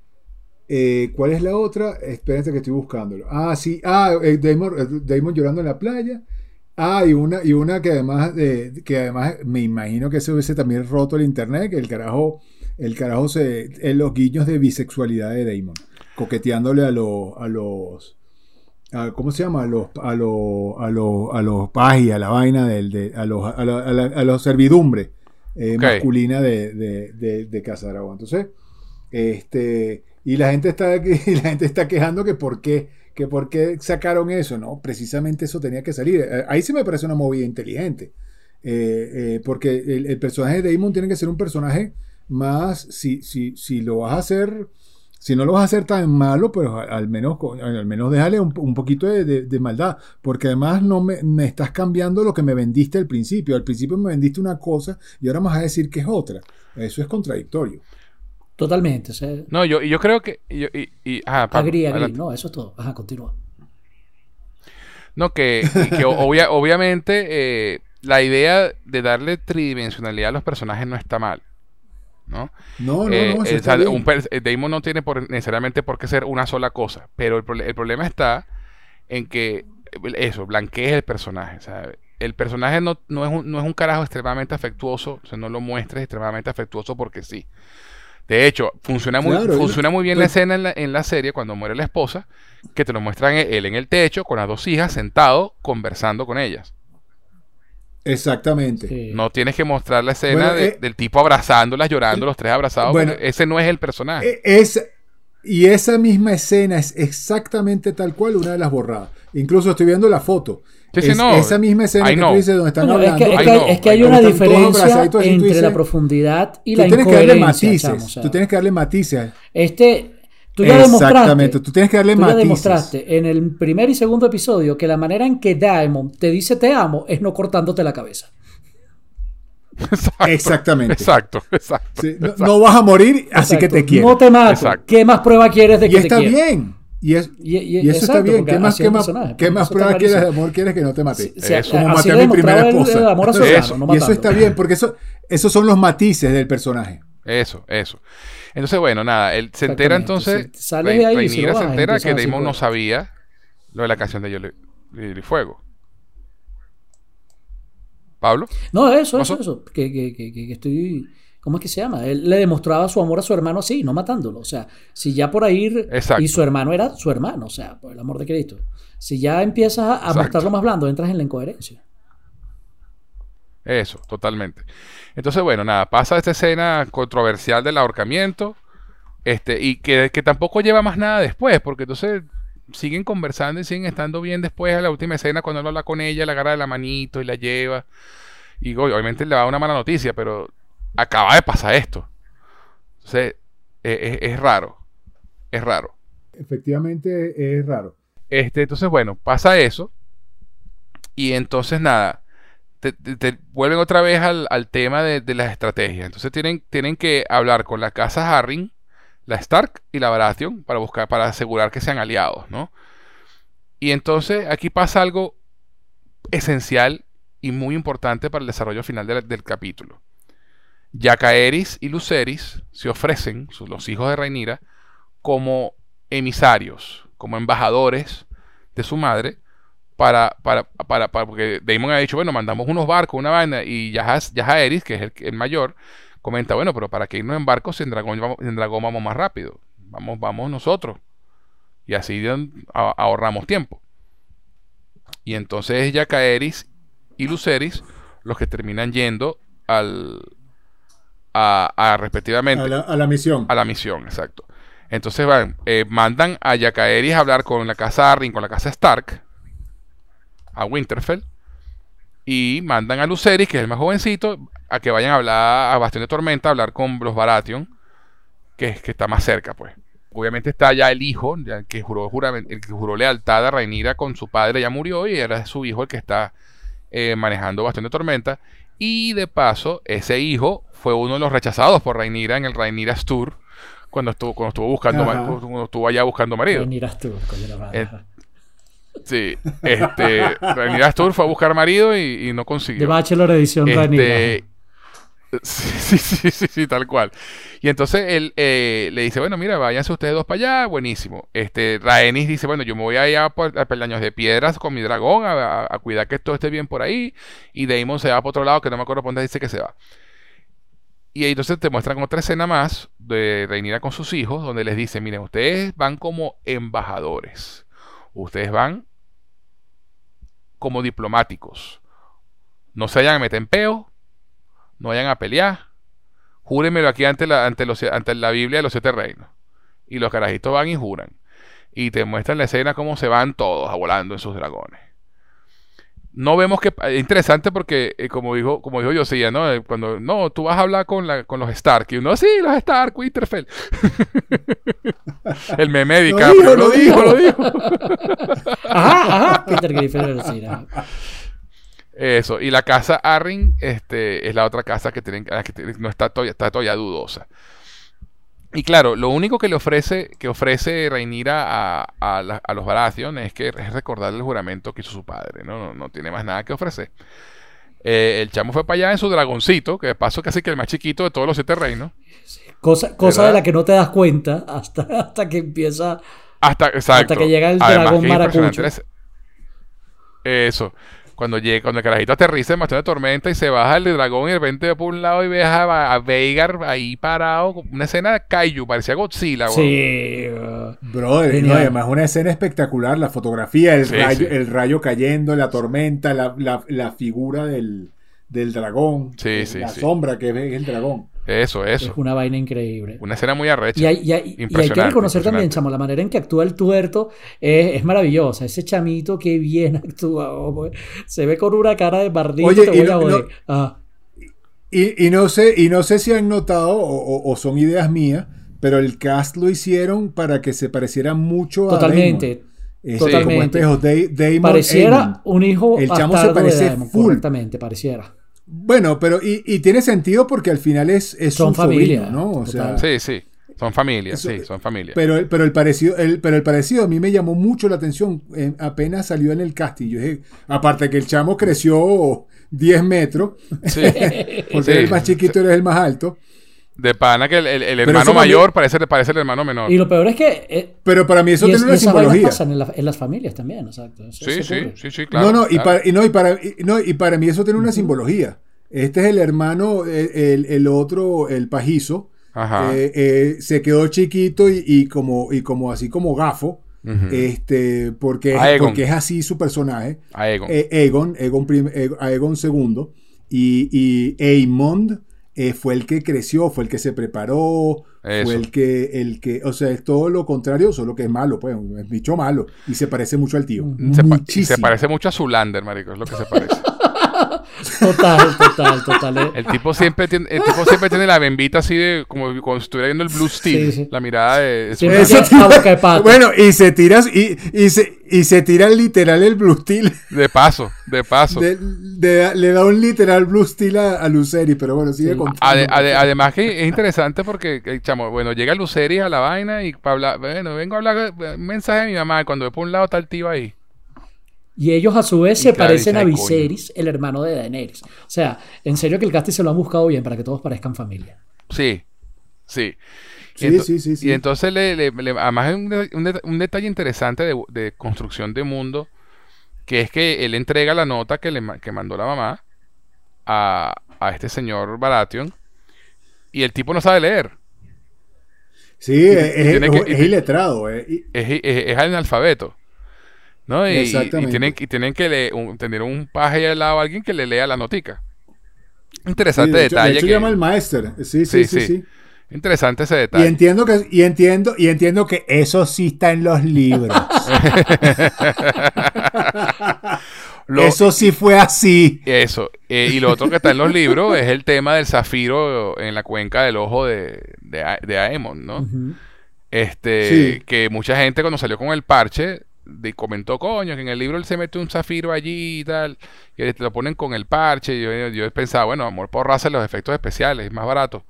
eh, ¿Cuál es la otra? Espérate que estoy buscándolo. Ah, sí. Ah, eh, Damon, Damon llorando en la playa. Ah, y una, y una que además, eh, que además me imagino que se hubiese también roto el internet, que el carajo, el carajo se, en los guiños de bisexualidad de Damon, coqueteándole a los, a los, a- ¿cómo se llama? A los, a los, a los, a los paji, a la vaina del, de, a los, a la, a la- a los servidumbre eh, masculina de, de, de, de Casa Aragón. Entonces, este, y la gente está [laughs] y la gente está quejando que por qué, que por qué sacaron eso, ¿no? Precisamente eso tenía que salir. Eh, Ahí sí me parece una movida inteligente. Eh, eh, porque el, el personaje de Damon tiene que ser un personaje más, si, si, si lo vas a hacer, si no lo vas a hacer tan malo, pues al menos, al menos déjale un, un poquito de, de- de maldad, porque además no me, me estás cambiando lo que me vendiste al principio. Al principio me vendiste una cosa y ahora me vas a decir que es otra. Eso es contradictorio. Totalmente. O sea, No, yo, y yo creo que. y yo- y, y- ajá, Pablo, agri, agri. No, eso es todo. Ajá, continúa. No, que, y que obvia- obviamente eh, la idea de darle tridimensionalidad a los personajes no está mal. ¿No? No, no, Eh, no, eso está o sea, bien. un Damon no tiene por- necesariamente por qué ser una sola cosa, pero el, el problema está en que eh, eso, blanquees el personaje. el personaje no, no, es un, no es un carajo extremadamente afectuoso, o sea, no lo muestres extremadamente afectuoso porque sí. De hecho, funciona muy, Claro, funciona muy bien la pues- escena en la, en la serie cuando muere la esposa, que te lo muestran él en el techo con las dos hijas sentado conversando con ellas. Exactamente. Sí. No tienes que mostrar la escena Bueno, de- eh, del tipo abrazándolas, llorando, los tres abrazados. bueno, ese no es el personaje. E- Es, y esa misma escena es exactamente tal cual una de las borradas. Incluso estoy viendo la foto. Sí, sí, Es no. Esa misma escena I que know. tú dices donde están Bueno, es hablando. que, es que hay, es que una diferencia tú entre dices, la profundidad y Tú la tienes que darle incoherencia. matices. chamo, o sea, Tú tienes que darle matices. Este, tú ya Exactamente. demostraste. Tú tienes que darle tú ya demostraste en el primer y segundo episodio que la manera en que Diamond te dice te amo es no cortándote la cabeza. Exacto. Exactamente. Exacto, exacto. Sí, no, exacto. no vas a morir, así que te quiero. No te mato. Exacto. ¿Qué más prueba quieres de que y te está quiero? bien. Y, es, Y- y- y eso está bien. ¿Qué más, qué más, personaje, qué más está pruebas quieres de amor quieres que no te mate? Sí, Eso. Como maté a mi primera esposa. el amor a su Eso. hermano, no y eso está bien, porque eso, esos son los matices del personaje. Eso, eso. Entonces, bueno, nada, él se entera entonces, Si sales de ahí, Rhaenyra lo se entera que Damon no sabía lo de la canción de Hielo y- Hielo y Fuego. ¿Pablo? No, eso, ¿Pasó? eso, eso. Que, que, que, que- estoy. ¿Cómo es que se llama? Él le demostraba su amor a su hermano así, no matándolo. O sea, si ya por ahí. Exacto. Y su hermano era su hermano, o sea, por el amor de Cristo. Si ya empiezas a, a mostrarlo más blando, entras en la incoherencia. Eso, totalmente. Entonces, bueno, nada, pasa esta escena controversial del ahorcamiento, este, y que, que tampoco lleva más nada después, porque entonces siguen conversando y siguen estando bien después a la última escena cuando él habla con ella, la agarra de la manito y la lleva. Y obviamente le va a dar una mala noticia, pero acaba de pasar esto. Entonces, es, es raro. Es raro. Efectivamente es raro. Este, entonces, bueno, pasa eso. Y entonces, nada, te, vuelven otra vez al, tema de, de las estrategias. Entonces tienen, tienen que hablar con la casa Harring, la Stark y la Baratheon para buscar, para asegurar que sean aliados, ¿no? Y entonces aquí pasa algo esencial y muy importante para el desarrollo final del, del capítulo. Yacaeris y Luceris se ofrecen, los hijos de Rhaenyra, como emisarios, como embajadores de su madre, para, para, para, para- porque Damon ha dicho, bueno, mandamos unos barcos, una vaina, y Yajas- Yajaeris, que es el, el mayor, comenta, bueno, pero para que irnos en barcos en dragón, vamos- en dragón vamos más rápido, vamos, vamos nosotros, y así ahorramos tiempo. Y entonces es Yacaeris y Luceris los que terminan yendo al a, a respectivamente A la, a la misión. a la misión, exacto. Entonces van, eh, mandan a Yacaeris a hablar con la casa Arryn, con la casa Stark, a Winterfell, y mandan a Lucerys, que es el más jovencito, a que vayan a hablar a Bastión de Tormenta, a hablar con los Baratheon, que, es- que está más cerca, pues. Obviamente está ya el hijo, ya el que juró, juramen- el que juró lealtad a Rhaenyra con su padre, ya murió, y era su hijo el que está eh, manejando Bastión de Tormenta. Y de paso, ese hijo fue uno de los rechazados por Rhaenyra en el Rhaenyra's Tour, cuando estuvo, cuando estuvo buscando cuando estuvo allá buscando marido. Tú, coño, la madre. Eh, Sí, este, Rhaenyra's Tour fue a buscar marido y, y no consiguió. Bachelor edición. Este, sí, [laughs] sí, sí, sí, sí, tal cual. Y entonces él eh, le dice, bueno, mira, váyanse ustedes dos para allá, buenísimo. Este, Rhaenys dice, bueno, yo me voy allá a Peldaños de Piedras con mi dragón a, cuidar que todo esté bien por ahí. Y Daemon se va para otro lado, que no me acuerdo por dónde dice que se va. Y ahí entonces te muestran otra escena más de Rhaenyra con sus hijos, donde les dice, miren, ustedes van como embajadores. Ustedes van como diplomáticos. No se vayan a meter en peo, no vayan a pelear. Júrenmelo aquí ante la, ante, los, ante la Biblia de los siete reinos. Y los carajitos van y juran. Y te muestran la escena cómo se van todos volando en sus dragones. No vemos que es interesante porque eh, como dijo como dijo Josía, ¿no? Eh, Cuando no, tú vas a hablar con la, con los Stark y uno sí, los Stark, Winterfell. [laughs] El meme de Lo DiCaprio, dijo, lo lo dijo, dijo. lo dijo. [laughs] Ajá, ajá. Peter Griffin. Eso, y la casa Arryn este, es la otra casa que, tienen, que no está todavía, está todavía dudosa. Y claro, lo único que le ofrece, que ofrece Rhaenyra a, a, la- a los Baratheon es que es recordar el juramento que hizo su padre, ¿no? No, no tiene más nada que ofrecer. Eh, el chamo fue para allá en su dragoncito, que de paso casi que el más chiquito de todos los siete reinos. Cosa, cosa de la que no te das cuenta hasta, [laughs] hasta que empieza. Hasta, exacto. que llega el Además, dragón maracucho. es- Eso. Cuando llega, cuando el carajito aterriza en Bastión de Tormenta y se baja el dragón y de repente va por un lado y ves a, a Veigar ahí parado, una escena de Kaiju, parecía Godzilla. weón. Sí. uh, Brother, Genial. no, además una escena espectacular, la fotografía, el, Sí, rayo, sí. el rayo cayendo, la tormenta, la, la- la figura del, del dragón, Sí, eh, sí, la sí. sombra que es el dragón. Eso, Es eso. una vaina increíble. Una escena muy arrecha. Y hay, y hay- y hay que reconocer también, chamo, la manera en que actúa el tuerto es, es maravillosa. Ese chamito que bien [laughs] actúa. hombre. Se ve con una cara de bardito. Oye, te y voy no- Ah, Y, y no sé, y no sé si han notado o, o- o son ideas mías, pero el cast lo hicieron para que se pareciera mucho a totalmente. Damon. Es totalmente. como espejo, Da- Damon Pareciera un hijo El chamo se de parece full. correctamente, pareciera. Bueno, pero y, y tiene sentido porque al final es, es Son un sobrino, familia, ¿no? O sea. Sí, sí. Son familias, Eso- sí, son familias. Pero, el- pero, el parecido, el, pero el parecido a mí me llamó mucho la atención eh, apenas salió en el casting. Yo dije, aparte que el chamo creció 10 metros, Sí. [laughs] porque Sí. era el más chiquito y eres el más alto. De pana que el, el- el hermano mayor parece, parece el hermano menor. Y lo peor es que. eh, Pero para mí eso y, tiene es- y una simbología. pasan en, la- en las familias también, exacto. Eso- Sí, eso sí, sí, sí, claro. no, no, y para, y no, y para, y, no, y para mí eso tiene una simbología. Este es el hermano, el, el- el otro, el pajizo. Ajá. eh, eh, se quedó chiquito y, y como, y como así como gafo. Ujú. Este, porque, Aegon. porque es así su personaje. Aegon. Eh, Aegon, Aegon, prim- Aegon- Aegon II. Y, y Aemond eh, fue el que creció, fue el que se preparó, Eso. fue el que, el que, o sea, es todo lo contrario, solo que es malo, pues, es bicho malo. Y se parece mucho al tío. Se, pa- se parece mucho a Zulander, marico, es lo que se parece. [laughs] Total, total, total. eh. El tipo siempre tiene, el tipo siempre tiene la bembita así de como cuando estuviera viendo el Blue Steel, Sí, sí. la mirada de de pato. Bueno, y se tira, y, y se, y se tira literal el Blue Steel. de paso, de paso. de- de- le da un literal Blue Steel a, a Luceri, pero bueno, sigue Sí. contando. Ade- ade- además que es interesante porque, eh, chamo, bueno, llega Luceris a la vaina y para hablar, bueno, vengo a hablar eh, un mensaje de mi mamá, cuando ve por un lado está el tío ahí. Y ellos a su vez Y se claro, parecen a "Ay, Viserys, el hermano de Daenerys. O sea, en serio que el casting se lo han buscado bien para que todos parezcan familia. Sí, sí. Sí, ento- sí, sí, sí. Y entonces, le, le- le- además hay un, de- un de- un detalle interesante de, de construcción de mundo, que es que él entrega la nota que, le, que mandó la mamá a, a este señor Baratheon, y el tipo no sabe leer. Sí, es, es- tiene que- es iletrado. eh, es, es, es analfabeto. ¿No? Y, y- y tienen, y tienen que le- un- tener un paje al lado a alguien que le lea la notica. Interesante sí, de hecho- detalle. De hecho, que- llama al maestro. Sí, Sí, sí, sí, sí. sí. Interesante ese Y detalle. entiendo que, y entiendo, y entiendo que eso sí está en los libros. [laughs] Lo- eso sí fue así. Eso. Eh, y lo otro que está en los libros es el tema del zafiro en la cuenca del ojo de, de, Aemon, ¿no? Este, Sí. que mucha gente cuando salió con el parche de- comentó, coño, que en el libro él se mete un zafiro allí y tal, y te lo ponen con el parche. Y yo, yo pensaba, bueno, amor por raza los efectos especiales, es más barato,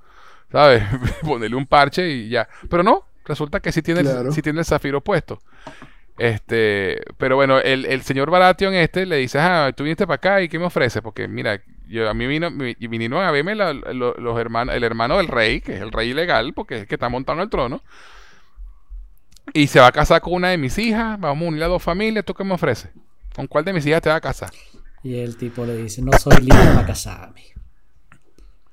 ¿sabes? [laughs] Ponerle un parche y ya. Pero no, resulta que sí tiene, el- Claro. sí tiene el zafiro puesto. Este, pero bueno, el, el señor Baratheon este le dice, ah, tú viniste para acá y ¿qué me ofreces? Porque mira, yo, a mí vino, mi- vinieron a verme la- lo- los hermanos, el hermano del rey, que es el rey ilegal, porque es el que está montado en el trono. Y se va a casar con una de mis hijas, vamos a unir a dos familias, ¿tú qué me ofreces? ¿Con cuál de mis hijas te vas a casar? Y el tipo le dice, no soy libre para casarme.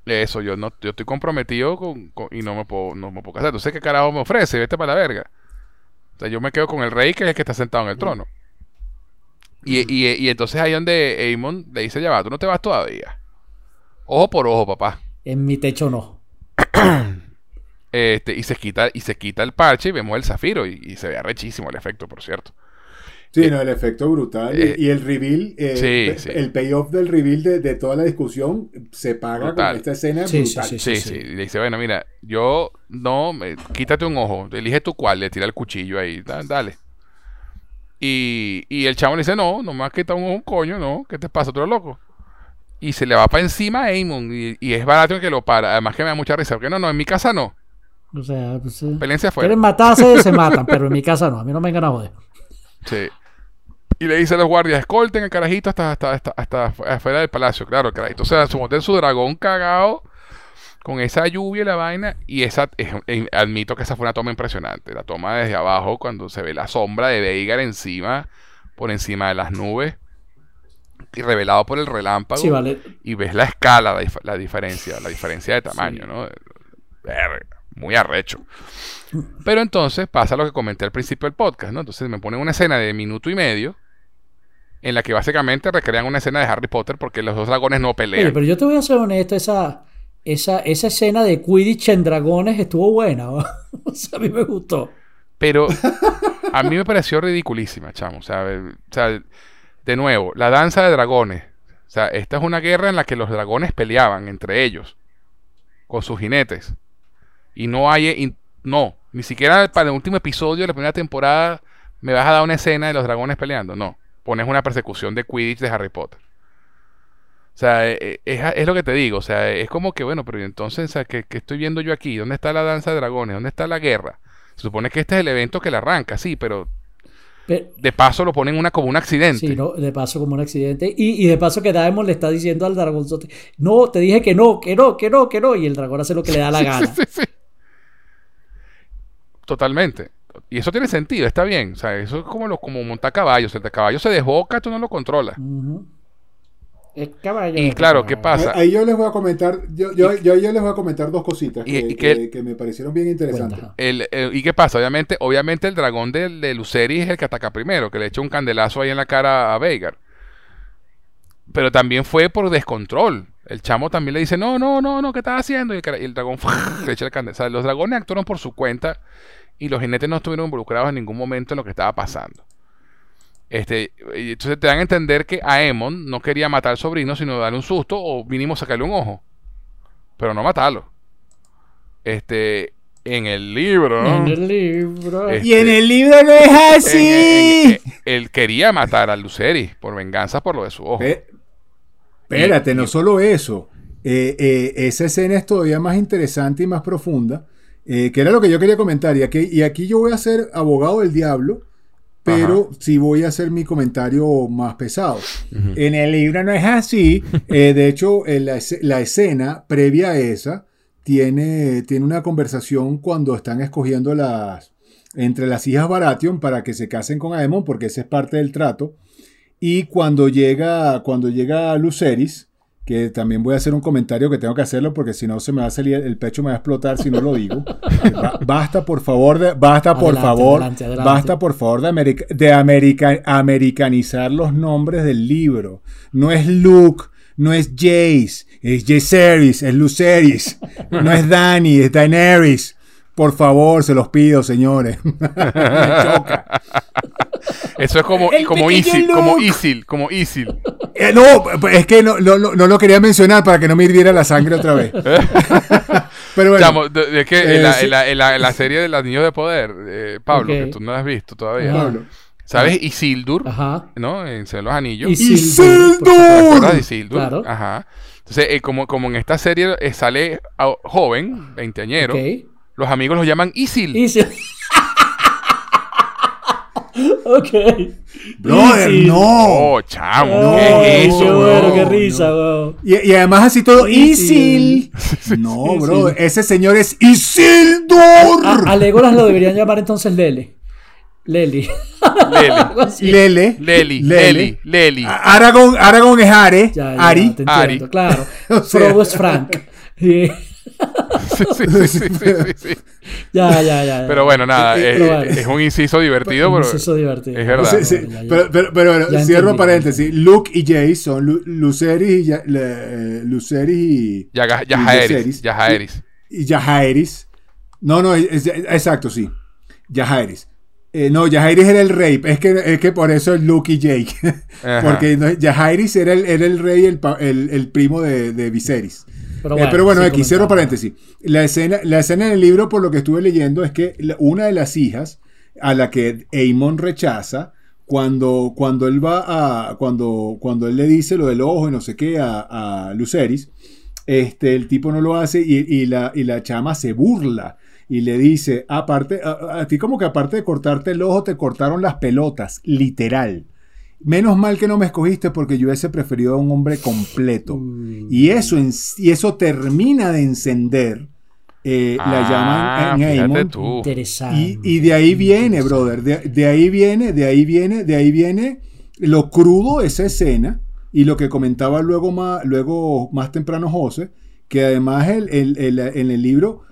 Eso, yo no, yo estoy comprometido con, con- y no me puedo, no me puedo casar. Entonces, ¿qué carajo me ofrece? Vete para la verga. O sea, yo me quedo con el rey, que es el que está sentado en el trono. Y, y, y entonces ahí donde Aemon le dice, ya va, tú no te vas todavía. Ojo por ojo, papá. En mi techo no. [clears throat] Este, y se quita, y se quita el parche y vemos el zafiro. Y, y se ve arrechísimo el efecto, por cierto. Sí, no, el efecto brutal. y- eh, y, el reveal, eh, sí, pe- sí. el payoff del reveal de, de toda la discusión se paga Brutal. con esta escena Sí, brutal. sí, Sí, sí. Y le dice, bueno, mira, yo no, me- quítate un ojo, elige tu cual, le tira el cuchillo ahí, da- dale. Y, y el chavo le dice, no, no me has quitado un ojo, un coño, no, ¿qué te pasa, tú eres loco? Y se le va para encima a Aemon, y, y es barato que lo para, además que me da mucha risa, porque no, no, en mi casa no, O sea, pues, eh, pelense afuera. quieren matarse, [laughs] se matan, pero en mi casa no. A mí no me vengan a joder. Sí. Y le dice a los guardias, escolten el carajito hasta, hasta, hasta, hasta afuera del palacio. Claro, el carajito. O sea, su monta en su dragón cagado con esa lluvia y la vaina. Y esa, es- eh, admito que esa fue una toma impresionante. La toma desde abajo cuando se ve la sombra de Veigar encima, por encima de las nubes. Y revelado por el relámpago. Sí, vale. Y ves la escala, la, dif- la diferencia, la diferencia de tamaño, ¿no? Verga, muy arrecho. Pero entonces pasa lo que comenté al principio del podcast, ¿no? Entonces me ponen una escena de minuto y medio en la que básicamente recrean una escena de Harry Potter porque los dos dragones no pelean. Oye, pero yo te voy a ser honesto, esa, esa, esa escena de Quidditch en dragones estuvo buena. ¿no? [laughs] o sea, a mí me gustó. Pero [laughs] a mí me pareció ridiculísima, chamo. O sea, o sea, de nuevo, la danza de dragones. O sea, esta es una guerra en la que los dragones peleaban entre ellos, con sus jinetes. Y no hay, y no, ni siquiera para el último episodio de la primera temporada me vas a dar una escena de los dragones peleando. No, pones una persecución de Quidditch de Harry Potter. O sea, eh, eh, es, es lo que te digo. O sea, es como que, bueno, pero ¿y entonces, ¿qué, qué estoy viendo yo aquí? ¿Dónde está la danza de dragones? ¿Dónde está la guerra? Se supone que este es el evento que la arranca, sí, pero Pe- de paso lo ponen una como un accidente. Sí, ¿no? de paso como un accidente. Y, y de paso que Daemon le está diciendo al dragonzote, no, te dije que no, que no, que no, que no. Y el dragón hace lo que le da la gana. Sí, sí. Totalmente. Y eso tiene sentido, está bien. O sea, eso es como, lo, como montar caballos. El de caballo se desboca, tú no lo controlas. Ujú. Es caballo. Y claro. ¿qué pasa? Ahí yo les voy a comentar, yo, yo, yo, yo les voy a comentar dos cositas Y- que, y que- que- que me parecieron bien interesantes. El- el- ¿Y qué pasa? Obviamente, obviamente el dragón de, de Luceris es el que ataca primero, que le echa un candelazo ahí en la cara a Veigar. Pero también fue por descontrol. El chamo también le dice, no, no, no, no, ¿qué estás haciendo? Y el, cara- y el dragón [laughs] le echa el candelazo. O sea, los dragones actuaron por su cuenta y los jinetes no estuvieron involucrados en ningún momento en lo que estaba pasando. Este, entonces te dan a entender que Aemon no quería matar al sobrino, sino darle un susto o mínimo sacarle un ojo. Pero no matarlo. Este, en el libro, ¿no? En el libro. Eh, Y en el libro no es así. en- en- él quería matar a Luceris por venganza por lo de su ojo. Pe- Espérate, Y- no solo eso. Eh, eh, esa escena es todavía más interesante y más profunda, eh, que era lo que yo quería comentar. Y aquí, y aquí yo voy a ser abogado del diablo, pero sí voy a hacer mi comentario más pesado. En el libro no es así. [laughs] Eh, de hecho, la, esce- la escena previa a esa tiene, tiene una conversación cuando están escogiendo las entre las hijas Baratheon para que se casen con Aemon, porque ese es parte del trato. Y cuando llega, cuando llega Luceris, que también voy a hacer un comentario que tengo que hacerlo porque si no se me va a salir, el pecho me va a explotar si no lo digo. [laughs] Ba- basta por favor, de, basta por favor, adelante, adelante. basta por favor de, america- de america- americanizar los nombres del libro. No es Luke, No es Jace, es Jaceris, es Luceris. No es Dani, es Daenerys. Por favor, se los pido, señores. Me [laughs] choca. [laughs] Eso es como, El como Isil, como. Isil, como Isil. Eh, no, es que no, no- no- no lo quería mencionar para que no me hirviera la sangre otra vez. [laughs] Pero bueno, Chamo, de que eh, en, la, sí. en la- en la- en la serie de los niños de poder, eh, Pablo, que tú no has visto todavía. Ajá. Pablo. ¿Sabes? Isildur, Ajá. ¿no? En los Anillos. Isildur, ¿Te de Isildur? Claro. Ajá. Entonces, eh, como, como en esta serie eh, sale a- joven, veinteañero, Ok. Los amigos los llaman Isil. Isil. [laughs] ok. brother, Isil. no. Oh, chamo, Oh, ¿qué es eso, qué bro? bueno, qué no, risa, weón. Y, y además así todo, Isil. Isil. No, Isil. bro, ese señor es Isildur. A, a Legolas lo deberían llamar entonces Lele. Leli. [laughs] Lele. Leli, Leli, Leli. A- Aragón, Aragón es Are. Ya, ya, Ari. Ari. claro. [laughs] O sea- Frodo es Frank. Sí. Sí, sí, sí. [laughs] Ya, ya, ya. ya. Pero bueno, nada, Eh, es, un inciso divertido, pero Eso es divertido. es verdad. Sí, sí, Ya, ya, ya. Pero, pero, pero bueno, Ya cierro entendí. paréntesis. Luke y Jace son Lu- Lucerys y eh, Lucerys y, Yajaeris. Yajaeris. y Yajaeris. No, no, es- es- exacto, sí. Yajaeris. Eh, no, Yajaeris era el rey. Es que, es que por eso es Luke y Jake. [laughs] Porque no, Yajaeris era el, era el rey, el, el primo de, de Viserys. Pero Eh, pero bueno, sí, aquí cierro comentaba. paréntesis. La escena, la escena en el libro, por lo que estuve leyendo, es que una de las hijas a la que Aemon rechaza, cuando, cuando él va a. Cuando, cuando él le dice lo del ojo y no sé qué a, a Luceris, este, el tipo no lo hace y, y la, y la chama se burla. Y le dice, aparte, a, a ti como que aparte de cortarte el ojo, te cortaron las pelotas, literal. Menos mal que no me escogiste porque yo hubiese preferido a un hombre completo. Mm. Y eso, en- y eso termina de encender eh, la Ah, llama en, en Aemon. tú. Interesante. Y, y de ahí viene, brother. De, de ahí viene, de ahí viene, de ahí viene lo crudo de esa escena. Y lo que comentaba luego más, luego más temprano José, que además el, el- el- en el libro,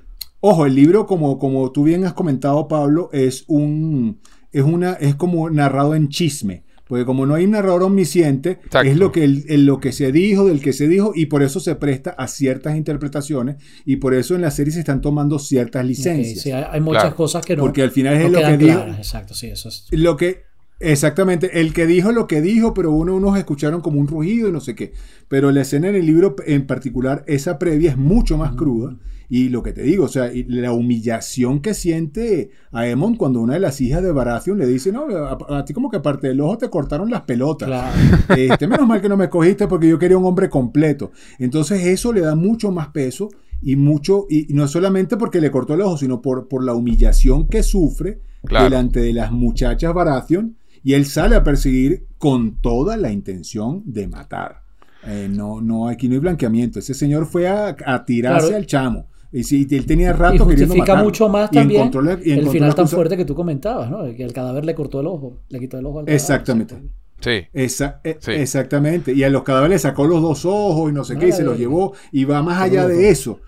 ojo, el libro, como, como tú bien has comentado, Pablo, es un. Es una. es como narrado en chisme. Porque como no hay un narrador omnisciente, Exacto. es lo que, el- el- lo que se dijo, del que se dijo, y por eso se presta a ciertas interpretaciones, y por eso en la serie se están tomando ciertas licencias. sí, hay, hay muchas Claro. cosas que no, Porque al final es no lo que dijo. Exacto, sí, eso es. Lo que, exactamente, el que dijo lo que dijo, pero uno, unos escucharon como un rugido y no sé qué. Pero la escena en el libro, en particular, esa previa es mucho más cruda. Y lo que te digo, o sea, la humillación que siente Aemon cuando una de las hijas de Baratheon le dice, no, a, a ti como que aparte del ojo te cortaron las pelotas. Claro. [laughs] Este, menos mal que no me escogiste porque yo quería un hombre completo. Entonces eso le da mucho más peso y mucho, y, y no solamente porque le cortó el ojo, sino por, por la humillación que sufre Claro. delante de las muchachas Baratheon y él sale a perseguir con toda la intención de matar. Eh, no, no, aquí no hay blanqueamiento. Ese señor fue a, a tirarse Claro. al chamo. Y si él tenía rato Y queriendo justifica matarlo. mucho más Y también la- y el final tan fuerte que tú comentabas, ¿no? Que el cadáver le cortó el ojo, le quitó el ojo al cadáver. Exactamente. Sí. Esa- e- Sí. Exactamente. Y a los cadáveres le sacó los dos ojos y no sé qué, y se los llevó. Y va más allá loco. de eso.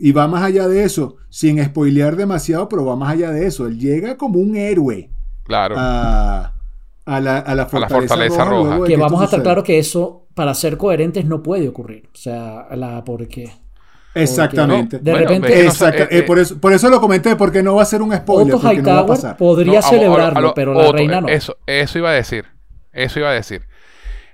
Y va más allá de eso. Sin spoilear demasiado, pero va más allá de eso. Él llega como un héroe Claro. a, a la, a la fortaleza, fortaleza roja. luego de Que vamos a estar suceda. claro que eso, para ser coherentes, no puede ocurrir. O sea, la porque Exactamente. De Bueno, repente- no Exacta- sa- eh, eh, por, eso, por eso lo comenté, porque no va a ser un spoiler. Otto porque no va a Hightower pasar. podría No, a- a- celebrarlo, a lo- pero la Otto, reina no. Eso, eso iba a decir. Eso iba a decir.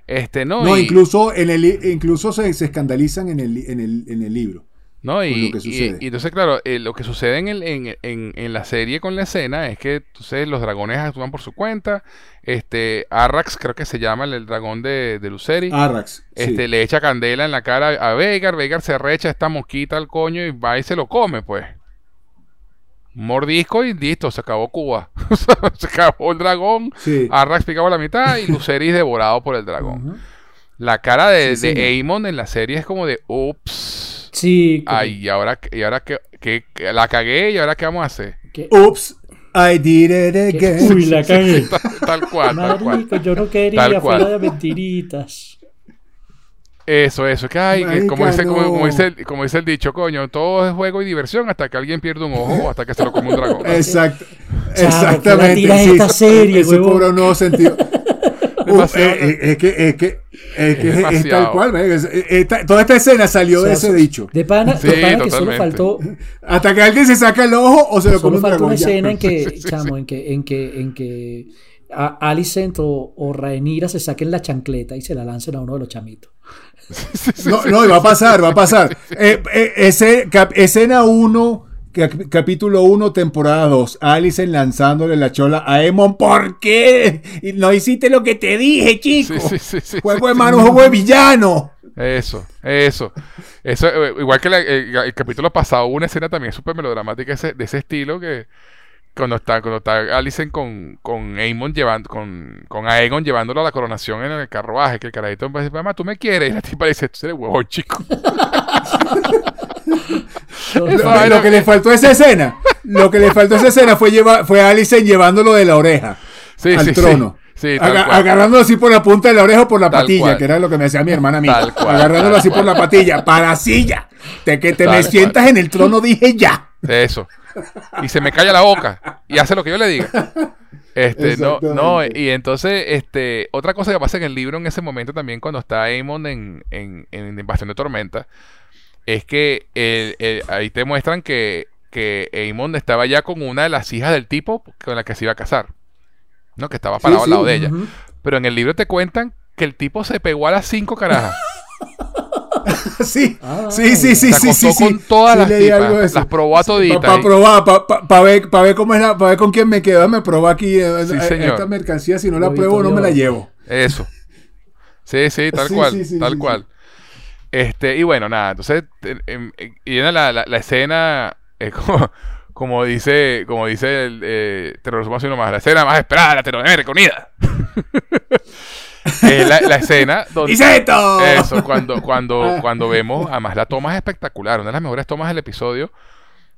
Este, no, No, y, incluso, en el, incluso se, se escandalizan en el, en el, en el libro. No, y, lo que y- entonces, claro, eh, lo que sucede en, el, en, en- en la serie con la escena es que entonces los dragones actúan por su cuenta. Este, Arrax, creo que se llama el, el dragón de, de Luceri. Arrax. sí. Este, le echa candela en la cara a Veigar, Veigar se recha esta mosquita al coño y va y se lo come, pues. Mordisco y listo, se acabó Cuba. [laughs] se acabó el dragón. Sí. Arrax picado a la mitad y Luceris devorado por el dragón. La cara de, Sí, de. Aemon en la serie es como de ups. Sí, como Ay, y ahora, y ahora que, que- que la cagué y ahora qué vamos a hacer. Oops, I did it que- again. [laughs] Uy, la cagué. Tal, tal cual, tal cual. Marico, yo no quería, Tal cual. fuera de mentiritas. Eso, eso. Que, ay, que como, Marica, dice, como, dice el, como dice el dicho, coño, todo es juego y diversión hasta que alguien pierde un ojo o hasta que se lo come un dragón. Exacto. Chamo, ¿qué la Exactamente. tiras sí, esta serie, eso cobra un nuevo sentido. [laughs] Uh, Demasiado- eh, eh, es que, es que Es, que es- es demasiado. tal cual, es- esta- toda esta escena salió O sea, de ese dicho. De pana, Sí, de pana que solo faltó, Hasta que alguien se saca el ojo o se lo come solo dragón. una escena en que, [laughs] Sí, sí, chamo, en que, en que, en que a Alicent o, o Rhaenyra se saquen la chancleta y se la lancen a uno de los chamitos. No, no, y va a pasar, va a pasar. [laughs] Eh, eh, ese, cap- escena 1, capítulo 1, temporada 2. Alicent lanzándole la chola a Emon. ¿Por qué? No hiciste lo que te dije, chico. Sí, sí, sí, sí, Juego de sí. mano, juego de villano. Eso, eso. Eso, eh, igual que la- el, el capítulo pasado, hubo una escena también súper melodramática ese- de ese estilo que cuando está, cuando está Alicent con, con Aemon llevando, con, con Aegon llevándolo a la coronación en el carruaje, que el carajito me dice, mamá, tú me quieres, y la tipa le dice, tú eres huevón, chico. [laughs] Lo, que le faltó a esa escena, lo que le faltó a esa escena fue, llevar, fue Alicent llevándolo de la oreja Sí, al sí, trono. Sí, tal Aga- cual. agarrándolo así por la punta de la oreja o por la Tal patilla, cual. que era lo que me hacía mi hermana a mí. Tal cual, agarrándolo tal así por la patilla, para silla. De que te me sientas en el trono, dije ya. Eso. Y se me calla la boca y hace lo que yo le diga. Este, no, y entonces, este, otra cosa que pasa en el libro en ese momento también cuando está Aemon en, en, en Invasión de Tormenta, es que el- el- ahí te muestran que, que Aemon estaba ya con una de las hijas del tipo con la que se iba a casar. ¿No? Que estaba parado Sí, al lado sí. de ella. Pero en el libro te cuentan que el tipo se pegó a las cinco carajas. [laughs] Sí, Ah, sí, sí, sí, se sí, sí, con todas Sí las tipas. Las probó a toditas. Para probar, para ver, pa ver cómo es la, para ver con quién me quedo, me probó aquí eh, Sí, eh, señor. esta mercancía, si no la pruebo no me la llevo. Eso. Sí, sí, tal Sí, cual, sí, sí, tal sí, cual. Este, y bueno, nada, entonces, eh, viene la, la, la escena, eh, como, [laughs] como dice, como dice el, eh, te lo resumo así nomás, la escena más esperada de Latinoamérica Unida. Es [laughs] la, la escena donde... ¡Dice esto! Eso, cuando, cuando, [laughs] cuando vemos, además la toma es espectacular, una de las mejores tomas del episodio,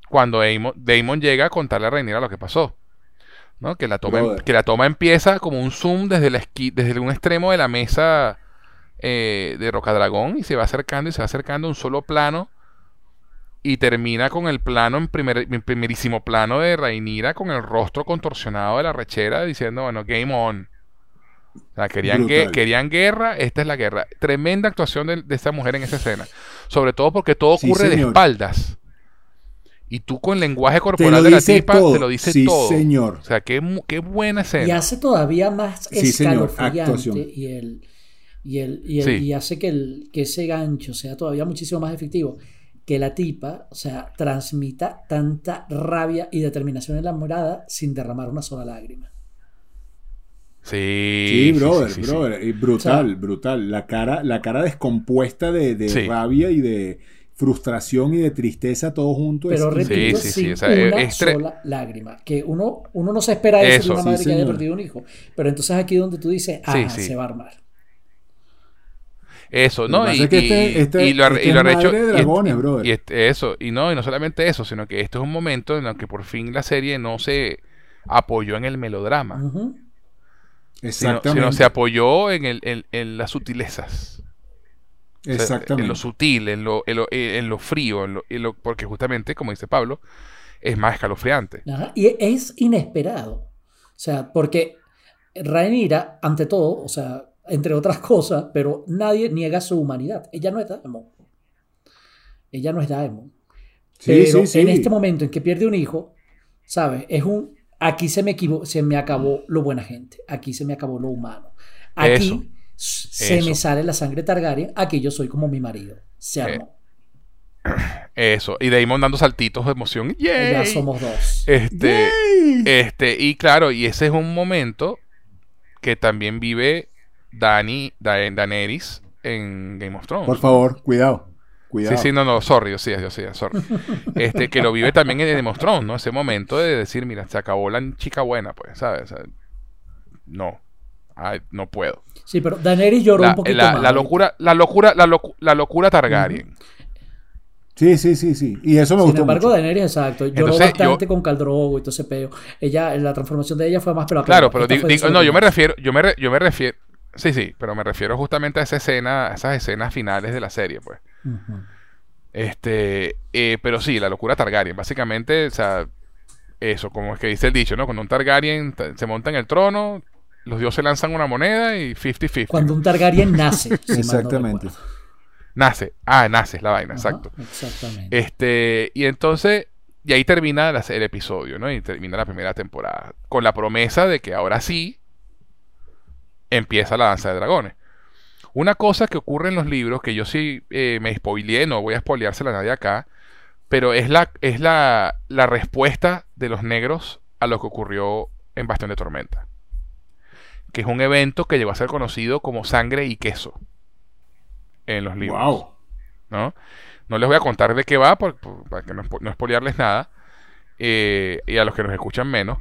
cuando Damon, Damon llega a contarle a Rhaenyra lo que pasó. ¿no? Que, la toma, em, Brother. que la toma empieza como un zoom desde, la esqui- desde un extremo de la mesa eh, de Rocadragón y se va acercando y se va acercando a un solo plano y termina con el plano en, primer, en primerísimo plano de Rhaenyra con el rostro contorsionado de la rechera diciendo, bueno, game on. O sea, querían, gue- querían guerra, esta es la guerra. Tremenda actuación de, de esta mujer en esa escena. Sobre todo porque todo Sí, ocurre de espaldas. Y tú con el lenguaje corporal de la tipa todo. te lo dice sí, todo. señor. O sea, qué, qué buena Y escena. hace todavía más Sí, señor, escalofriante actuación. y el y el, y, el- Sí. y hace que, el, que ese gancho sea todavía muchísimo más efectivo. Que la tipa, o sea, transmita tanta rabia y determinación en la morada sin derramar una sola lágrima. Sí, Sí, brother, sí, sí, sí. brother. Y brutal, O sea- brutal. La cara, la cara descompuesta de, de Sí. rabia y de frustración y de tristeza todo junto. Pero es repito, sí, sí, sin o sea, es- una es tre- sola lágrima. Que uno, uno no se espera eso, Eso. de una Sí, madre que haya perdido un hijo. Pero entonces aquí donde tú dices, ah, Sí, sí. se va a armar. Eso, ¿no? Y, este- este- y lo, este y lo es arrecho- madre de y- dragones, y- y este- eso, y no, y no solamente eso, sino que esto es un momento en el que por fin la serie no se apoyó en el melodrama, Exactamente. sino se apoyó en, el, en, en las sutilezas. O sea, Exactamente. En lo sutil, en lo, en lo, en lo frío, en lo, en lo- porque justamente, como dice Pablo, es más escalofriante. Ajá, Y es inesperado. O sea, porque Rhaenyra, ante todo, o sea, entre otras cosas, pero nadie niega su humanidad. Ella no es Daemon. Ella no es Daemon. Sí, pero sí, sí. en este momento en que pierde un hijo, ¿sabes? Es un. Aquí se me, equivo- se me acabó lo buena gente. Aquí se me acabó lo humano. Aquí Eso. se Eso. me sale la sangre Targaryen. Aquí yo soy como mi marido. Se Eh, armó. [clears throat] Eso. Y Damon dando saltitos de emoción. ¡Yay! Ya somos dos. Este, ¡Yay! este, y claro, y ese es un momento que también vive Dani, Da- Daenerys en Game of Thrones. Por favor, cuidado. Cuidado. Sí, sí, no, no, sorry, yo sí, yo sí, sorry. Este, que lo vive también en Game of Thrones, ¿no? Ese momento de decir, mira, se acabó la chica buena, pues, ¿sabes? O sea, no, Ay, no puedo. Sí, pero Daenerys lloró La, un poquito la- más. la locura, la locura, la, locu- la locura Targaryen. Sí, sí, sí, sí. Y eso me Sin gustó embargo, mucho. Daenerys, exacto, lloró Entonces, bastante yo- con Caldrogo y todo ese peo. Ella, la transformación de ella fue más pero Claro, pero digo, digo- no, yo me refiero, yo me, re- yo me refiero, sí, sí, pero me refiero justamente a esa escena, a esas escenas finales de la serie, pues. Este, eh, pero sí, la locura Targaryen, básicamente, o sea, eso, como es que dice el dicho, ¿no? Cuando un Targaryen ta- se monta en el trono, los dioses lanzan una moneda y 50-50. Cuando un Targaryen nace. [laughs] si mal no Exactamente. Nace. Ah, nace es la vaina, Ajá, exacto. Exactamente. Este, y entonces, y ahí termina la- el episodio, ¿no? Y termina la primera temporada. Con la promesa de que ahora sí empieza la danza de dragones. Una cosa que ocurre en los libros, que yo sí eh, me spoileé, no voy a spoileársela a nadie acá, pero es la, es la, la respuesta de los negros a lo que ocurrió en Bastión de Tormenta. Que es un evento que llegó a ser conocido como sangre y queso en los libros. Wow. ¿no? No les voy a contar de qué va por- por- para que no, no spoilearles nada. eh, y a los que nos escuchan menos.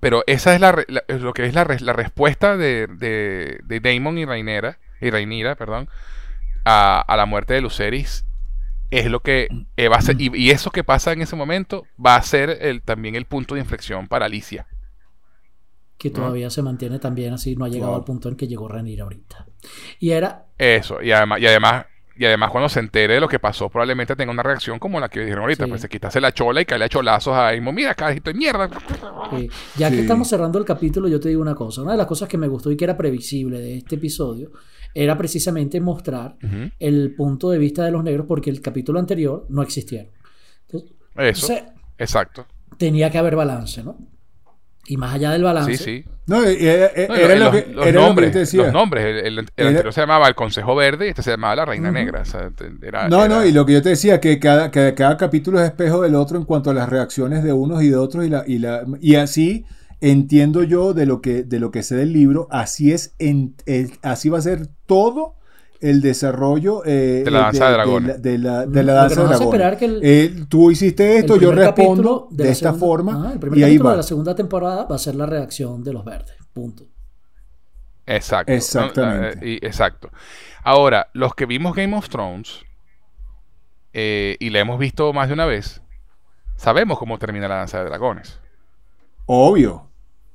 Pero esa es, la, lo que es la, la respuesta de, de, de Daemon y Rhaenyra, y Rhaenyra, perdón, a, a la muerte de Lucerys. Es lo que eh, va a ser, y, y eso que pasa en ese momento va a ser el, también el punto de inflexión para Alicia. que todavía se mantiene también así, no ha llegado Wow. al punto en que llegó Renir ahorita. Y era, Eso, y además, y además, y además cuando se entere de lo que pasó, probablemente tenga una reacción como la que dijeron ahorita, Sí. pues se quitase la chola y caerle a cholazos a Aimo, mira, cajito de mierda. ya Sí. que estamos cerrando el capítulo, yo te digo una cosa. Una de las cosas que me gustó y que era previsible de este episodio era precisamente mostrar el punto de vista de los negros porque el capítulo anterior no existieron. Entonces, Eso, exacto. tenía que haber balance, ¿no? Y más allá del balance, Sí, sí. No, No, era, y lo los, que, los era lo que nombres, yo te decía. los nombres. El, el- el Era- anterior se llamaba el Consejo Verde y este se llamaba la Reina. Negra. o sea, te- era- No, era- no, y lo que yo te decía, que cada, que cada capítulo es espejo del otro en cuanto a las reacciones de unos y de otros, y, la, y, la, y así entiendo yo de lo que, de lo que sé del libro, así es, en, el- así va a ser todo el desarrollo eh, De la danza de dragones. la, de la- de la Lo danza que de que el- Eh, tú hiciste esto, yo respondo de, esta segunda- forma, Ah, el primer y ahí capítulo va. de la segunda temporada va a ser la reacción de los verdes. Punto. Exacto. Exactamente. ¿no? Eh, y- exacto. Ahora, los que vimos Game of Thrones eh, y la hemos visto más de una vez, sabemos cómo termina la danza de dragones. Obvio,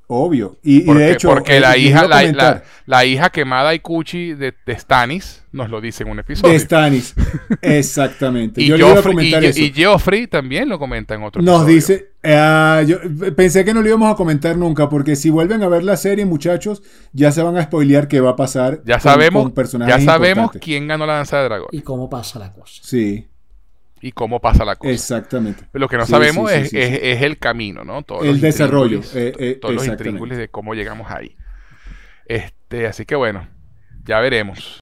obvio. Y, y Porque, de hecho, porque eh, la, hija, la, comentar. la- la hija quemada y cuchi de, de Stannis nos lo dice en un episodio. de Stannis. [laughs] Exactamente. y, yo le iba a y, comentar eso. y Geoffrey también lo comenta en otro Nos episodio. dice, ah, yo pensé que no lo íbamos a comentar nunca, porque si vuelven a ver la serie, muchachos, ya se van a spoilear qué va a pasar. Ya con- sabemos, con personajes ya sabemos quién ganó la danza de dragón Y cómo pasa la cosa. Sí, y cómo pasa la cosa. exactamente. Lo que no Sí, sabemos sí, sí, es, el camino, ¿no? Todos El desarrollo, eh, eh, todos los intríngulis de cómo llegamos ahí. Este, así que bueno, ya veremos.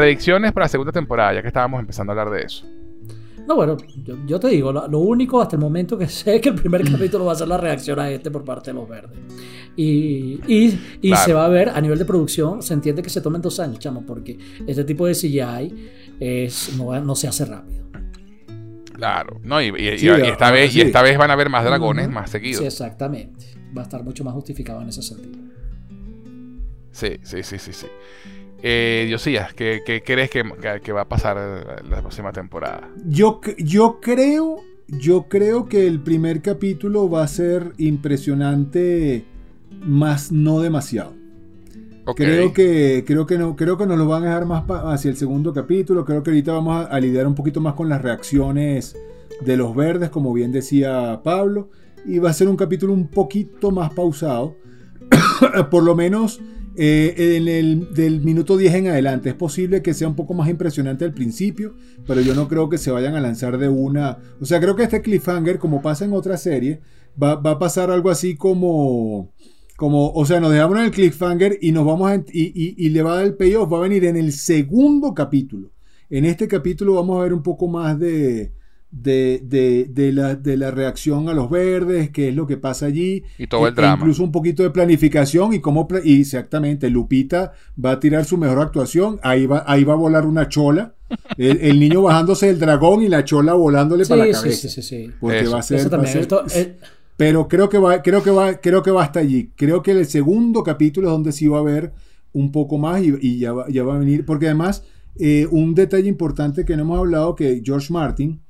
Predicciones para la segunda temporada, ya que estábamos empezando a hablar de eso. No, bueno, yo, yo te digo, lo, lo único hasta el momento que [laughs] sé es que el primer Mm. capítulo va a ser la reacción a este por parte de los verdes. Y, y, y Claro. se va a ver a nivel de producción, se entiende que se tomen dos años, chamo, porque este tipo de CGI es, no, no se hace rápido. Claro, no, y, y- Sí, y ah, esta vez, y esta vez van a haber más dragones más seguidos. Sí, exactamente. Va a estar mucho más justificado en ese sentido. Sí, sí, sí, sí, sí. Eh, Diosías, ¿qué, qué crees que, va a pasar la, próxima temporada? Yo, creo, yo creo que el primer capítulo va a ser impresionante, más no demasiado. Creo que, creo que no, creo que nos lo van a dejar más hacia el segundo capítulo. Creo que ahorita vamos a, a lidiar un poquito más con las reacciones de los verdes, como bien decía Pablo. Y va a ser un capítulo un poquito más pausado. [coughs] Por lo menos eh, en el del minuto 10 en adelante. Es posible que sea un poco más impresionante al principio, pero yo no creo que se vayan a lanzar de una. O sea, creo que este cliffhanger, como pasa en otra serie, va, va a pasar algo así como. Como, o sea, nos dejamos en el cliffhanger y nos vamos a, y, y- y le va a dar el payoff, va a venir en el segundo capítulo. En este capítulo vamos a ver un poco más de, de, de- de la, de la reacción a los verdes, qué es lo que pasa allí. Y todo el E- drama. incluso un poquito de planificación y cómo, y exactamente, Lupita va a tirar su mejor actuación, ahí va, ahí va a volar una chola, [laughs] el, el niño bajándose del dragón y la chola volándole para la Sí, sí, cabeza. sí, sí, sí. Porque Eso. va a ser, Eso va a también. ser- esto- eh, pero creo que va, creo que va, creo que va hasta allí. Creo que el segundo capítulo es donde sí va a haber un poco más y, y ya, va, ya va a venir. Porque además, eh, un detalle importante que no hemos hablado, que George Martin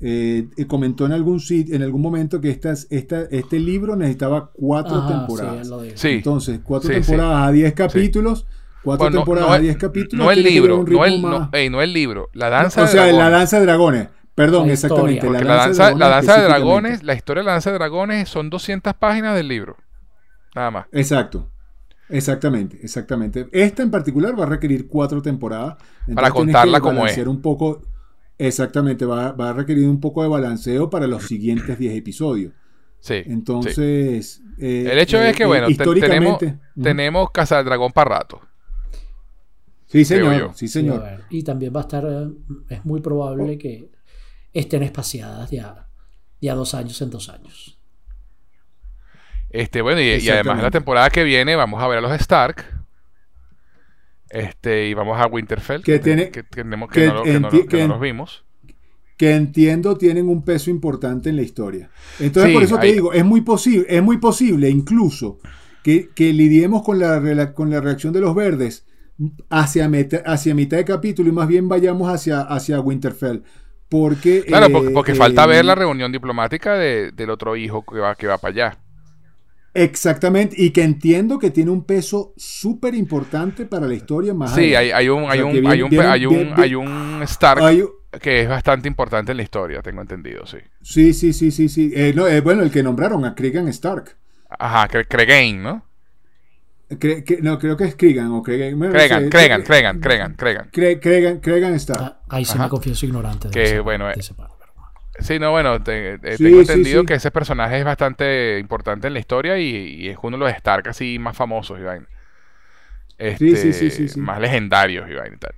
eh, comentó en algún sit- en algún momento que estas, esta, este libro necesitaba cuatro Ajá, temporadas. Sí. Entonces, cuatro Sí, sí. temporadas a 10 capítulos, cuatro Bueno, temporadas no a el- 10 capítulos. No el libro, no el, no, no libro, la danza o de sea, dragones. la danza de dragones. Perdón, La exactamente. la danza, la danza de dragones, la historia de la danza de dragones son 200 páginas del libro. Nada más. Exacto. Exactamente, exactamente. Esta en particular va a requerir cuatro temporadas. Entonces Para contarla que como es. un poco. Exactamente, va, va a requerir un poco de balanceo para los [clears throat] siguientes 10 episodios. Sí. sí. Entonces. eh, El hecho eh, es que, eh, bueno, tenemos, históricamente. Tenemos Casa del Dragón para rato. Sí, señor. Sí, señor. ver. Y también va a estar, eh, es muy probable que estén espaciadas ya, ya dos años en dos años. Este, bueno, y, y además Exactamente. la temporada que viene vamos a ver a los Stark. Este, y vamos a Winterfell. Que tiene- que, tenemos que, que no, que no que no los vimos. que entiendo tienen un peso importante en la historia. Entonces, Sí, por eso te hay- digo, es muy posible, es muy posible incluso que, que lidiemos con la, con la reacción de los verdes hacia, meta- hacia mitad de capítulo y más bien vayamos hacia, hacia Winterfell. Porque, Claro, eh, porque, porque eh, falta ver la reunión diplomática de- del otro hijo que va, que va para allá. Exactamente, y que entiendo que tiene un peso súper importante para la historia más Sí, hay, hay un, O hay sea, un, que hay un, viene- hay un, viene- hay un Stark Hay- que es bastante importante en la historia, tengo entendido, sí. sí, sí, sí, sí, sí. Eh, no, eh, bueno, el que nombraron a Cregan Stark. Ajá, Cre- Cregain, ¿no? Cre- que- no, creo que es Cregan o Cregan. bueno, no Cregan, sé, Cregan, Cregan, Cregan, Cregan. Cre- Cregan, Cregan Stark. Ah, ahí sí Ajá. me confieso ignorante de Que, ese- bueno, de eh, ese par, pero- Sí, no, bueno, te- eh, Sí, tengo entendido sí. que ese personaje es bastante importante en la historia y, y es uno de los Stark así más famosos, vaina. Este, sí, sí, sí, sí. Más legendarios, vaina y tal.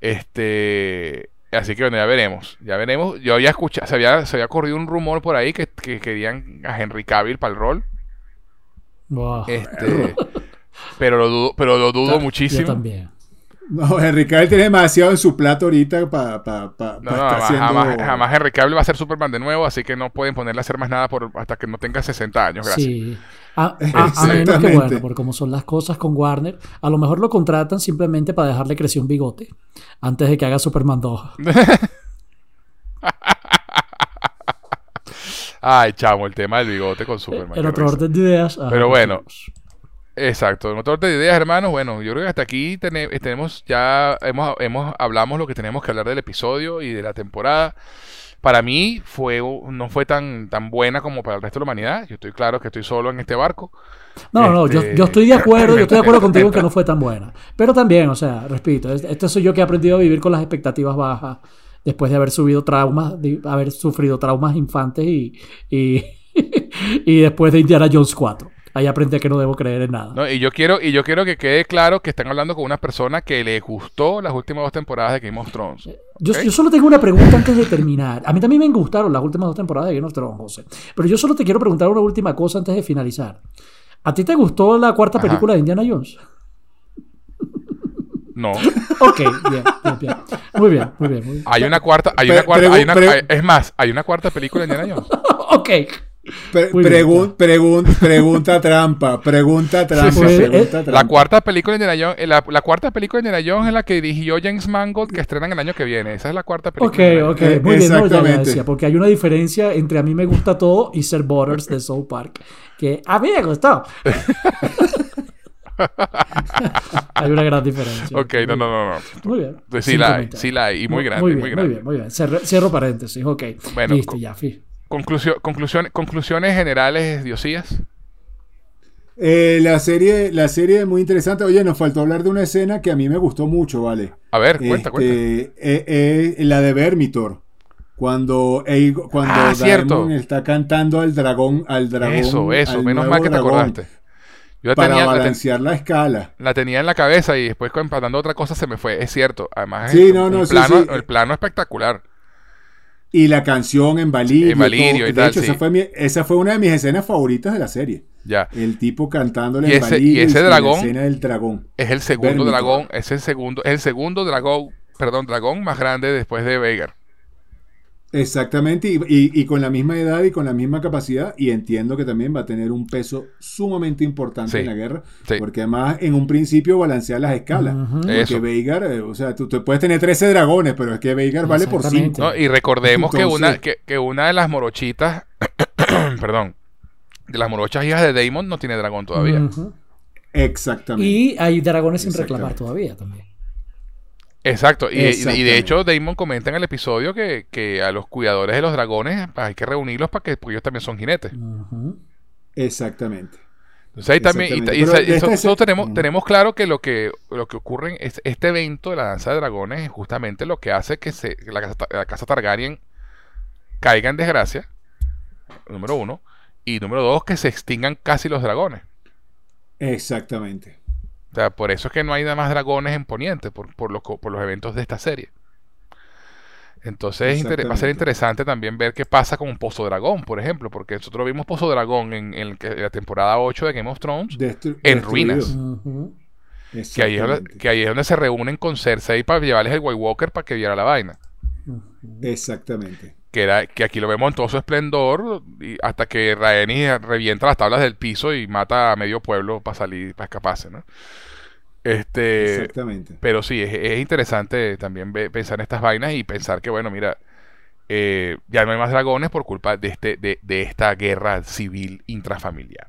Este, así que bueno, ya veremos, ya veremos. Yo había escuchado, se había, se había corrido un rumor por ahí que, que querían a Henry Cavill para el rol. Buah, Este, pero lo dudo, pero lo dudo yo muchísimo. también. No, Henry Cavill tiene demasiado en su plato ahorita para pa, pa, No, pa no, estar jamás, haciendo... jamás, jamás Henry Cavill va a ser Superman de nuevo, así que no pueden ponerle a hacer más nada por, hasta que no tenga 60 años, gracias. Sí. A, a- a menos que, bueno, por como son las cosas con Warner, a lo mejor lo contratan simplemente para dejarle crecer un bigote antes de que haga Superman 2. [laughs] Ay, chamo, el tema del bigote con Superman. En qué otro risa. orden de ideas. Pero bueno. Exacto, otro orden de ideas, hermanos. Bueno, yo creo que hasta aquí tene- tenemos ya hemos, hemos hablamos lo que tenemos que hablar del episodio y de la temporada. Para mí fue no fue tan tan buena como para el resto de la humanidad. Yo estoy claro que estoy solo en este barco. No, no, yo, Este- yo estoy de acuerdo, yo estoy de acuerdo [laughs] contigo en que no fue tan buena. Pero también, o sea, repito, es- este soy yo que he aprendido a vivir con las expectativas bajas después de haber subido traumas, de haber sufrido traumas infantes y, y, [laughs] y después de Indiana Jones 4. Ahí aprendí que no debo creer en nada. ¿no? Y yo quiero y yo quiero que quede claro que están hablando con una persona que le gustó las últimas dos temporadas de Game of Thrones. Yo, ¿ok? yo solo tengo una pregunta antes de terminar. A mí también me gustaron las últimas dos temporadas de Game of Thrones, José. Pero yo solo te quiero preguntar una última cosa antes de finalizar. ¿A ti te gustó la cuarta Ajá. película de Indiana Jones? No, [laughs] Ok, bien, bien, bien. Muy bien, muy bien. Muy bien. hay una cuarta, hay una cuarta, hay una- pregu- hay- es más, hay una cuarta película de Indiana Jones. [laughs] Ok. Pre- Muy bien, pregun- pregun- pregunta [laughs] trampa, pregunta trampa, sí, sí. pregunta Eh, trampa. La cuarta película de Indiana Jones, eh, la, la cuarta película de Indiana Jones es la que dirigió James Mangold que estrenan el año que viene. Esa es la cuarta película. Ok, ok, muy bien, no, ya- ya, exactamente. decía, porque hay una diferencia entre a mí me gusta todo y ser Butters de Soul Park, que a mí me gustó. [laughs] hay una gran diferencia. Ok, no, no, no, no. Muy bien. Sí la hay, sí la hay, y muy grande, Muy muy, bien, grande. muy bien, muy bien. Cerro, cierro paréntesis, ok. Bueno, Listo, ya, fi. Conclusio- conclusión- conclusiones generales, Diosías. Eh, la serie, la serie es muy interesante. Oye, nos faltó hablar de una escena que a mí me gustó mucho, ¿vale? A ver, cuenta, Este, cuenta. eh, eh, la de Vermitor. Cuando, cuando Ah. Daemon está cantando al dragón, al dragón. Eso, eso, menos mal que te acordaste. Yo la Para tenía, la, ten- balancear la escala. la tenía en la cabeza y después empatando otra cosa se me fue. Es cierto. Además, Sí, es no, no, sí, plano, sí. el plano espectacular. Y la canción en Valirio. En Valirio todo. y de tal, hecho, sí. esa, fue mi- esa fue una de mis escenas favoritas de la serie. Ya. El tipo cantándole Y en ese- y Valirio ese la dragón- escena del dragón. Es el segundo dragón, es el segundo, es el segundo dragón, perdón, dragón más grande después de Veigar. Exactamente, y, y- y con la misma edad y con la misma capacidad, y entiendo que también va a tener un peso sumamente importante Sí, en la guerra, sí. porque además en un principio balancea las escalas. Ujú. Porque Eso. Veigar, eh, o sea, tú, tú puedes tener 13 dragones, pero es que Veigar vale por Exactamente. 5. ¿no? Y recordemos que, una, que, que una de las morochitas, [coughs] perdón, de las morochas hijas de Damon no tiene dragón todavía. Exactamente. Y hay dragones sin reclamar todavía también. Exacto, y, de hecho Damon comenta en el episodio que, que a los cuidadores de los dragones pues, hay que reunirlos para que porque ellos también son jinetes. Exactamente. Entonces ahí también, y, este- tenemos, tenemos claro que lo que lo que ocurre es- este evento de la danza de dragones es justamente lo que hace que, se, la, casa, la casa Targaryen caiga en desgracia, número uno, y número dos, que se extingan casi los dragones. Exactamente. O sea, por eso es que no hay nada más dragones en Poniente, por, por, los, por los eventos de esta serie. Entonces va a ser interesante también ver qué pasa con un Pozo Dragón, por ejemplo, porque nosotros vimos Pozo Dragón en, la temporada 8 de Game of Thrones, Destru- En destruido. ruinas. Ujú. que ahí, es donde, Exactamente. que ahí es donde se reúnen con Cersei para llevarles el White Walker para que viera la vaina. Exactamente. Que, era, que aquí lo vemos en todo su esplendor, y hasta que Rhaenys revienta las tablas del piso y mata a medio pueblo para salir, para escaparse, ¿no? Este, Exactamente. Pero sí, es, es interesante también ve- pensar en estas vainas y pensar que, bueno, mira, eh, ya no hay más dragones por culpa de, este, de, de esta guerra civil intrafamiliar.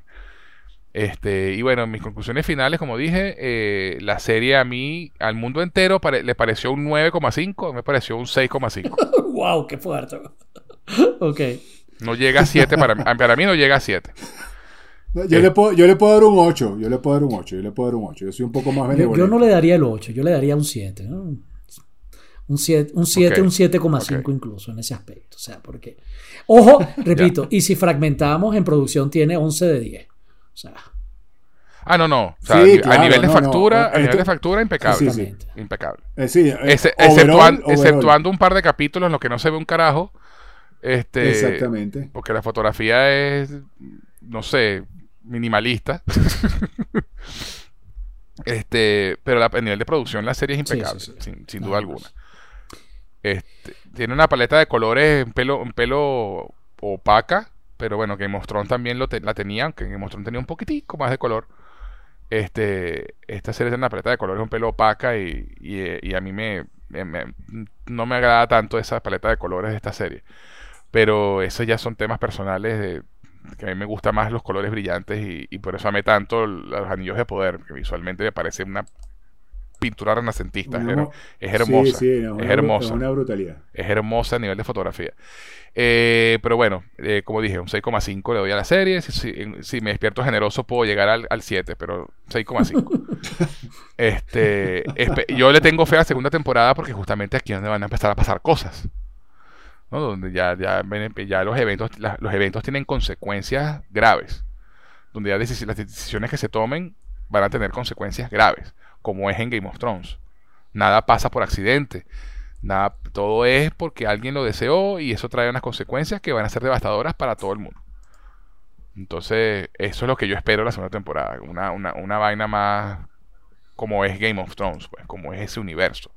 Este, y bueno, mis conclusiones finales, como dije, eh, la serie a mí, al mundo entero, pare- le pareció un 9,5, me pareció un 6,5. wow, [laughs] qué fuerte. [laughs] ok. No llega a 7, para, mí- para mí no llega a 7. No, Yo, Eh. le puedo, yo le puedo dar un 8. Yo le puedo dar un 8. Yo le puedo dar un 8. Yo soy un poco más Yo, benevolente. yo no le daría el 8, yo le daría un 7. ¿no? Un 7, un 7, Ok, un 7,5 ok. incluso en ese aspecto. O sea, porque. Ojo, repito, [laughs] y si fragmentamos en producción tiene 11 de 10. O sea, Ah, no, no. O sea, Sí, a claro, nivel de no, no. factura, a nivel de factura, impecable. Sí, sí. exactamente. Impecable. Eh, sí, eh, Ese- overall, exceptuan- overall. exceptuando un par de capítulos en los que no se ve un carajo. Este, Exactamente. Porque la fotografía es, no sé, minimalista. [laughs] este, pero la- a nivel de producción la serie es Sí, impecable, sí, sí. sin, duda alguna. Este, tiene una paleta de colores en pelo, en pelo opaca, pero bueno, Game of Thrones también la tenía, aunque Game of Thrones tenía un poquitico más de color. Este, esta serie tiene una paleta de colores un pelo opaca y, y, y a mí me, no me agrada tanto esa paleta de colores de esta serie. Pero esos ya son temas personales que a mí me gustan más los colores brillantes y, y por eso amé tanto los anillos de poder, que visualmente me parece una pintura renacentista. Es, her- es hermosa. Sí, sí, es, hermosa. Es una brutalidad. Es hermosa a nivel de fotografía. Eh, pero bueno, eh, como dije, un 6,5 le doy a la serie. Si, si- si me despierto generoso puedo llegar al, al 7, pero 6,5. [laughs] este, yo le tengo fe a la segunda temporada porque justamente aquí es donde van a empezar a pasar cosas. ¿no? Donde ya, ya, los, eventos, la- los eventos tienen consecuencias graves. Donde ya las decisiones que se tomen van a tener consecuencias graves, como es en Game of Thrones. Nada pasa por accidente. Nada, todo es porque alguien lo deseó y eso trae unas consecuencias que van a ser devastadoras para todo el mundo. Entonces, eso es lo que yo espero la segunda temporada. Una, una, una vaina más como es Game of Thrones, pues, como es ese universo.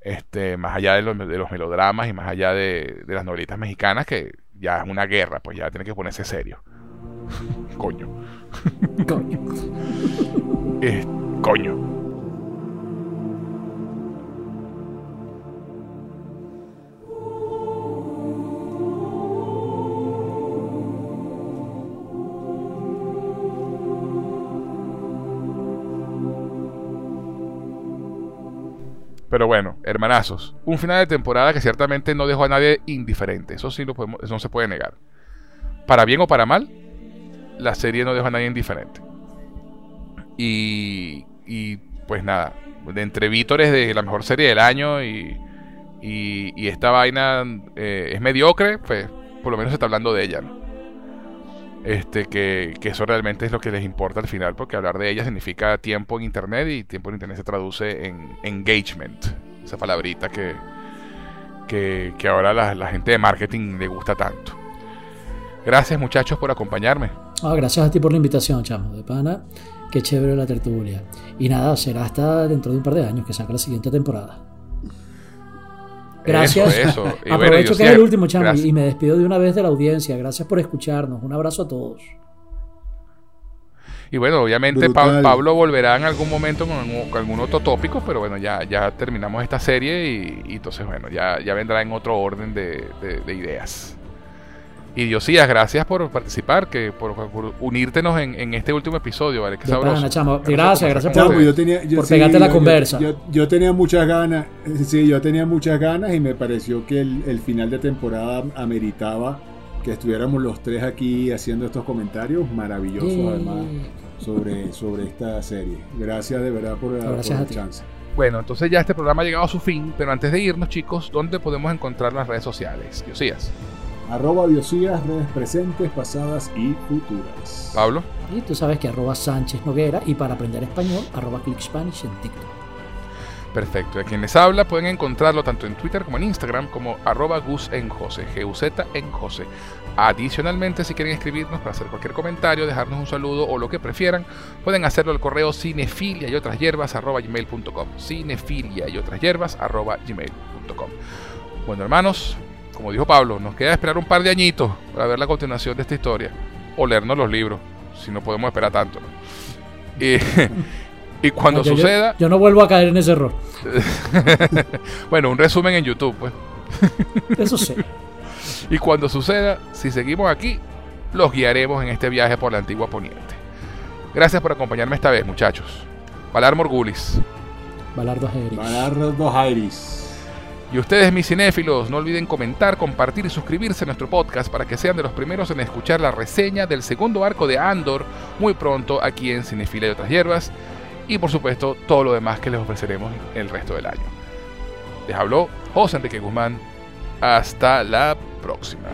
Este, más allá de los, de los melodramas y más allá de, de las novelitas mexicanas, que ya es una guerra, pues ya tiene que ponerse serio. [laughs] Coño. Coño. [laughs] Eh, coño. Pero bueno, hermanazos, un final de temporada que ciertamente no dejó a nadie indiferente. Eso sí lo podemos, eso no se puede negar. Para bien o para mal, la serie no dejó a nadie indiferente. Y, y, pues nada, de entre vítores de la mejor serie del año y, y, esta vaina eh, es mediocre, pues por lo menos se está hablando de ella, ¿no? Este, que, que eso realmente es lo que les importa al final, porque hablar de ella significa tiempo en internet y tiempo en internet se traduce en engagement, esa palabrita que, que, que ahora la, la gente de marketing le gusta tanto. Gracias muchachos por acompañarme. Ah, gracias a ti por la invitación, chamo. De pana. Qué chévere la tertulia. Y nada, será hasta dentro de un par de años que saca la siguiente temporada. Gracias. Eso, eso. Y [laughs] bueno, Aprovecho que Josiah, es el último, chamo, y me despido de una vez de la audiencia. Gracias por escucharnos. Un abrazo a todos. Y bueno, obviamente Pa-. Pablo volverá en algún momento con algún, con algún otro tópico, pero bueno, ya, ya terminamos esta serie y, y entonces bueno, ya, ya vendrá en otro orden de, de- de ideas. Y Diosías, gracias por participar, que por, por unírtenos en, en este último episodio, ¿vale? Qué De sabroso. pana, chamo. Gracias, gracias por- Chamo, yo tenía, yo, por pegarte la yo- conversa. Yo, yo tenía muchas ganas, sí, yo tenía muchas ganas y me pareció que el, el final de temporada ameritaba que estuviéramos los tres aquí haciendo estos comentarios maravillosos Yeah. además sobre, sobre esta serie. Gracias de verdad por, por Gracias a el ti. chance. Bueno, entonces ya este programa ha llegado a su fin, pero antes de irnos, chicos, ¿dónde podemos encontrar las redes sociales? Diosías, Arroba Diosías, redes presentes, pasadas y futuras. Pablo, Y tú sabes que arroba Sánchez Noguera y para aprender español, arroba Click Spanish en TikTok. Perfecto. Y a quien les habla pueden encontrarlo tanto en Twitter como en Instagram como arroba Gus en Jose, G-U-Z en Jose. Adicionalmente, si quieren escribirnos para hacer cualquier comentario, dejarnos un saludo o lo que prefieran, pueden hacerlo al correo cinefilia y otras hierbas arroba gmail.com. Cinefilia y otras hierbas arroba gmail.com. Bueno, hermanos, como dijo Pablo, nos queda esperar un par de añitos para ver la continuación de esta historia o leernos los libros, si no podemos esperar tanto. ¿no? Y, [laughs] y cuando No, yo- yo- suceda, Yo, no vuelvo a caer en ese error. [laughs] bueno, un resumen en YouTube, pues. [laughs] Eso sí. Y cuando suceda, si seguimos aquí, los guiaremos en este viaje por la antigua Poniente. Gracias por acompañarme esta vez, muchachos. Valar Morgulis. Balardo Jerez. Balar dos Iris. Y ustedes, mis cinéfilos, no olviden comentar, compartir y suscribirse a nuestro podcast para que sean de los primeros en escuchar la reseña del segundo arco de Andor muy pronto aquí en Cinefila y otras hierbas. Y por supuesto, todo lo demás que les ofreceremos el resto del año. Les habló José Enrique Guzmán. Hasta la próxima.